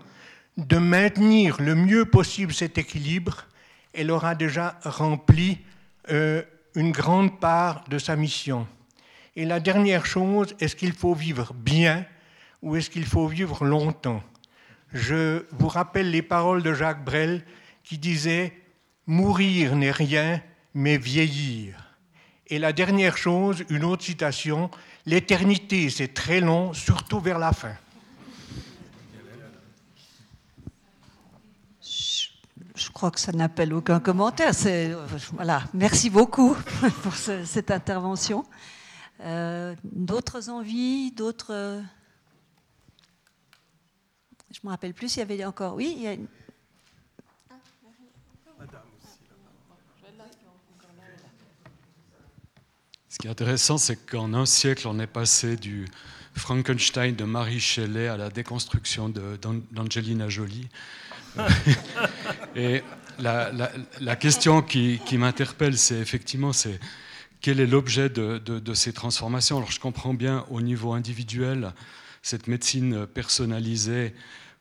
de maintenir le mieux possible cet équilibre, elle aura déjà rempli euh, une grande part de sa mission. Et la dernière chose, est-ce qu'il faut vivre bien ou est-ce qu'il faut vivre longtemps? Je vous rappelle les paroles de Jacques Brel qui disait Mourir n'est rien, mais vieillir. Et la dernière chose, une autre citation, L'éternité, c'est très long, surtout vers la fin. Je crois que ça n'appelle aucun commentaire. Voilà. Merci beaucoup pour cette intervention. Euh, d'autres envies, d'autres. Je me rappelle plus s'il y avait encore. Oui, il y a une. Ce qui est intéressant, c'est qu'en un siècle, on est passé du Frankenstein de Marie Shelley à la déconstruction d'Angelina Jolie. Et la, question qui, m'interpelle, c'est effectivement c'est quel est l'objet de, ces transformations. Alors je comprends bien au niveau individuel cette médecine personnalisée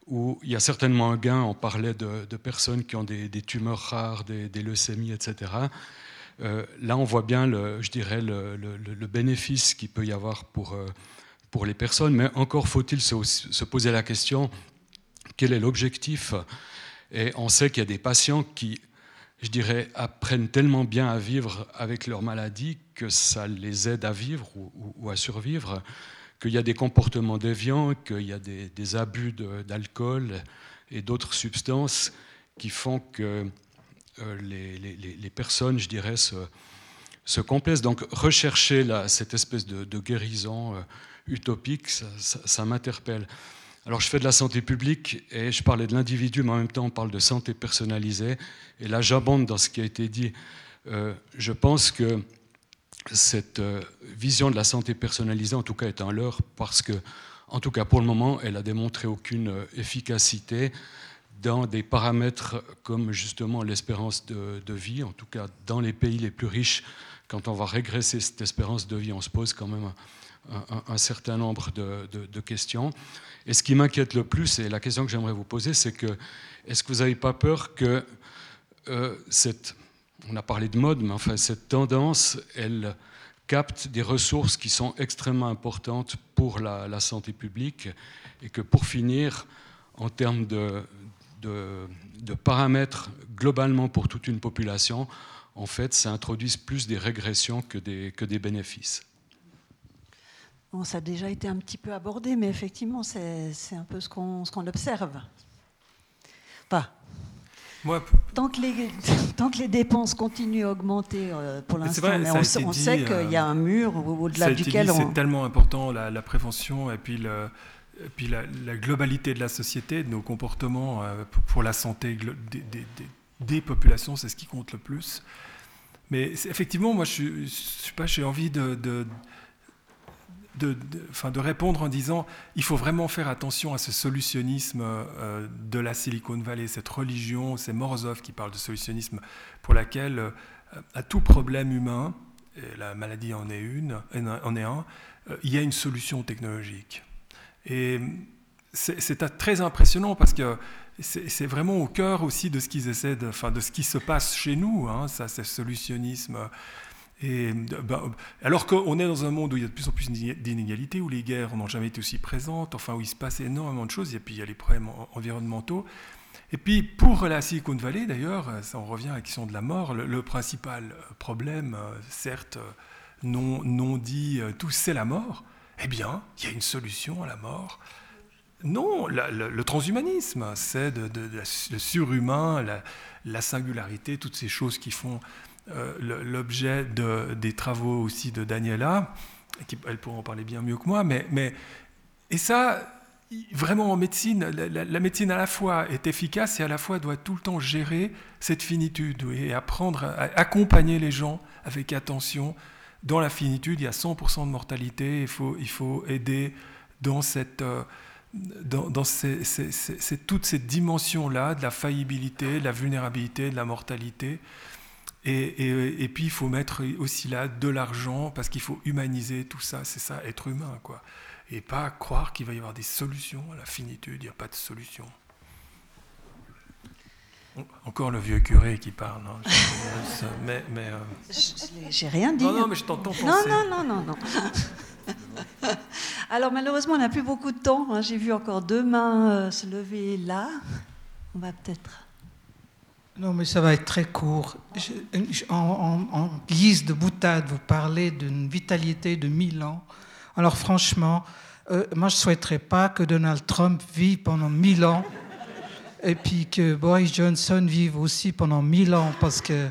où il y a certainement un gain. On parlait de, personnes qui ont des, tumeurs rares, des, leucémies, etc. Euh, là, on voit bien, le, je dirais, le, bénéfice qu'il peut y avoir pour, euh, pour les personnes, mais encore faut-il se, se, poser la question, quel est l'objectif Et on sait qu'il y a des patients qui, je dirais, apprennent tellement bien à vivre avec leur maladie que ça les aide à vivre ou, à survivre, qu'il y a des comportements déviants, qu'il y a des, abus d'alcool et d'autres substances qui font que euh, les, personnes, je dirais, se, se complaisent. Donc rechercher cette espèce de, guérison euh, utopique, ça m'interpelle. Alors je fais de la santé publique et je parlais de l'individu, mais en même temps on parle de santé personnalisée. Et là j'abonde dans ce qui a été dit. Euh, je pense que cette euh, vision de la santé personnalisée, en tout cas, est un leurre parce que, en tout cas pour le moment, elle a démontré aucune euh, efficacité dans des paramètres comme justement l'espérance de, vie, en tout cas dans les pays les plus riches, quand on va régresser cette espérance de vie, on se pose quand même un, certain nombre de questions. Et ce qui m'inquiète le plus, et la question que j'aimerais vous poser, c'est que est-ce que vous n'avez pas peur que euh, cette, on a parlé de mode, mais enfin cette tendance, elle capte des ressources qui sont extrêmement importantes pour la, santé publique, et que pour finir, en termes de, paramètres globalement pour toute une population, en fait, ça introduise plus des régressions que des bénéfices ça a déjà été un petit peu abordé, mais effectivement, c'est un peu ce qu'on observe. Pas. tant, que les, tant que les dépenses continuent à augmenter euh, pour l'instant, on, on sait qu'il y a un mur au-delà duquel on... C'est tellement important, la, prévention et puis, le, puis la, globalité de la société, de nos comportements euh, pour la santé des, des, des populations, c'est ce qui compte le plus. Mais effectivement, moi, je ne sais pas, j'ai envie de, de de, de, répondre en disant il faut vraiment faire attention à ce solutionnisme euh, de la Silicon Valley, cette religion, c'est Morozov qui parle de solutionnisme, pour laquelle euh, à tout problème humain, et la maladie en est, une, en est un, euh, il y a une solution technologique. Et c'est très impressionnant parce que c'est vraiment au cœur aussi de ce qu'ils essaient de, enfin, de ce qui se passe chez nous, hein, ça, c'est solutionnisme et, ben, alors qu'on est dans un monde où il y a de plus en plus d'inégalités, où les guerres n'ont jamais été aussi présentes, enfin où il se passe énormément de choses, et puis il y a les problèmes environnementaux. Et puis pour la Silicon Valley, d'ailleurs, ça en revient à la question de la mort, le, principal problème, certes non, dit tout, c'est la mort. Eh bien, il y a une solution à la mort. Non, le transhumanisme, c'est de, le surhumain, la, la, singularité, toutes ces choses qui font euh, l'objet de, des travaux aussi de Daniela, qui, elle pourra en parler bien mieux que moi, mais, mais et ça, vraiment en médecine, la, médecine à la fois est efficace et à la fois doit tout le temps gérer cette finitude et apprendre à accompagner les gens avec attention. Dans la finitude, il y a 100% de mortalité, il faut, il faut aider dans cette... Euh, dans, dans toute cette dimension-là de la faillibilité, de la vulnérabilité, de la mortalité. Et, puis il faut mettre aussi là de l'argent parce qu'il faut humaniser tout ça, c'est ça, être humain, quoi. Et pas croire qu'il va y avoir des solutions à la finitude, il n'y a pas de solution. Encore le vieux curé qui parle. Hein, mais, mais euh, J'ai rien dit. Non, non, mais je t'entends penser. Non, non, non, non, non. Alors malheureusement, on n'a plus beaucoup de temps. Hein. J'ai vu encore deux mains euh, se lever là. On va peut-être non, mais ça va être très court. en, guise de boutade, vous parlez d'une vitalité de mille ans. Alors franchement, euh, moi je ne souhaiterais pas que Donald Trump vive pendant mille ans et puis que Boris Johnson vive aussi pendant mille ans parce que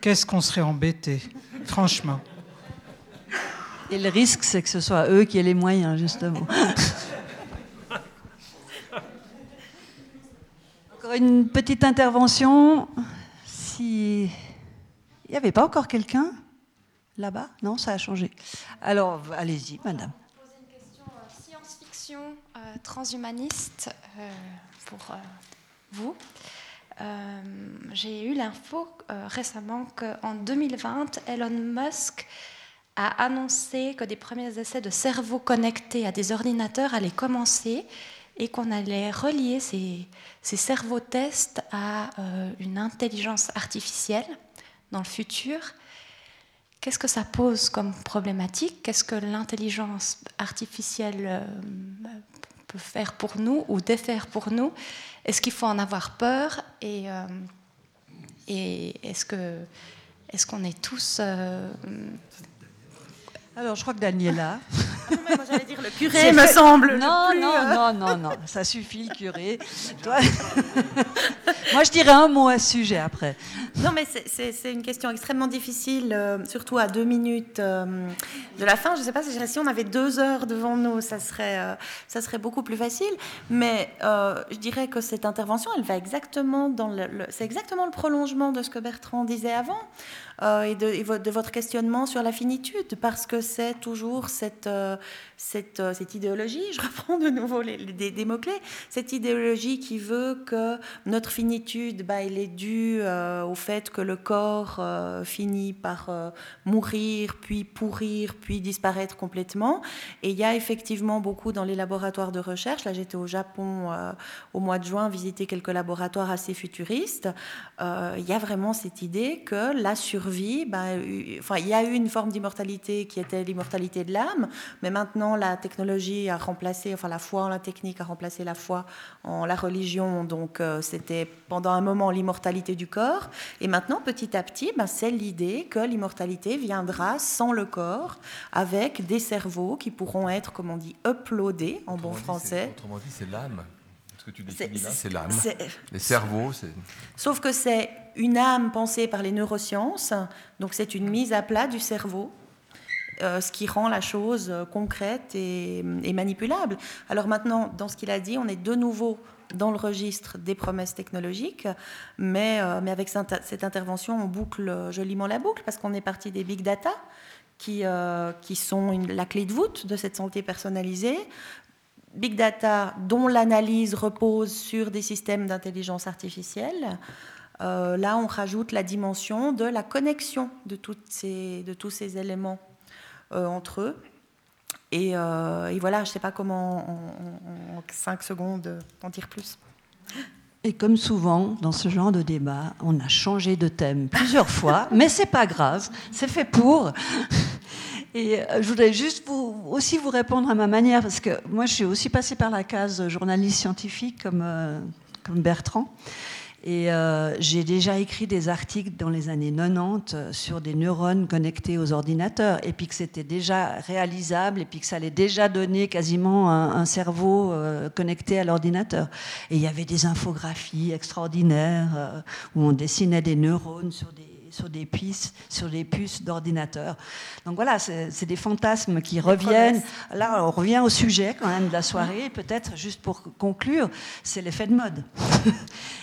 qu'est-ce qu'on serait embêté, franchement. Et le risque, c'est que ce soit eux qui aient les moyens, justement. une petite intervention. Si il n'y avait pas encore quelqu'un là-bas, non, ça a changé. Alors, allez-y, madame. Poser une question euh, science-fiction euh, transhumaniste euh, pour vous. J'ai eu l'info récemment qu'en 2020, Elon Musk a annoncé que des premiers essais de cerveau connectés à des ordinateurs allaient commencer et qu'on allait relier ces, ces cerveaux-tests à euh, une intelligence artificielle dans le futur. Qu'est-ce que ça pose comme problématique? Qu'est-ce que l'intelligence artificielle euh, peut faire pour nous ou défaire pour nous? Est-ce qu'il faut en avoir peur? Et, euh, et est-ce que est-ce qu'on est tous alors, je crois que Daniela. moi, j'allais dire le curé, me semble. Non, non, euh. non, non, non, ça suffit, le curé. Toi... moi, je dirais un mot à ce sujet après. Non, mais c'est une question extrêmement difficile, euh, surtout à deux minutes euh, de la fin. Je ne sais pas si on avait deux heures devant nous, ça serait, ça serait beaucoup plus facile. Mais je dirais que cette intervention, elle va exactement dans le c'est exactement le prolongement de ce que Bertrand disait avant. Euh, et, de, votre questionnement sur la finitude, parce que c'est toujours cette, euh, cette, euh, cette, idéologie, je reprends de nouveau les, des, mots-clés, cette idéologie qui veut que notre finitude, bah, elle est due au fait que le corps finit par mourir, puis pourrir, puis disparaître complètement. Et il y a effectivement beaucoup dans les laboratoires de recherche, là j'étais au Japon au mois de juin, visiter quelques laboratoires assez futuristes, il y a vraiment cette idée que la survie vie, ben, enfin, il y a eu une forme d'immortalité qui était l'immortalité de l'âme, mais maintenant la technologie a remplacé, enfin la foi en la technique a remplacé la foi en la religion, donc euh, c'était pendant un moment l'immortalité du corps, et maintenant petit à petit, ben, c'est l'idée que l'immortalité viendra sans le corps, avec des cerveaux qui pourront être, comme on dit, uploadés en bon français. Autrement dit, c'est l'âme que tu définis là, c'est l'âme. Les cerveaux, c'est. Sauf que c'est une âme pensée par les neurosciences, donc c'est une mise à plat du cerveau. Euh, ce qui rend la chose concrète et, manipulable. Alors maintenant, dans ce qu'il a dit, on est de nouveau dans le registre des promesses technologiques, mais, euh, mais avec cette intervention, on boucle joliment la boucle, parce qu'on est parti des big data, qui, euh, qui sont la clé de voûte de cette santé personnalisée, big data dont l'analyse repose sur des systèmes d'intelligence artificielle. Euh, là, on rajoute la dimension de la connexion de, tous ces éléments euh, entre eux. Euh, et, voilà, je ne sais pas comment en, en, 5 secondes en dire plus. Et comme souvent dans ce genre de débat, on a changé de thème plusieurs fois, mais c'est pas grave, c'est fait pour. Et euh, je voudrais juste aussi vous répondre à ma manière, parce que moi, je suis aussi passée par la case journaliste scientifique comme, euh, comme Bertrand. Et euh, j'ai déjà écrit des articles dans les années 90 sur des neurones connectés aux ordinateurs, et puis que c'était déjà réalisable, et puis que ça allait déjà donner quasiment un cerveau connecté à l'ordinateur. Et il y avait des infographies extraordinaires où on dessinait des neurones sur des sur des puces, sur des puces d'ordinateur. Donc voilà, c'est des fantasmes qui reviennent. Là, on revient au sujet quand même de la soirée. Peut-être juste pour conclure, c'est l'effet de mode.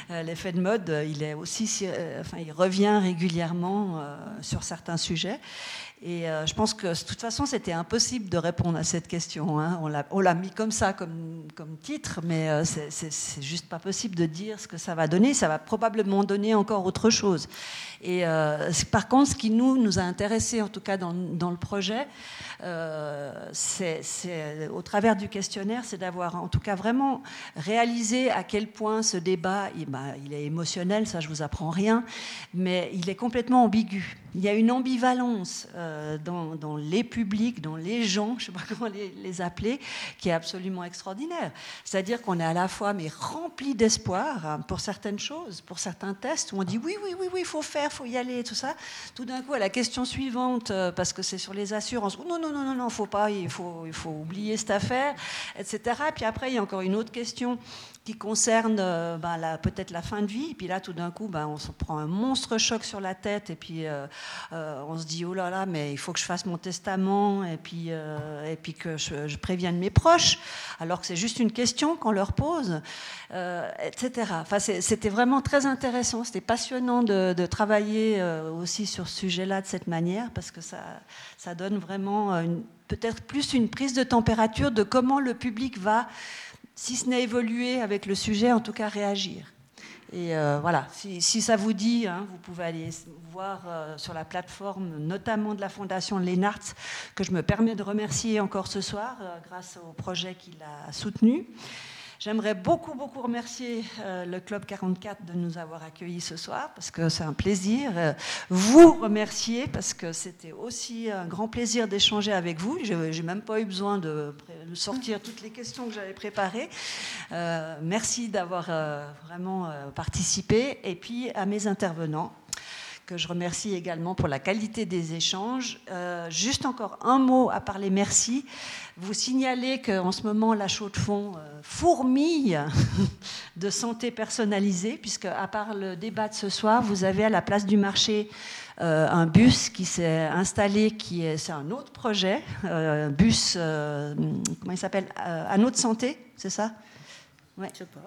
Euh, l'effet de mode, il est aussi, euh, enfin, il revient régulièrement euh, sur certains sujets. Et euh, je pense que de toute façon, c'était impossible de répondre à cette question. Hein. On l'a mis comme ça, comme, comme titre, mais euh, c'est juste pas possible de dire ce que ça va donner. Ça va probablement donner encore autre chose. Et euh, par contre, ce qui nous, nous a intéressé, en tout cas dans, dans le projet, c'est au travers du questionnaire, c'est d'avoir en tout cas vraiment réalisé à quel point ce débat, il, bah, est émotionnel, ça je vous apprends rien, mais il est complètement ambigu. Il y a une ambivalence euh, dans, les publics, dans les gens, je ne sais pas comment les, appeler, qui est absolument extraordinaire. C'est-à-dire qu'on est à la fois mais rempli d'espoir hein, pour certaines choses, pour certains tests, où on dit oui, oui, oui, oui, il faut faire, faut y aller, tout ça. Tout d'un coup, à la question suivante, euh, parce que c'est sur les assurances, non, non, non, non, non, faut pas, il faut, il faut oublier cette affaire, etc. Puis après, il y a encore une autre question qui concerne euh, ben, peut-être la fin de vie. Et puis là, tout d'un coup, ben, on se prend un monstre choc sur la tête. Et puis euh, on se dit, oh là là, mais il faut que je fasse mon testament. Et puis, et puis que je, prévienne mes proches. Alors que c'est juste une question qu'on leur pose, etc. Enfin, c'était vraiment très intéressant. C'était passionnant de travailler aussi sur ce sujet-là de cette manière. Parce que ça, ça donne vraiment peut-être plus une prise de température de comment le public va si ce n'est évoluer avec le sujet, en tout cas réagir. Et euh, voilà, si, ça vous dit, hein, vous pouvez aller voir euh, sur la plateforme, notamment de la Fondation Lennart, que je me permets de remercier encore ce soir, euh, grâce au projet qu'il a soutenu. J'aimerais beaucoup, beaucoup remercier euh, le Club 44 de nous avoir accueillis ce soir, parce que c'est un plaisir. Euh, vous remercier, parce que c'était aussi un grand plaisir d'échanger avec vous. Je n'ai même pas eu besoin de, sortir toutes les questions que j'avais préparées. Euh, merci d'avoir vraiment participé. Et puis à mes intervenants, que je remercie également pour la qualité des échanges. juste encore un mot à parler merci. Vous signalez qu'en ce moment, la Chaux-de-Fonds euh, fourmille de santé personnalisée, puisque à part le débat de ce soir, vous avez à la place du marché euh, un bus qui s'est installé, qui est, c'est un autre projet, euh, un bus, comment il s'appelle, un autre santé, c'est ça? Ouais. Je sais pas.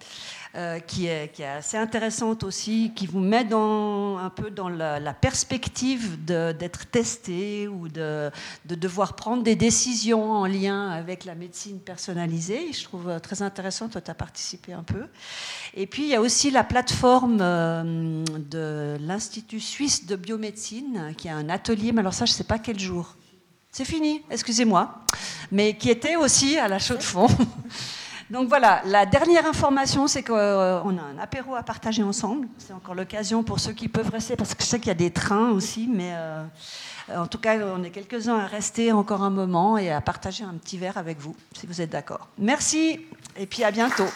Euh, qui, est, qui, est, assez intéressante aussi, qui vous met dans, un peu dans la, perspective d'être testé ou de, de, devoir prendre des décisions en lien avec la médecine personnalisée. Je trouve très intéressant, toi tu as participé un peu. Et puis il y a aussi la plateforme euh, de l'Institut suisse de biomédecine, qui a un atelier, mais alors ça je ne sais pas quel jour. C'est fini, excusez-moi, mais qui était aussi à la chaux de fond. Donc voilà, la dernière information, c'est qu'on a un apéro à partager ensemble. C'est encore l'occasion pour ceux qui peuvent rester, parce que je sais qu'il y a des trains aussi, mais euh, en tout cas, on est quelques-uns à rester encore un moment et à partager un petit verre avec vous, si vous êtes d'accord. Merci, et puis à bientôt.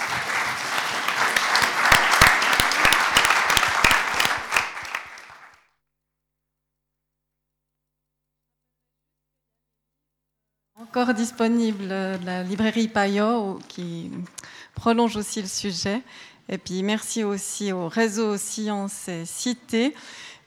Disponible la librairie Payot qui prolonge aussi le sujet. Et puis merci aussi au réseau Sciences et Cité.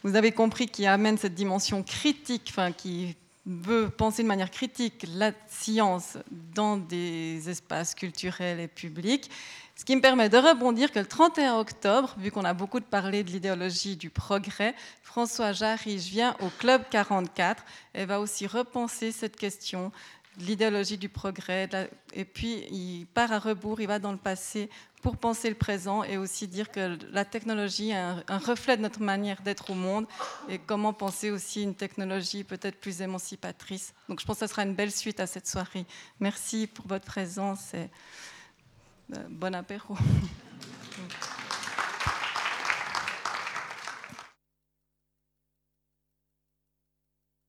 Vous avez compris qui amène cette dimension critique, enfin qui veut penser de manière critique la science dans des espaces culturels et publics. Ce qui me permet de rebondir que le 31 octobre, vu qu'on a beaucoup parlé de l'idéologie du progrès, François Jarige vient au Club 44 et va aussi repenser cette question l'idéologie du progrès, et puis il part à rebours, il va dans le passé pour penser le présent et aussi dire que la technologie est un, reflet de notre manière d'être au monde et comment penser aussi une technologie peut-être plus émancipatrice. Donc je pense que ce sera une belle suite à cette soirée. Merci pour votre présence et euh, bon apéro.